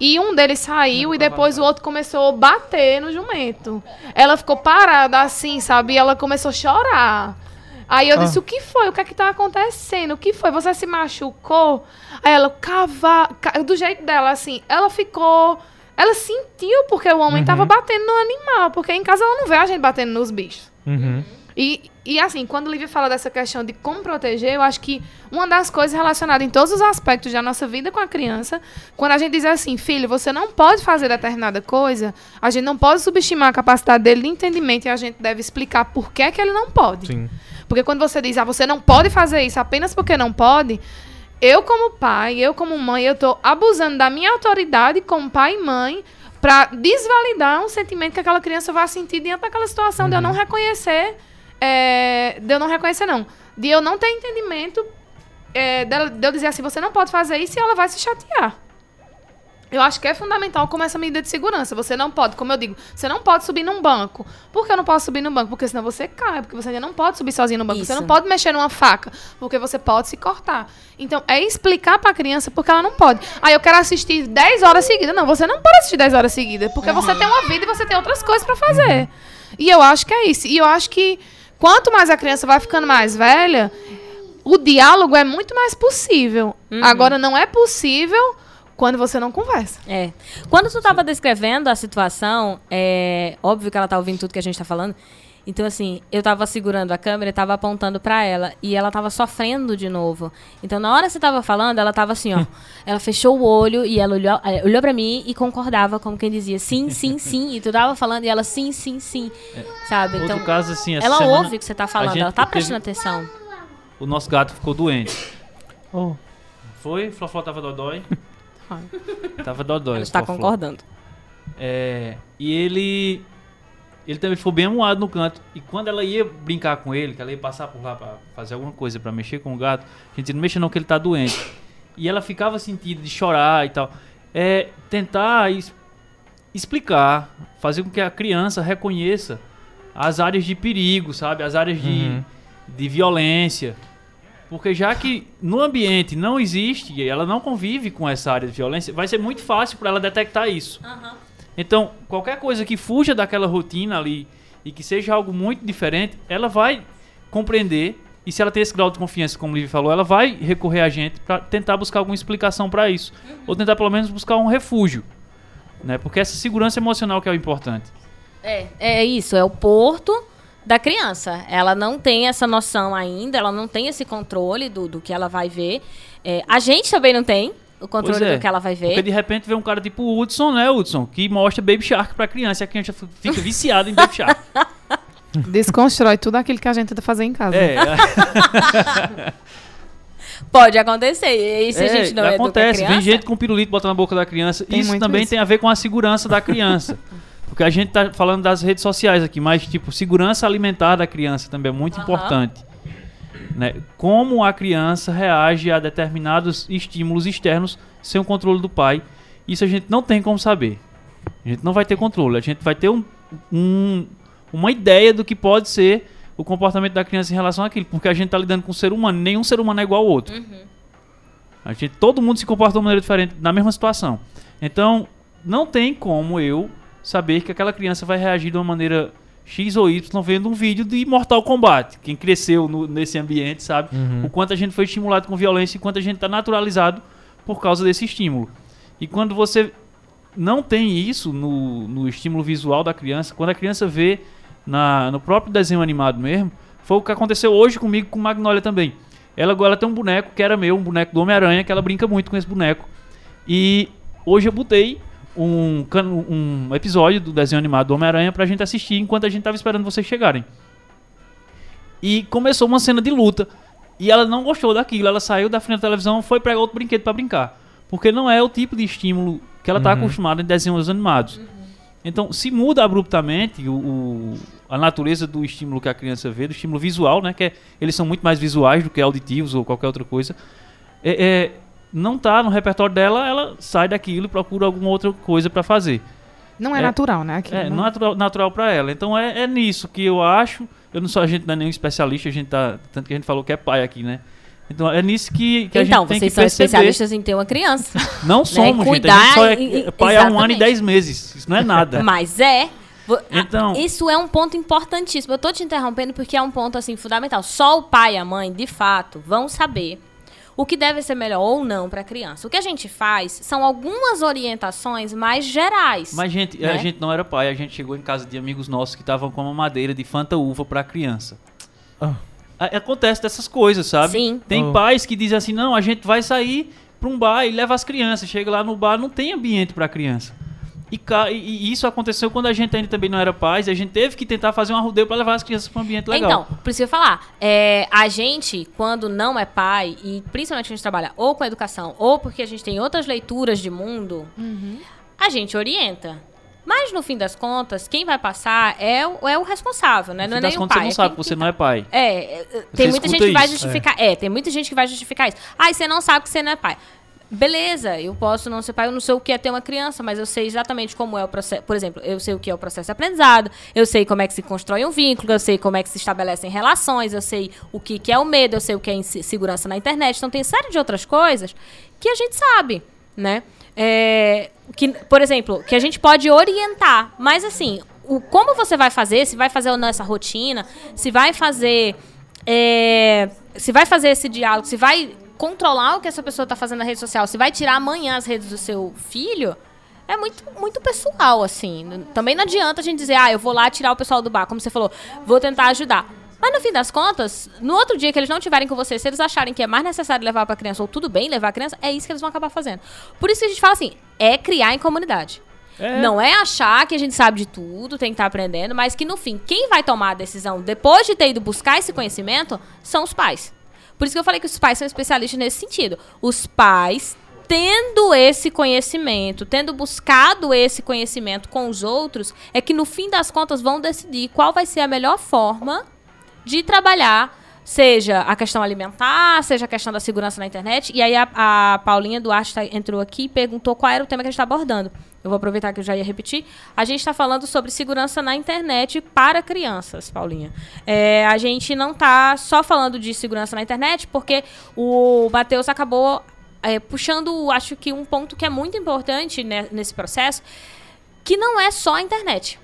E um deles saiu e depois o outro começou a bater no jumento. Ela ficou parada assim, sabe? E ela começou a chorar. Aí eu Ah. disse, o que foi? O que é que tá acontecendo? O que foi? Você se machucou? Aí ela, cavalo... Do jeito dela, assim, ela ficou... Ela sentiu porque o homem tava batendo no animal. Porque em casa ela não vê a gente batendo nos bichos. Uhum. E, e assim, quando Lívia fala dessa questão de como proteger, eu acho que uma das coisas relacionadas em todos os aspectos da nossa vida com a criança, quando a gente diz assim, filho, você não pode fazer determinada coisa, a gente não pode subestimar a capacidade dele de entendimento e a gente deve explicar por que, é que ele não pode. Sim. Porque quando você diz, ah, você não pode fazer isso apenas porque não pode, eu como pai, eu como mãe, eu tô abusando da minha autoridade como pai e mãe para desvalidar um sentimento que aquela criança vai sentir diante daquela situação de eu não reconhecer, é, de eu não reconhecer não, de eu não ter entendimento, é, de eu dizer assim, você não pode fazer isso e ela vai se chatear. Eu acho que é fundamental como essa medida de segurança. Você não pode, como eu digo, você não pode subir num banco. Por que eu não posso subir num banco? Porque senão você cai, porque você ainda não pode subir sozinho no banco. Você Isso. não pode mexer numa faca, porque você pode se cortar. Então, é explicar pra criança porque ela não pode. Ah, eu quero assistir 10 horas seguidas. Não, você não pode assistir 10 horas seguidas, porque você tem uma vida e você tem outras coisas pra fazer. E eu acho que é isso. E eu acho que quanto mais a criança vai ficando mais velha, o diálogo é muito mais possível. Agora, não é possível quando você não conversa. É. Quando tu tava descrevendo a situação, é óbvio que ela tá ouvindo tudo que a gente tá falando. Então, assim, eu tava segurando a câmera e tava apontando pra ela. E ela tava sofrendo de novo. Então, na hora que você tava falando, ela tava assim, ó. [LAUGHS] ela fechou o olho e ela olhou, é, olhou pra mim e concordava, como quem dizia sim, sim, sim. E tu tava falando e ela sim, sim, sim. Sabe? Então, Outro caso, assim, ela semana, ouve o que você tá falando, ela tá teve- prestando atenção. O nosso gato ficou doente. Oh, Foi? Flofó tava dodói? Foi. [LAUGHS] Tava dodói. Ela está Flofó. concordando. É, e ele. Ele também ficou bem amuado no canto. E quando ela ia brincar com ele, que ela ia passar por lá pra fazer alguma coisa, pra mexer com o gato, a gente não mexe não, que ele tá doente. E ela ficava sentindo de chorar e tal. É tentar es- explicar, fazer com que a criança reconheça as áreas de perigo, sabe? As áreas de, Uhum. de violência. Porque já que no ambiente não existe, ela não convive com essa área de violência, vai ser muito fácil para ela detectar isso. Então, qualquer coisa que fuja daquela rotina ali e que seja algo muito diferente, ela vai compreender. E se ela tem esse grau de confiança, como o Livy falou, ela vai recorrer a gente para tentar buscar alguma explicação para isso. Ou tentar pelo menos buscar um refúgio. Né? Porque essa segurança emocional que é o importante. É, é isso, é o porto da criança. Ela não tem essa noção ainda, ela não tem esse controle do, do que ela vai ver. É, a gente também não tem o controle é, do que ela vai Porque ver. de repente vem um cara tipo o Hudson, né, Hudson? Que mostra Baby Shark pra criança e a criança fica viciada em Baby Shark. [LAUGHS] Desconstrói tudo aquilo que a gente tenta fazer em casa. É, [LAUGHS] Pode acontecer. E se a É, gente não a acontece, criança, vem gente com pirulito botando na boca da criança. Tem isso também isso. tem a ver com a segurança da criança. [LAUGHS] Porque a gente tá falando das redes sociais aqui, mas tipo, segurança alimentar da criança também é muito Aham. importante. Né? Como a criança reage a determinados estímulos externos sem o controle do pai. Isso a gente não tem como saber. A gente não vai ter controle. A gente vai ter um, um- uma ideia do que pode ser o comportamento da criança em relação àquilo. Porque a gente está lidando com um ser humano. Nenhum ser humano é igual ao outro. A gente, todo mundo se comporta de uma maneira diferente na mesma situação. Então, não tem como eu saber que aquela criança vai reagir de uma maneira X ou Y vendo um vídeo de Mortal Kombat. Quem cresceu no- nesse ambiente sabe o quanto a gente foi estimulado com violência e quanto a gente está naturalizado por causa desse estímulo. E quando você não tem isso no, no estímulo visual da criança, quando a criança vê na, no próprio desenho animado mesmo, foi o que aconteceu hoje comigo com Magnolia também. Ela agora tem um boneco que era meu, um boneco do Homem-Aranha, que ela brinca muito com esse boneco. E hoje eu botei um, um episódio do desenho animado do Homem-Aranha pra gente assistir enquanto a gente tava esperando vocês chegarem. E começou uma cena de luta. E ela não gostou daquilo. Ela saiu da frente da televisão e foi pegar outro brinquedo pra brincar. Porque não é o tipo de estímulo que ela tá Uhum. acostumada em desenhos animados. Então, se muda abruptamente o, o- a natureza do estímulo que a criança vê, do estímulo visual, né? Que é- eles são muito mais visuais do que auditivos ou qualquer outra coisa. É, é, não tá no repertório dela, ela sai daquilo e procura alguma outra coisa pra fazer. Não é, É. natural, né? Aquilo, É, né? não é natural, natural para ela. Então é, é nisso que eu acho. Eu não sou a gente não é nenhum especialista, a gente tá tanto que a gente falou que é pai aqui, né? Então é nisso que, que a então, gente tem vocês que são perceber. especialistas em ter uma criança. [LAUGHS] Não somos, gente. A Cuidar gente só é, pai há um ano e dez meses. Isso não é nada. [LAUGHS] Mas é. Então- Isso é um ponto importantíssimo. Eu tô te interrompendo porque é um ponto assim fundamental. Só o pai e a mãe, de fato, vão saber o que deve ser melhor ou não para a criança. O que a gente faz são algumas orientações mais gerais. Mas gente, né? a gente não era pai, a gente chegou em casa de amigos nossos que estavam com uma madeira de fanta uva pra criança. Ah. A- Acontece dessas coisas, sabe? Sim. Tem Oh. pais que dizem assim: não, a gente vai sair pra um bar e leva as crianças. Chega lá no bar, não tem ambiente pra criança. E, e- isso aconteceu quando a gente ainda também não era pais, e a gente teve que tentar fazer um arrudeio pra levar as crianças pra um ambiente legal. Então, por isso que eu ia falar. É, a gente, quando não é pai, e principalmente a gente trabalha ou com educação, ou porque a gente tem outras leituras de mundo, a gente orienta. Mas no fim das contas, quem vai passar é o, é o responsável, né? no não é fim das nem o contas, pai. você não é sabe quem- que você quem não é pai. É, é, tem muita gente que vai isso, justificar. É. tem muita gente que vai justificar isso. Ah, e você não sabe que você não é pai. Beleza, eu posso não ser pai, eu não sei o que é ter uma criança, mas eu sei exatamente como é o processo. Por exemplo, eu sei o que é o processo de aprendizado, eu sei como é que se constrói um vínculo, eu sei como é que se estabelecem relações, eu sei o que, que é o medo, eu sei o que é inse- segurança na internet. Então tem série de outras coisas que a gente sabe, né? É, que, por exemplo, que a gente pode orientar, mas assim, o, como você vai fazer, se vai fazer ou não essa rotina, se vai fazer é, se vai fazer esse diálogo, se vai controlar o que essa pessoa está fazendo na rede social, se vai tirar amanhã as redes do seu filho, é muito, muito pessoal, assim. Também não adianta a gente dizer, ah, eu vou lá tirar o pessoal do bar, como você falou, vou tentar ajudar. Mas no fim das contas, no outro dia que eles não tiverem com você, se eles acharem que é mais necessário levar pra criança, ou tudo bem levar a criança, é isso que eles vão acabar fazendo. Por isso que a gente fala assim, é criar em comunidade. É. Não é achar que a gente sabe de tudo, tem que estar aprendendo, mas que no fim, quem vai tomar a decisão depois de ter ido buscar esse conhecimento são os pais. Por isso que eu falei que os pais são especialistas nesse sentido. Os pais, tendo esse conhecimento, tendo buscado esse conhecimento com os outros, é que no fim das contas vão decidir qual vai ser a melhor forma de trabalhar, seja a questão alimentar, seja a questão da segurança na internet. E aí a, a Paulinha Duarte tá- entrou aqui e perguntou qual era o tema que a gente está abordando. Eu vou aproveitar que eu já ia repetir. A gente está falando sobre segurança na internet para crianças, Paulinha. É, a gente não está só falando de segurança na internet, porque o Matheus acabou é, puxando, acho que um ponto que é muito importante né, nesse processo, que não é só a internet.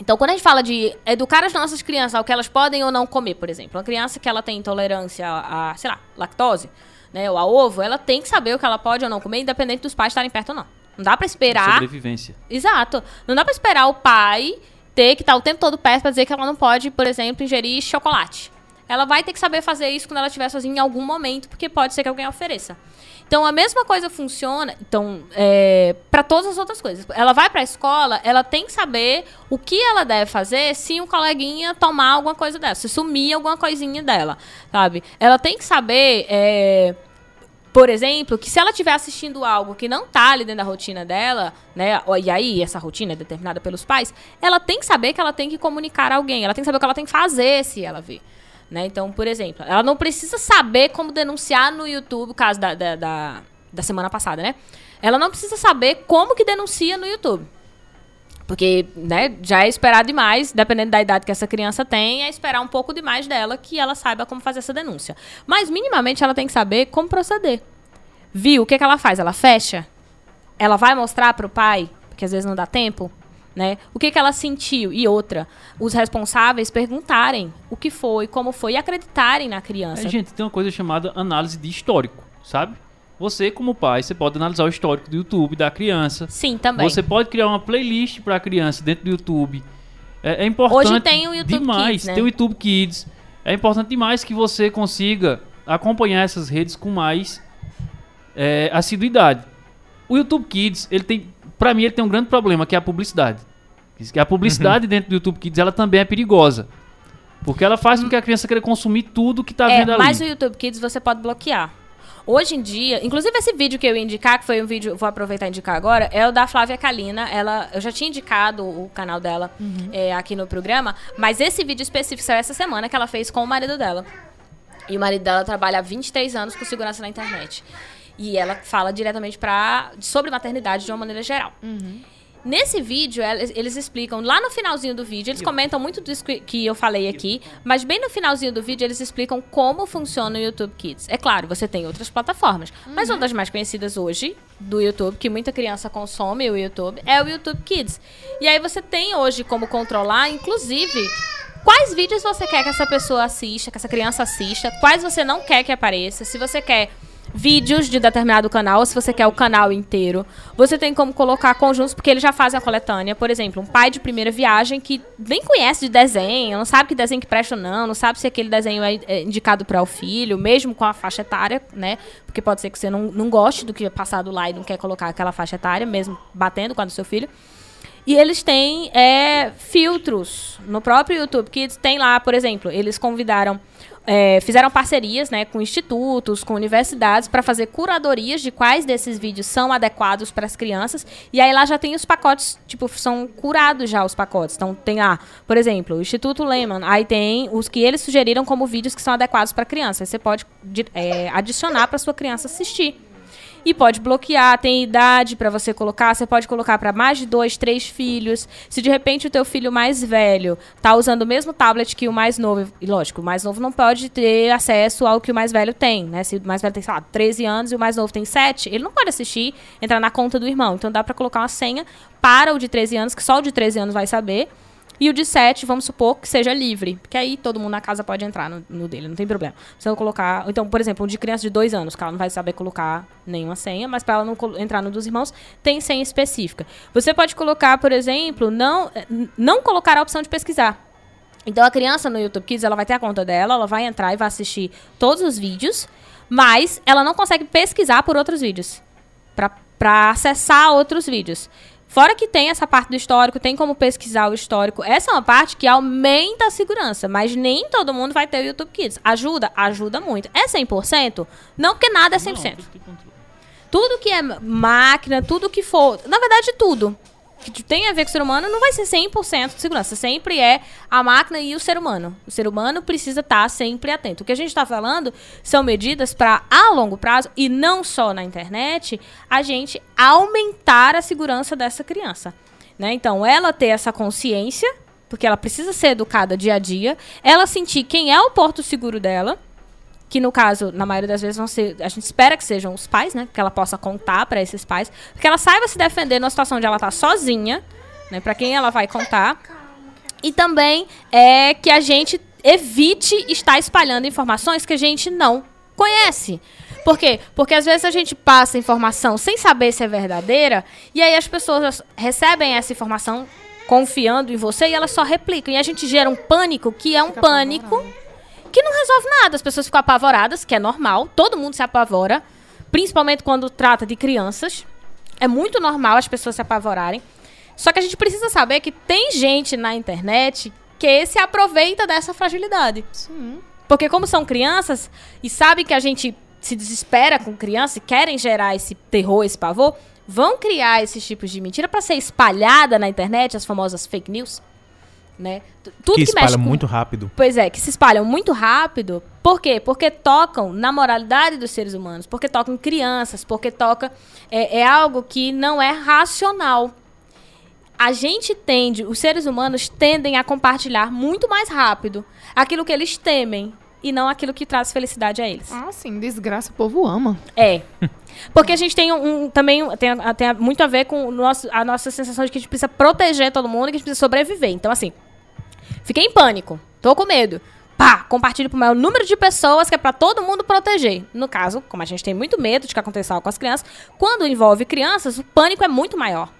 Então, quando a gente fala de educar as nossas crianças ao que elas podem ou não comer, por exemplo, uma criança que ela tem intolerância a, a, sei lá, lactose, né, ou a ovo, ela tem que saber o que ela pode ou não comer, independente dos pais estarem perto ou não. Não dá pra esperar. Sobrevivência. Exato. Não dá pra esperar o pai ter que estar o tempo todo perto pra dizer que ela não pode, por exemplo, ingerir chocolate. Ela vai ter que saber fazer isso quando ela estiver sozinha em algum momento, porque pode ser que alguém ofereça. Então a mesma coisa funciona, então é, para todas as outras coisas. Ela vai para a escola, ela tem que saber o que ela deve fazer se um coleguinha tomar alguma coisa dessa, se sumir alguma coisinha dela, sabe? Ela tem que saber é, por exemplo, que se ela estiver assistindo algo que não tá ali dentro da rotina dela, né? E aí essa rotina é determinada pelos pais, ela tem que saber que ela tem que comunicar a alguém, ela tem que saber o que ela tem que fazer se ela vê. Né? Então, por exemplo, ela não precisa saber como denunciar no YouTube, o caso da, da, da, da semana passada, né? Ela não precisa saber como que denuncia no YouTube. Porque, né, já é esperado demais, dependendo da idade que essa criança tem, é esperar um pouco demais dela que ela saiba como fazer essa denúncia. Mas, minimamente, ela tem que saber como proceder. Viu? O que, que ela faz? Ela fecha? Ela vai mostrar pro pai? Porque às vezes não dá tempo, né? O que, que ela sentiu? E outra, os responsáveis perguntarem o que foi, como foi e acreditarem na criança. É, gente, tem uma coisa chamada análise de histórico, sabe? Você, como pai, você pode analisar o histórico do YouTube da criança. Sim, também. Você pode criar uma playlist para a criança dentro do YouTube. É, é importante Hoje tem o YouTube demais. Kids, né? Tem o YouTube Kids. É importante demais que você consiga acompanhar essas redes com mais é, assiduidade. O YouTube Kids, ele tem, para mim, ele tem um grande problema que é a publicidade. Que a publicidade dentro do YouTube Kids, ela também é perigosa. Porque ela faz com que a criança queira consumir tudo que tá é, vendo ali. mas o YouTube Kids você pode bloquear. Hoje em dia, inclusive esse vídeo que eu ia indicar, que foi um vídeo, vou aproveitar e indicar agora, é o da Flávia Kalina. Ela, eu já tinha indicado o canal dela é, aqui no programa, mas esse vídeo específico saiu essa semana que ela fez com o marido dela. E o marido dela trabalha há 23 anos com segurança na internet. E ela fala diretamente pra, sobre maternidade de uma maneira geral. Nesse vídeo, eles explicam, lá no finalzinho do vídeo, eles comentam muito disso que, que eu falei aqui, mas bem no finalzinho do vídeo eles explicam como funciona o YouTube Kids. É claro, você tem outras plataformas, mas uma das mais conhecidas hoje do YouTube, que muita criança consome o YouTube, é o YouTube Kids. E aí você tem hoje como controlar, inclusive, quais vídeos você quer que essa pessoa assista, que essa criança assista, quais você não quer que apareça, se você quer vídeos de determinado canal, se você quer o canal inteiro. Você tem como colocar conjuntos, porque ele já faz a coletânea. Por exemplo, um pai de primeira viagem que nem conhece de desenho, não sabe que desenho que presta ou não, não sabe se aquele desenho é é indicado para o filho, mesmo com a faixa etária, né? Porque pode ser que você não, não goste do que é passado lá e não quer colocar aquela faixa etária, mesmo batendo com a do seu filho. E eles têm é, filtros no próprio YouTube Kids. Tem lá, por exemplo, eles convidaram, é, fizeram parcerias né, com institutos, com universidades, para fazer curadorias de quais desses vídeos são adequados para as crianças. E aí lá já tem os pacotes, tipo, são curados já os pacotes. Então tem lá, por exemplo, o Instituto Lehman. Aí tem os que eles sugeriram como vídeos que são adequados para criança. Aí você pode é, adicionar para sua criança assistir. E pode bloquear, tem idade para você colocar, você pode colocar para mais de dois, três filhos. Se de repente o teu filho mais velho tá usando o mesmo tablet que o mais novo, e lógico, o mais novo não pode ter acesso ao que o mais velho tem, né? Se o mais velho tem, sei lá, 13 anos e o mais novo tem 7, ele não pode assistir, entrar na conta do irmão. Então dá para colocar uma senha para o de 13 anos, que só o de 13 anos vai saber. E o de 7, vamos supor que seja livre. Porque aí todo mundo na casa pode entrar no, no dele, não tem problema. Se eu colocar. Então, por exemplo, um de criança de 2 anos, que ela não vai saber colocar nenhuma senha, mas para ela não entrar no dos irmãos, tem senha específica. Você pode colocar, por exemplo, não, não colocar a opção de pesquisar. Então a criança no YouTube Kids, ela vai ter a conta dela, ela vai entrar e vai assistir todos os vídeos, mas ela não consegue pesquisar por outros vídeos. Para acessar outros vídeos. Fora que tem essa parte do histórico, tem como pesquisar o histórico. Essa é uma parte que aumenta a segurança, mas nem todo mundo vai ter o YouTube Kids. Ajuda? Ajuda muito. É 100%? Não, porque nada é 100%. Não, tudo que é máquina, tudo que for... Na verdade, tudo que tem a ver com o ser humano não vai ser 100% de segurança. Sempre é a máquina e o ser humano. O ser humano precisa estar sempre atento. O que a gente está falando são medidas para, a longo prazo, e não só na internet, a gente aumentar a segurança dessa criança. Né? Então, ela ter essa consciência, porque ela precisa ser educada dia a dia, ela sentir quem é o porto seguro dela que no caso, na maioria das vezes, vão ser, a gente espera que sejam os pais, né? Que ela possa contar para esses pais, que ela saiba se defender numa situação onde ela tá sozinha, né? Para quem ela vai contar. E também é que a gente evite estar espalhando informações que a gente não conhece. Por quê? Porque às vezes a gente passa informação sem saber se é verdadeira, e aí as pessoas recebem essa informação confiando em você e elas só replicam. E a gente gera um pânico que é um Fica pânico que não resolve nada. As pessoas ficam apavoradas, que é normal, todo mundo se apavora, principalmente quando trata de crianças. É muito normal as pessoas se apavorarem. Só que a gente precisa saber que tem gente na internet que se aproveita dessa fragilidade. Sim. Porque como são crianças e sabem que a gente se desespera com criança e querem gerar esse terror, esse pavor, vão criar esses tipos de mentira para ser espalhada na internet, as famosas fake news né? Tudo que, que espalha muito rápido. Pois é, que se espalham muito rápido. Por quê? Porque tocam na moralidade dos seres humanos, porque tocam crianças, porque toca é, é algo que não é racional. A gente tende, os seres humanos tendem a compartilhar muito mais rápido aquilo que eles temem e não aquilo que traz felicidade a eles. Ah, sim, desgraça o povo ama. É. Porque a gente tem um, um também tem, tem, muito a ver com nosso, a nossa sensação de que a gente precisa proteger todo mundo e que a gente precisa sobreviver. Então, assim, fiquei em pânico, tô com medo. Pá, compartilho pro maior número de pessoas que é para todo mundo proteger. No caso, como a gente tem muito medo de que aconteça algo com as crianças, quando envolve crianças, o pânico é muito maior.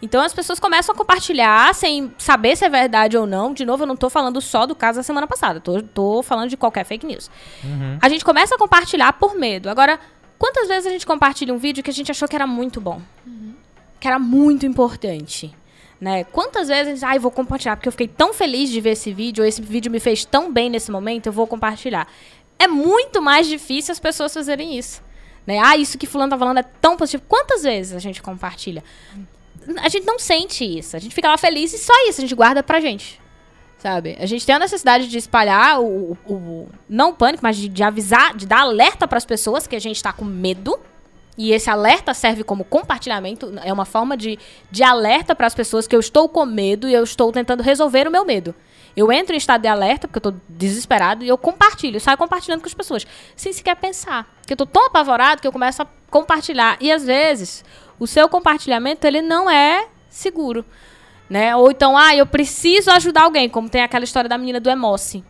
Então as pessoas começam a compartilhar sem saber se é verdade ou não. De novo, eu não tô falando só do caso da semana passada. Tô, tô falando de qualquer fake news. Uhum. A gente começa a compartilhar por medo. Agora, quantas vezes a gente compartilha um vídeo que a gente achou que era muito bom? Uhum. Que era muito importante? Né? Quantas vezes, ai, ah, vou compartilhar porque eu fiquei tão feliz de ver esse vídeo, ou esse vídeo me fez tão bem nesse momento, eu vou compartilhar. É muito mais difícil as pessoas fazerem isso. Né? Ah, isso que fulano tá falando é tão positivo. Quantas vezes a gente compartilha? A gente não sente isso. A gente fica lá feliz e só isso a gente guarda pra gente. Sabe? A gente tem a necessidade de espalhar o, o, o não o pânico, mas de, de avisar, de dar alerta para as pessoas que a gente tá com medo. E esse alerta serve como compartilhamento, é uma forma de, de alerta para as pessoas que eu estou com medo e eu estou tentando resolver o meu medo. Eu entro em estado de alerta, porque eu estou desesperado, e eu compartilho, eu saio compartilhando com as pessoas, sem sequer pensar. Porque eu estou tão apavorado que eu começo a compartilhar. E às vezes, o seu compartilhamento ele não é seguro. Né? Ou então, ah, eu preciso ajudar alguém, como tem aquela história da menina do Emoce.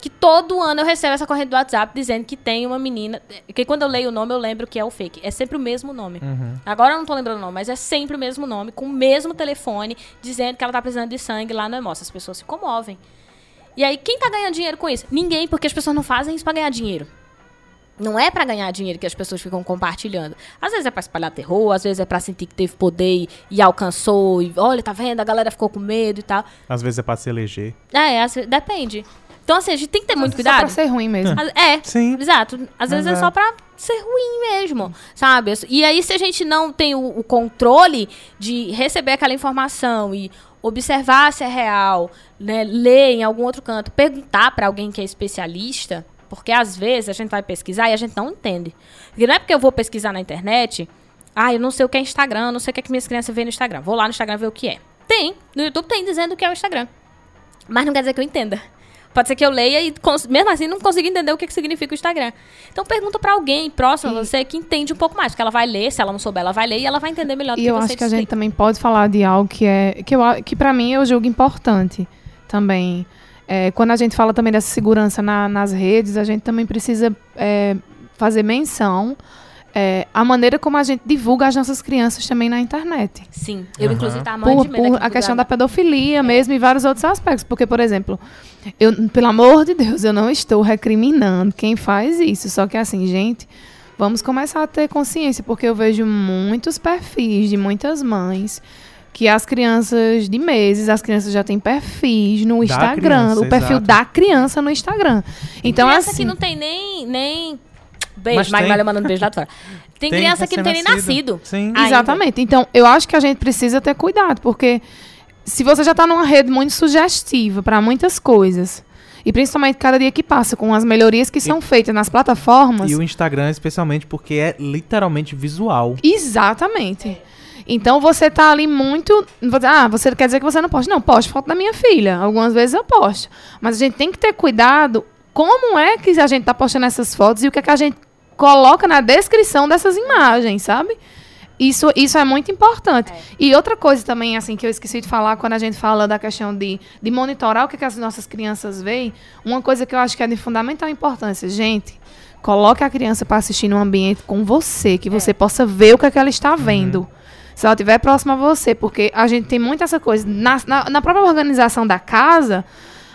Que todo ano eu recebo essa corrente do WhatsApp dizendo que tem uma menina. Que quando eu leio o nome, eu lembro que é o fake. É sempre o mesmo nome. Agora eu não tô lembrando o nome, mas é sempre o mesmo nome, com o mesmo telefone, dizendo que ela tá precisando de sangue lá no Emoce. As pessoas se comovem. E aí, quem tá ganhando dinheiro com isso? Ninguém, porque as pessoas não fazem isso pra ganhar dinheiro. Não é pra ganhar dinheiro que as pessoas ficam compartilhando. Às vezes é pra espalhar terror, às vezes é pra sentir que teve poder e, e alcançou. E olha, tá vendo? A galera ficou com medo e tal. Às vezes é pra se eleger. É, às vezes- depende. Então, assim, a gente tem que ter muito Só cuidado. pra ser ruim mesmo. Às- É, Sim. exato. Às vezes é Exato. só pra ser ruim mesmo, sabe? E aí, se a gente não tem o, o controle de receber aquela informação e observar se é real, né, ler em algum outro canto, perguntar pra alguém que é especialista, porque às vezes a gente vai pesquisar e a gente não entende. Porque não é porque eu vou pesquisar na internet, ah, eu não sei o que é Instagram, não sei o que, é que minhas crianças veem no Instagram. Vou lá no Instagram ver o que é. Tem, no YouTube tem dizendo o que é o Instagram. Mas não quer dizer que eu entenda. Pode ser que eu leia e, mesmo assim, não consiga entender o que, que significa o Instagram. Então, pergunta pra alguém próximo a você que entende um pouco mais. Porque ela vai ler, se ela não souber, ela vai ler e ela vai entender melhor do E que eu você acho que a gente também pode falar de algo que é que, eu, que para mim eu julgo importante também. É, quando a gente fala também dessa segurança na- nas redes, a gente também precisa é, fazer menção é, a maneira como a gente divulga as nossas crianças também na internet. Sim. Eu, Aham. inclusive, tava morrendo Por, por a questão da pedofilia mesmo e vários outros aspectos. Porque, por exemplo, eu, pelo amor de Deus, eu não estou recriminando quem faz isso. Só que assim, gente, vamos começar a ter consciência, porque eu vejo muitos perfis de muitas mães que as crianças de meses, as crianças já têm perfis no Instagram, criança, o perfil exato. da criança no Instagram. Então, criança assim, que não tem nem. nem... Beijo, tem. mandando beijo lá fora. Tem, criança que não tem nem nascido. Sim. ainda. Exatamente. Então, eu acho que a gente precisa ter cuidado, porque se você já está numa rede muito sugestiva para muitas coisas, e principalmente cada dia que passa, com as melhorias que são feitas nas plataformas. E o Instagram, especialmente, porque é literalmente visual. Exatamente. Então você tá ali muito. Ah, você quer dizer que você não posta? Não, posto foto da minha filha. Algumas vezes eu posto. Mas a gente tem que ter cuidado como é que a gente tá postando essas fotos e o que, é que a gente coloca na descrição dessas imagens, sabe? Isso, isso é muito importante. E outra coisa também, assim, que eu esqueci de falar quando a gente fala da questão de, de monitorar o que, que as nossas crianças veem, uma coisa que eu acho que é de fundamental importância. Gente, coloque a criança para assistir num ambiente com você, que você possa ver o que, é que ela está vendo. Se ela estiver próxima a você, porque a gente tem muito essa coisa. Na, na, na própria organização da casa,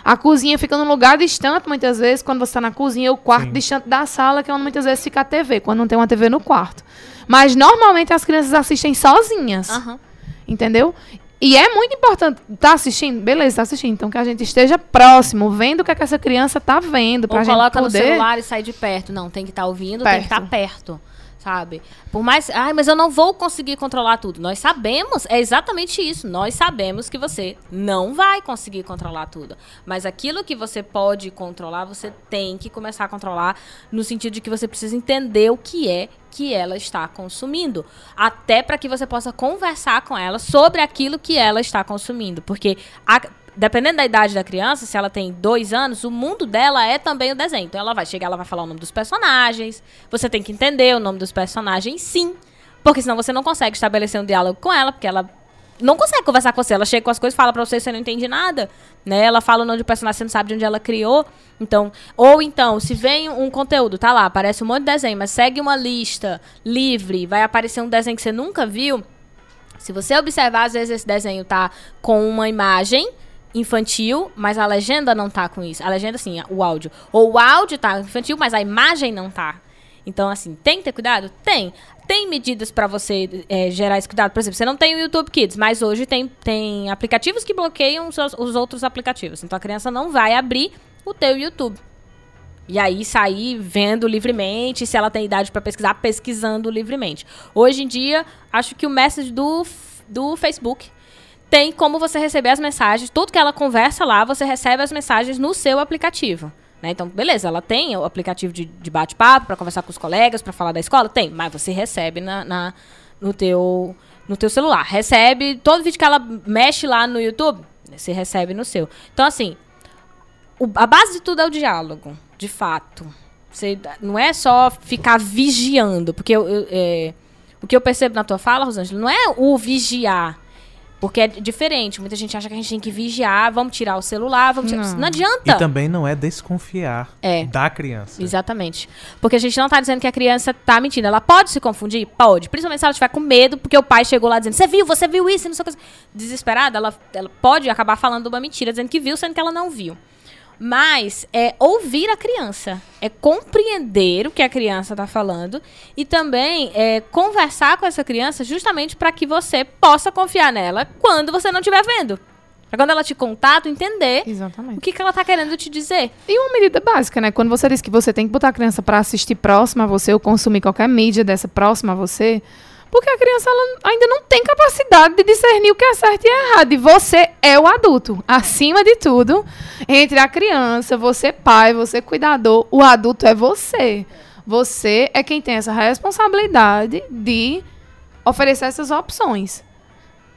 a cozinha fica num lugar distante, muitas vezes, quando você está na cozinha, o quarto Sim. distante da sala, que é onde muitas vezes fica a TV, quando não tem uma TV no quarto. Mas normalmente as crianças assistem sozinhas. Aham. Entendeu? E é muito importante. Tá assistindo? Beleza, tá assistindo. Então que a gente esteja próximo, vendo o que, é que essa criança tá vendo. Pra Ou gente coloca no poder. celular e sai de perto. Não, tem que estar ouvindo, tem que estar Perto. perto. Sabe? Por mais. Ai, mas eu não vou conseguir controlar tudo. Nós sabemos, é exatamente isso. Nós sabemos que você não vai conseguir controlar tudo. Mas aquilo que você pode controlar, você tem que começar a controlar no sentido de que você precisa entender o que é que ela está consumindo. Até para que você possa conversar com ela sobre aquilo que ela está consumindo. Porque a- dependendo da idade da criança, se ela tem dois anos, o mundo dela é também o desenho. Então ela vai chegar, ela vai falar o nome dos personagens. Você tem que entender o nome dos personagens, sim. Porque senão você não consegue estabelecer um diálogo com ela, porque ela não consegue conversar com você. Ela chega com as coisas, fala pra você, você não entende nada. Né? Ela fala o nome do personagem, você não sabe de onde ela criou. Então, ou então, se vem um conteúdo, tá lá, aparece um monte de desenho, mas segue uma lista livre, vai aparecer um desenho que você nunca viu. Se você observar, às vezes esse desenho tá com uma imagem infantil, mas a legenda não tá com isso. A legenda, assim, o áudio. Ou o áudio tá infantil, mas a imagem não tá. Então, assim, tem que ter cuidado? Tem. Tem medidas pra você é, gerar esse cuidado. Por exemplo, você não tem o YouTube Kids, mas hoje tem, tem aplicativos que bloqueiam os, os outros aplicativos. Então a criança não vai abrir o teu YouTube. E aí sair vendo livremente, se ela tem idade para pesquisar, pesquisando livremente. Hoje em dia, acho que o message do, do Facebook tem como você receber as mensagens, tudo que ela conversa lá, você recebe as mensagens no seu aplicativo. né? Então, beleza, ela tem o aplicativo de, de bate-papo para conversar com os colegas, para falar da escola? Tem, mas você recebe na, na- no, teu, no teu celular. Recebe todo vídeo que ela mexe lá no YouTube, você recebe no seu. Então, assim, o- a base de tudo é o diálogo, de fato. Você, não é só ficar vigiando, porque eu- eu, é, o que eu percebo na tua fala, Rosângela, não é o vigiar. Porque é diferente. Muita gente acha que a gente tem que vigiar, vamos tirar o celular, vamos tirar... Não. Não, E adianta. também não é desconfiar É. da criança. Exatamente. Porque a gente não tá dizendo que a criança tá mentindo. Ela pode se confundir? Pode. Principalmente se ela tiver com medo, porque o pai chegou lá dizendo, você viu, você viu isso, e não sei o que. Desesperada, ela, ela pode acabar falando uma mentira, dizendo que viu, sendo que ela não viu. Mas é ouvir a criança, é compreender o que a criança está falando e também é conversar com essa criança justamente para que você possa confiar nela quando você não estiver vendo. Pra quando ela te contar, tu entender o Exatamente. que, que ela tá querendo te dizer. E uma medida básica, né? Quando você diz que você tem que botar a criança para assistir próxima a você ou consumir qualquer mídia dessa próxima a você, porque a criança ainda não tem capacidade de discernir o que é certo e errado. E você é o adulto. Acima de tudo, entre a criança, você pai, você cuidador, o adulto é você. Você é quem tem essa responsabilidade de oferecer essas opções.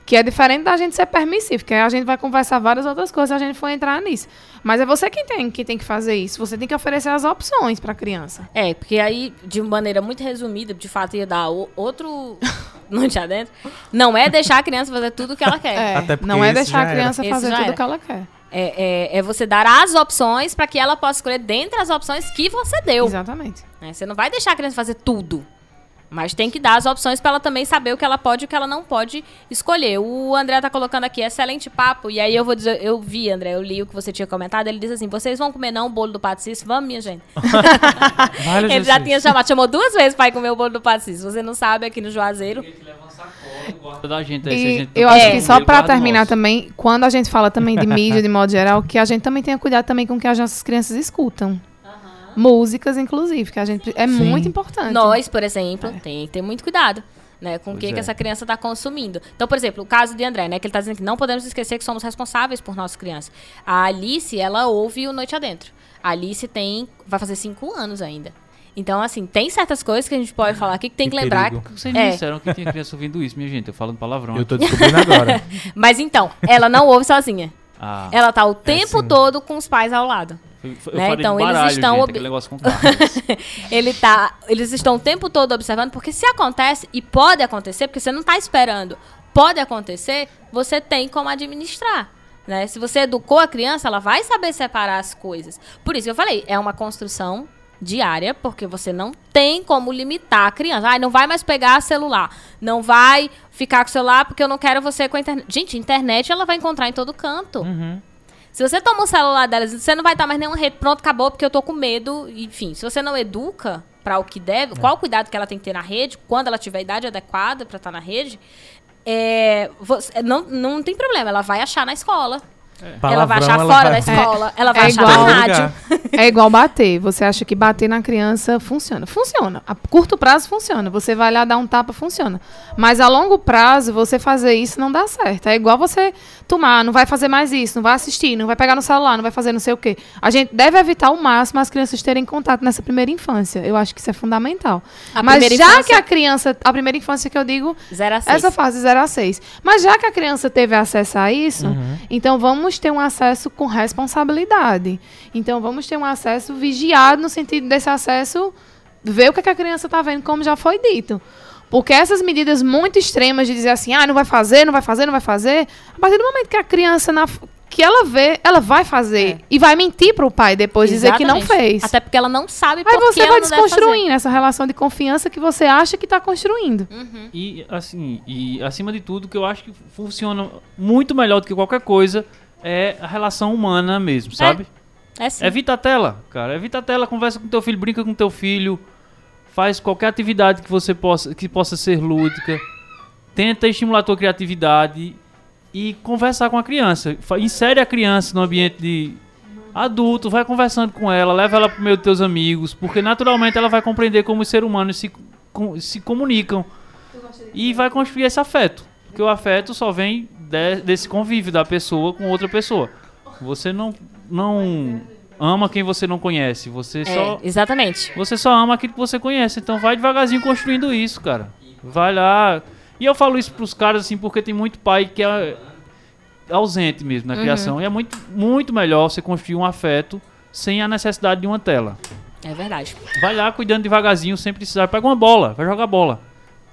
Que é diferente da gente ser permissivo, que aí a gente vai conversar várias outras coisas se a gente for entrar nisso. Mas é você quem tem, que tem que fazer isso. Você tem que oferecer as opções para a criança. É, porque aí, de maneira muito resumida, de fato ia dar o- outro [LAUGHS] noite adentro, não é deixar a criança fazer tudo o que ela quer. É, Até porque não é deixar a era. criança Esse fazer tudo era. o que ela quer. É, é, é você dar as opções para que ela possa escolher dentre as opções que você deu. Exatamente. né? Você não vai deixar a criança fazer tudo. Mas tem que dar as opções para ela também saber o que ela pode e o que ela não pode escolher. O André tá colocando aqui, excelente papo. E aí eu vou dizer, eu vi, André, eu li o que você tinha comentado. Ele diz assim: vocês vão comer não o bolo do Cícero? Vamos, minha gente. Vale, [LAUGHS] Ele já Jesus. tinha chamado, chamou duas vezes para ir comer o bolo do. Se você não sabe, aqui no Juazeiro. Da gente, aí, se a E gente eu acho que só para terminar nosso. também, quando a gente fala também de [LAUGHS] mídia, de modo geral, que a gente também tenha cuidado também com o que as nossas crianças escutam. Músicas, inclusive, que a gente é Sim. muito importante. Nós, por exemplo, tem que ter muito cuidado. Né, com o que, Pois que é. essa criança está consumindo. Então, por exemplo, o caso de André, né? Que ele está dizendo que não podemos esquecer que somos responsáveis por nossas crianças. A Alice, ela ouve o Noite Adentro. A Alice tem. vai fazer cinco anos ainda. Então, assim, tem certas coisas que a gente pode falar aqui que tem que, Que lembrar. perigo. Vocês É. me disseram que tinha criança ouvindo isso, minha gente. Eu falando palavrão. Eu tô descobrindo agora. [LAUGHS] Mas então, ela não ouve sozinha. Ah, Ela tá o tempo sim. todo com os pais ao lado. Eu, eu né, então de eles baralho, estão gente, ob- negócio com. [LAUGHS] Ele tá, eles estão o tempo todo observando, porque se acontece, e pode acontecer, porque você não está esperando, pode acontecer, você tem como administrar. Né? Se você educou a criança, ela vai saber separar as coisas. Por isso que eu falei, é uma construção diária, porque você não tem como limitar a criança. Ai, não vai mais pegar celular. Não vai ficar com o celular porque eu não quero você com a internet. Gente, internet ela vai encontrar em todo canto. Uhum. Se você toma o celular delas, você não vai estar mais nenhuma rede. Pronto, acabou, porque eu tô com medo. Enfim, se você não educa para o que deve, qual o cuidado que ela tem que ter na rede, quando ela tiver a idade adequada para estar na rede, é, você- não, não tem problema, ela vai achar na escola. Ela vai achar Palavrão, fora ela da vai- [LAUGHS] escola, ela vai É achar igual- na rádio. É igual bater. Você acha que bater na criança funciona? Funciona. A curto prazo funciona. Você vai lá dar um tapa, funciona. Mas a longo prazo, você fazer isso não dá certo. É igual você tomar, não vai fazer mais isso, não vai assistir, não vai pegar no celular, não vai fazer não sei o quê. A gente deve evitar ao máximo as crianças terem contato nessa primeira infância. Eu acho que isso é fundamental. A Mas já infância- que a criança, a primeira infância que eu digo, Zero a seis. essa fase 0 a 6. Mas já que a criança teve acesso a isso, Uhum. então vamos ter um acesso com responsabilidade. Então vamos ter um acesso vigiado no sentido desse acesso ver o que, é que a criança está vendo, como já foi dito. Porque essas medidas muito extremas de dizer assim, ah, não vai fazer, não vai fazer, não vai fazer, a partir do momento que a criança na que ela vê, ela vai fazer É. e vai mentir para o pai depois dizer que não Exatamente. fez. Até porque ela não sabe Aí por que você vai desconstruindo essa relação de confiança que você acha que está construindo. E assim, e acima de tudo, que eu acho que funciona muito melhor do que qualquer coisa é a relação humana mesmo, sabe? É sim. Evita a tela, cara. Evita a tela, conversa com teu filho, brinca com teu filho, faz qualquer atividade que você possa, que possa ser lúdica. Tenta estimular a tua criatividade e conversar com a criança. Insere a criança no ambiente de adulto, vai conversando com ela, leva ela pro meio dos teus amigos, porque naturalmente ela vai compreender como os seres humanos se, com- se comunicam e vai construir esse afeto. Porque o afeto só vem de- desse convívio da pessoa com outra pessoa. Você não, não ama quem você não conhece. Você É, só exatamente. você só ama aquilo que você conhece. Então vai devagarzinho construindo isso, cara. Vai lá. E eu falo isso pros caras assim porque tem muito pai que é ausente mesmo na criação. E é muito, muito melhor você construir um afeto sem a necessidade de uma tela. É verdade. Vai lá cuidando devagarzinho, sem precisar. Pega uma bola, vai jogar bola.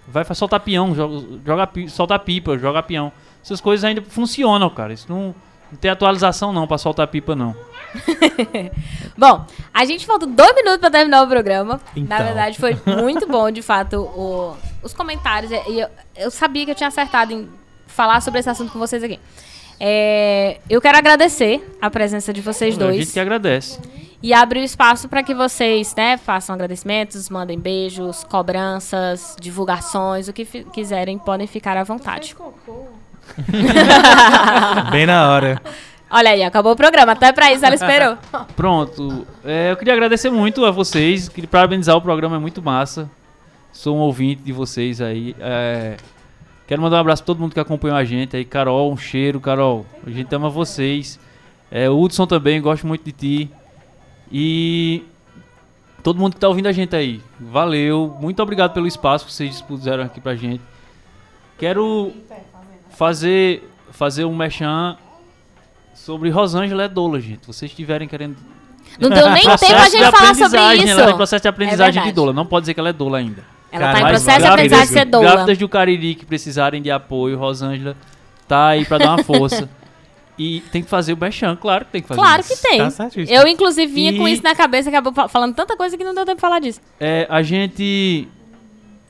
Vai soltar peão, joga, joga soltar pipa, joga peão. Essas coisas ainda funcionam, cara. Isso não, não tem atualização não pra soltar pipa, não. [LAUGHS] Bom, a gente falta dois minutos pra terminar o programa. Então. Na verdade, foi muito bom, de fato, o- os comentários. E eu, eu sabia que eu tinha acertado em falar sobre esse assunto com vocês aqui. É, eu quero agradecer a presença de vocês A dois. gente que agradece. E abrir o espaço para que vocês, né, façam agradecimentos, mandem beijos, cobranças, divulgações, o que quiserem, podem ficar à vontade. [LAUGHS] Bem na hora. Olha aí, acabou o programa. Até pra isso ela esperou. [LAUGHS] Pronto. É, eu queria agradecer muito a vocês. Queria parabenizar o programa, é muito massa. Sou um ouvinte de vocês aí. É, quero mandar um abraço pra todo mundo que acompanhou a gente aí. Carol, um cheiro, Carol. A gente ama vocês. É, o Hudson também, gosto muito de ti. E todo mundo que tá ouvindo a gente aí. Valeu. Muito obrigado pelo espaço que vocês dispuseram aqui pra gente. Quero fazer, fazer um merchan sobre Rosângela Edola, gente. Vocês estiverem querendo Não deu nem [LAUGHS] tempo a gente de falar sobre isso. Ela tá em processo de aprendizagem de verdade. doula. Não pode dizer que ela é doula ainda. Ela tá em processo de aprendizagem de ser doula. Grávidas do Cariri que precisarem de apoio, Rosângela tá aí pra dar uma força. [LAUGHS] e tem que fazer o Bechan, claro que tem que fazer. Claro isso. que tem. Tá. Eu, inclusive, vinha com E- isso na cabeça, acabou fa- falando tanta coisa que não deu tempo de falar disso. É, a gente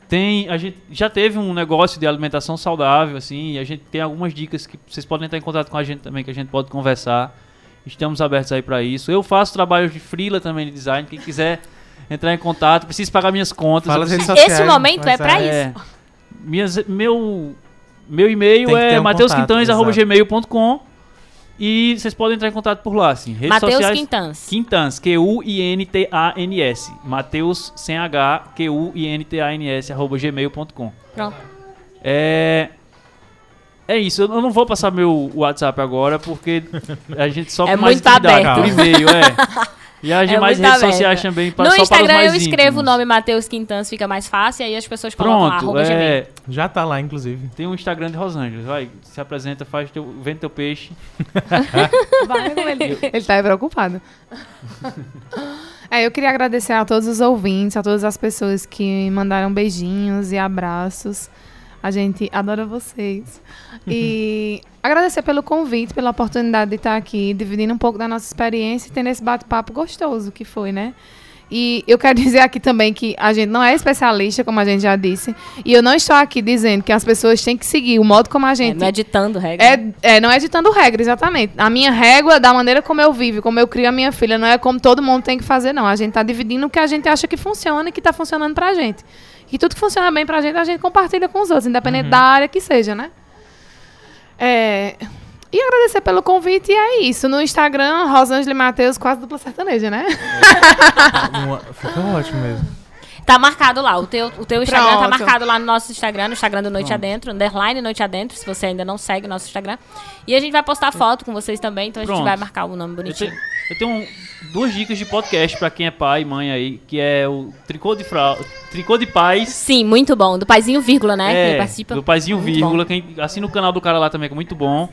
tem, a gente já teve um negócio de alimentação saudável, assim, e a gente tem algumas dicas que vocês podem entrar em contato com a gente também, que a gente pode conversar. Estamos abertos aí pra isso. Eu faço trabalhos de freela também de design. Quem quiser entrar em contato, preciso pagar minhas contas. Sociais. Esse momento mas é pra É. Minhas, meu meu e-mail é um mateusquintães.gmail.com e vocês podem entrar em contato por lá, assim. Redes Matheus sociais. Quintans. Quintans, Q-U-I-N-T-A-N-S. Mateus sem H, Q-U-I-N-T-A-N-S, arroba gmail.com. Pronto. É. É isso, eu não vou passar meu WhatsApp agora porque a gente só [LAUGHS] É mais muito aberto. por e-mail, é. [LAUGHS] E a gente É redes aberto. sociais também pra, No só para os Instagram mais eu escrevo o íntimos. nome Matheus Quintans, fica mais fácil, e aí as pessoas colocam lá, Pronto, gmail. é, Já tá lá, inclusive. tem um Instagram de Rosângela, vai, se apresenta, faz teu, vende teu peixe. [LAUGHS] Vai, [LAUGHS] ele, ele tá aí preocupado. [LAUGHS] É, eu queria agradecer a todos os ouvintes, a todas as pessoas que mandaram beijinhos e abraços. A gente adora vocês. E agradecer pelo convite, pela oportunidade de estar aqui, dividindo um pouco da nossa experiência e tendo esse bate-papo gostoso que foi, né? E eu quero [LAUGHS] dizer aqui também que a gente não é especialista, como a gente já disse. E eu não estou aqui dizendo que as pessoas têm que seguir o modo como a É, gente não é ditando regra. é, é, não é ditando regra, exatamente. A minha régua, da maneira como eu vivo, como eu crio a minha filha, não é como todo mundo tem que fazer, não. A gente tá dividindo o que a gente acha que funciona e que tá funcionando pra gente. E tudo que funciona bem pra gente, a gente compartilha com os outros, independente da área que seja, né? É, E agradecer pelo convite, e é isso. No Instagram, Rosângela Matheus, quase dupla sertaneja, né? [LAUGHS] Uma- Ficou ótimo mesmo. Tá marcado lá. O teu, o teu Instagram tá Pronto. marcado lá no nosso Instagram, no Instagram do Noite Adentro, underline Noite Adentro, se você ainda não segue o nosso Instagram. E a gente vai postar foto com vocês também, então a gente Pronto. vai marcar o nome Eu bonitinho. tenho, eu tenho um- duas dicas de podcast pra quem é pai e mãe aí, que é o Tricô de Frau, Tricô de Paz. Sim, muito bom. Do Paizinho Vírgula, né? que É, participa. do Paizinho Muito Vírgula, quem assina o canal do cara lá também, que é muito bom.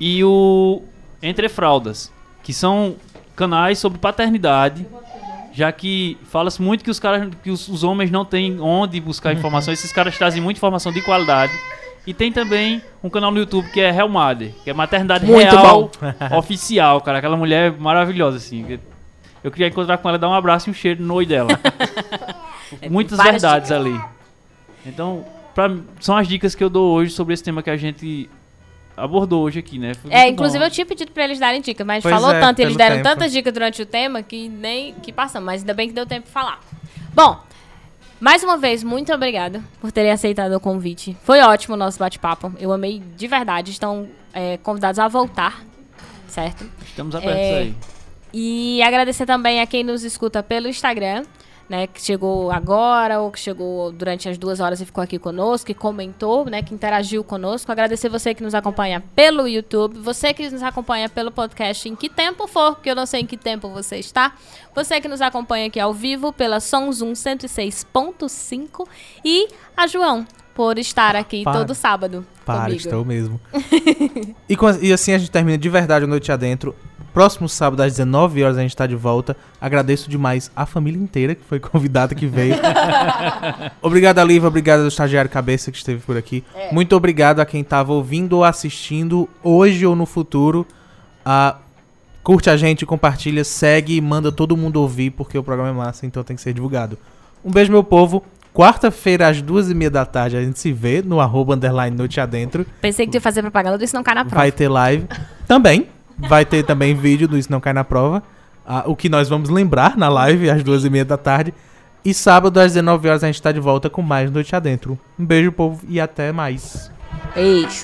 E o Entre Fraldas, que são canais sobre paternidade, já que fala-se muito que os caras, que os, os homens não têm onde buscar informação, esses caras trazem muita informação de qualidade. E tem também um canal no YouTube que é Real Mother, que é maternidade Muito real [LAUGHS] oficial, cara, aquela mulher maravilhosa assim. Eu queria encontrar com ela, dar um abraço e um cheiro no oi dela. [LAUGHS] Muitas verdades ali. Então, pra, são as dicas que eu dou hoje sobre esse tema que a gente abordou hoje aqui, né? Foi É, inclusive bom. eu tinha pedido pra eles darem dicas, mas Pois falou é, tanto, eles deram tempo. tantas dicas durante o tema que nem que passamos, mas ainda bem que deu tempo de falar. Bom, mais uma vez, muito obrigada por terem aceitado o convite. Foi ótimo o nosso bate-papo. Eu amei de verdade. Estão é, convidados a voltar, certo? Estamos abertos É, aí. E agradecer também a quem nos escuta pelo Instagram, né? Que chegou agora ou que chegou durante as duas horas e ficou aqui conosco, que comentou, né? Que interagiu conosco. Agradecer você que nos acompanha pelo YouTube, você que nos acompanha pelo podcast em que tempo for, porque eu não sei em que tempo você está. Você que nos acompanha aqui ao vivo pela Som Zoom 106.5 e a João por estar aqui Para. todo sábado Para, comigo. estou mesmo. [LAUGHS] e, com- e assim a gente termina de verdade a noite adentro. Próximo sábado, às 19 horas, a gente tá de volta. Agradeço demais a família inteira que foi [LAUGHS] convidada, que veio. [LAUGHS] obrigado, Aliva. Obrigado ao estagiário Cabeça que esteve por aqui. Muito obrigado a quem tava ouvindo ou assistindo hoje ou no futuro. Ah, curte a gente, compartilha, segue e manda todo mundo ouvir, porque o programa é massa, então tem que ser divulgado. Um beijo, meu povo. Quarta-feira, às duas e meia da tarde, a gente se vê no arroba underline noite adentro. Pensei que tu ia fazer propaganda do Isso Não Cai na Prova. Vai ter live. Também. Vai ter também vídeo do Isso Não Cai na Prova. Ah, o que nós vamos lembrar na live, às duas e meia da tarde. E sábado, às 19 horas, a gente tá de volta com mais Noite Adentro. Um beijo, povo, e até mais. Beijo.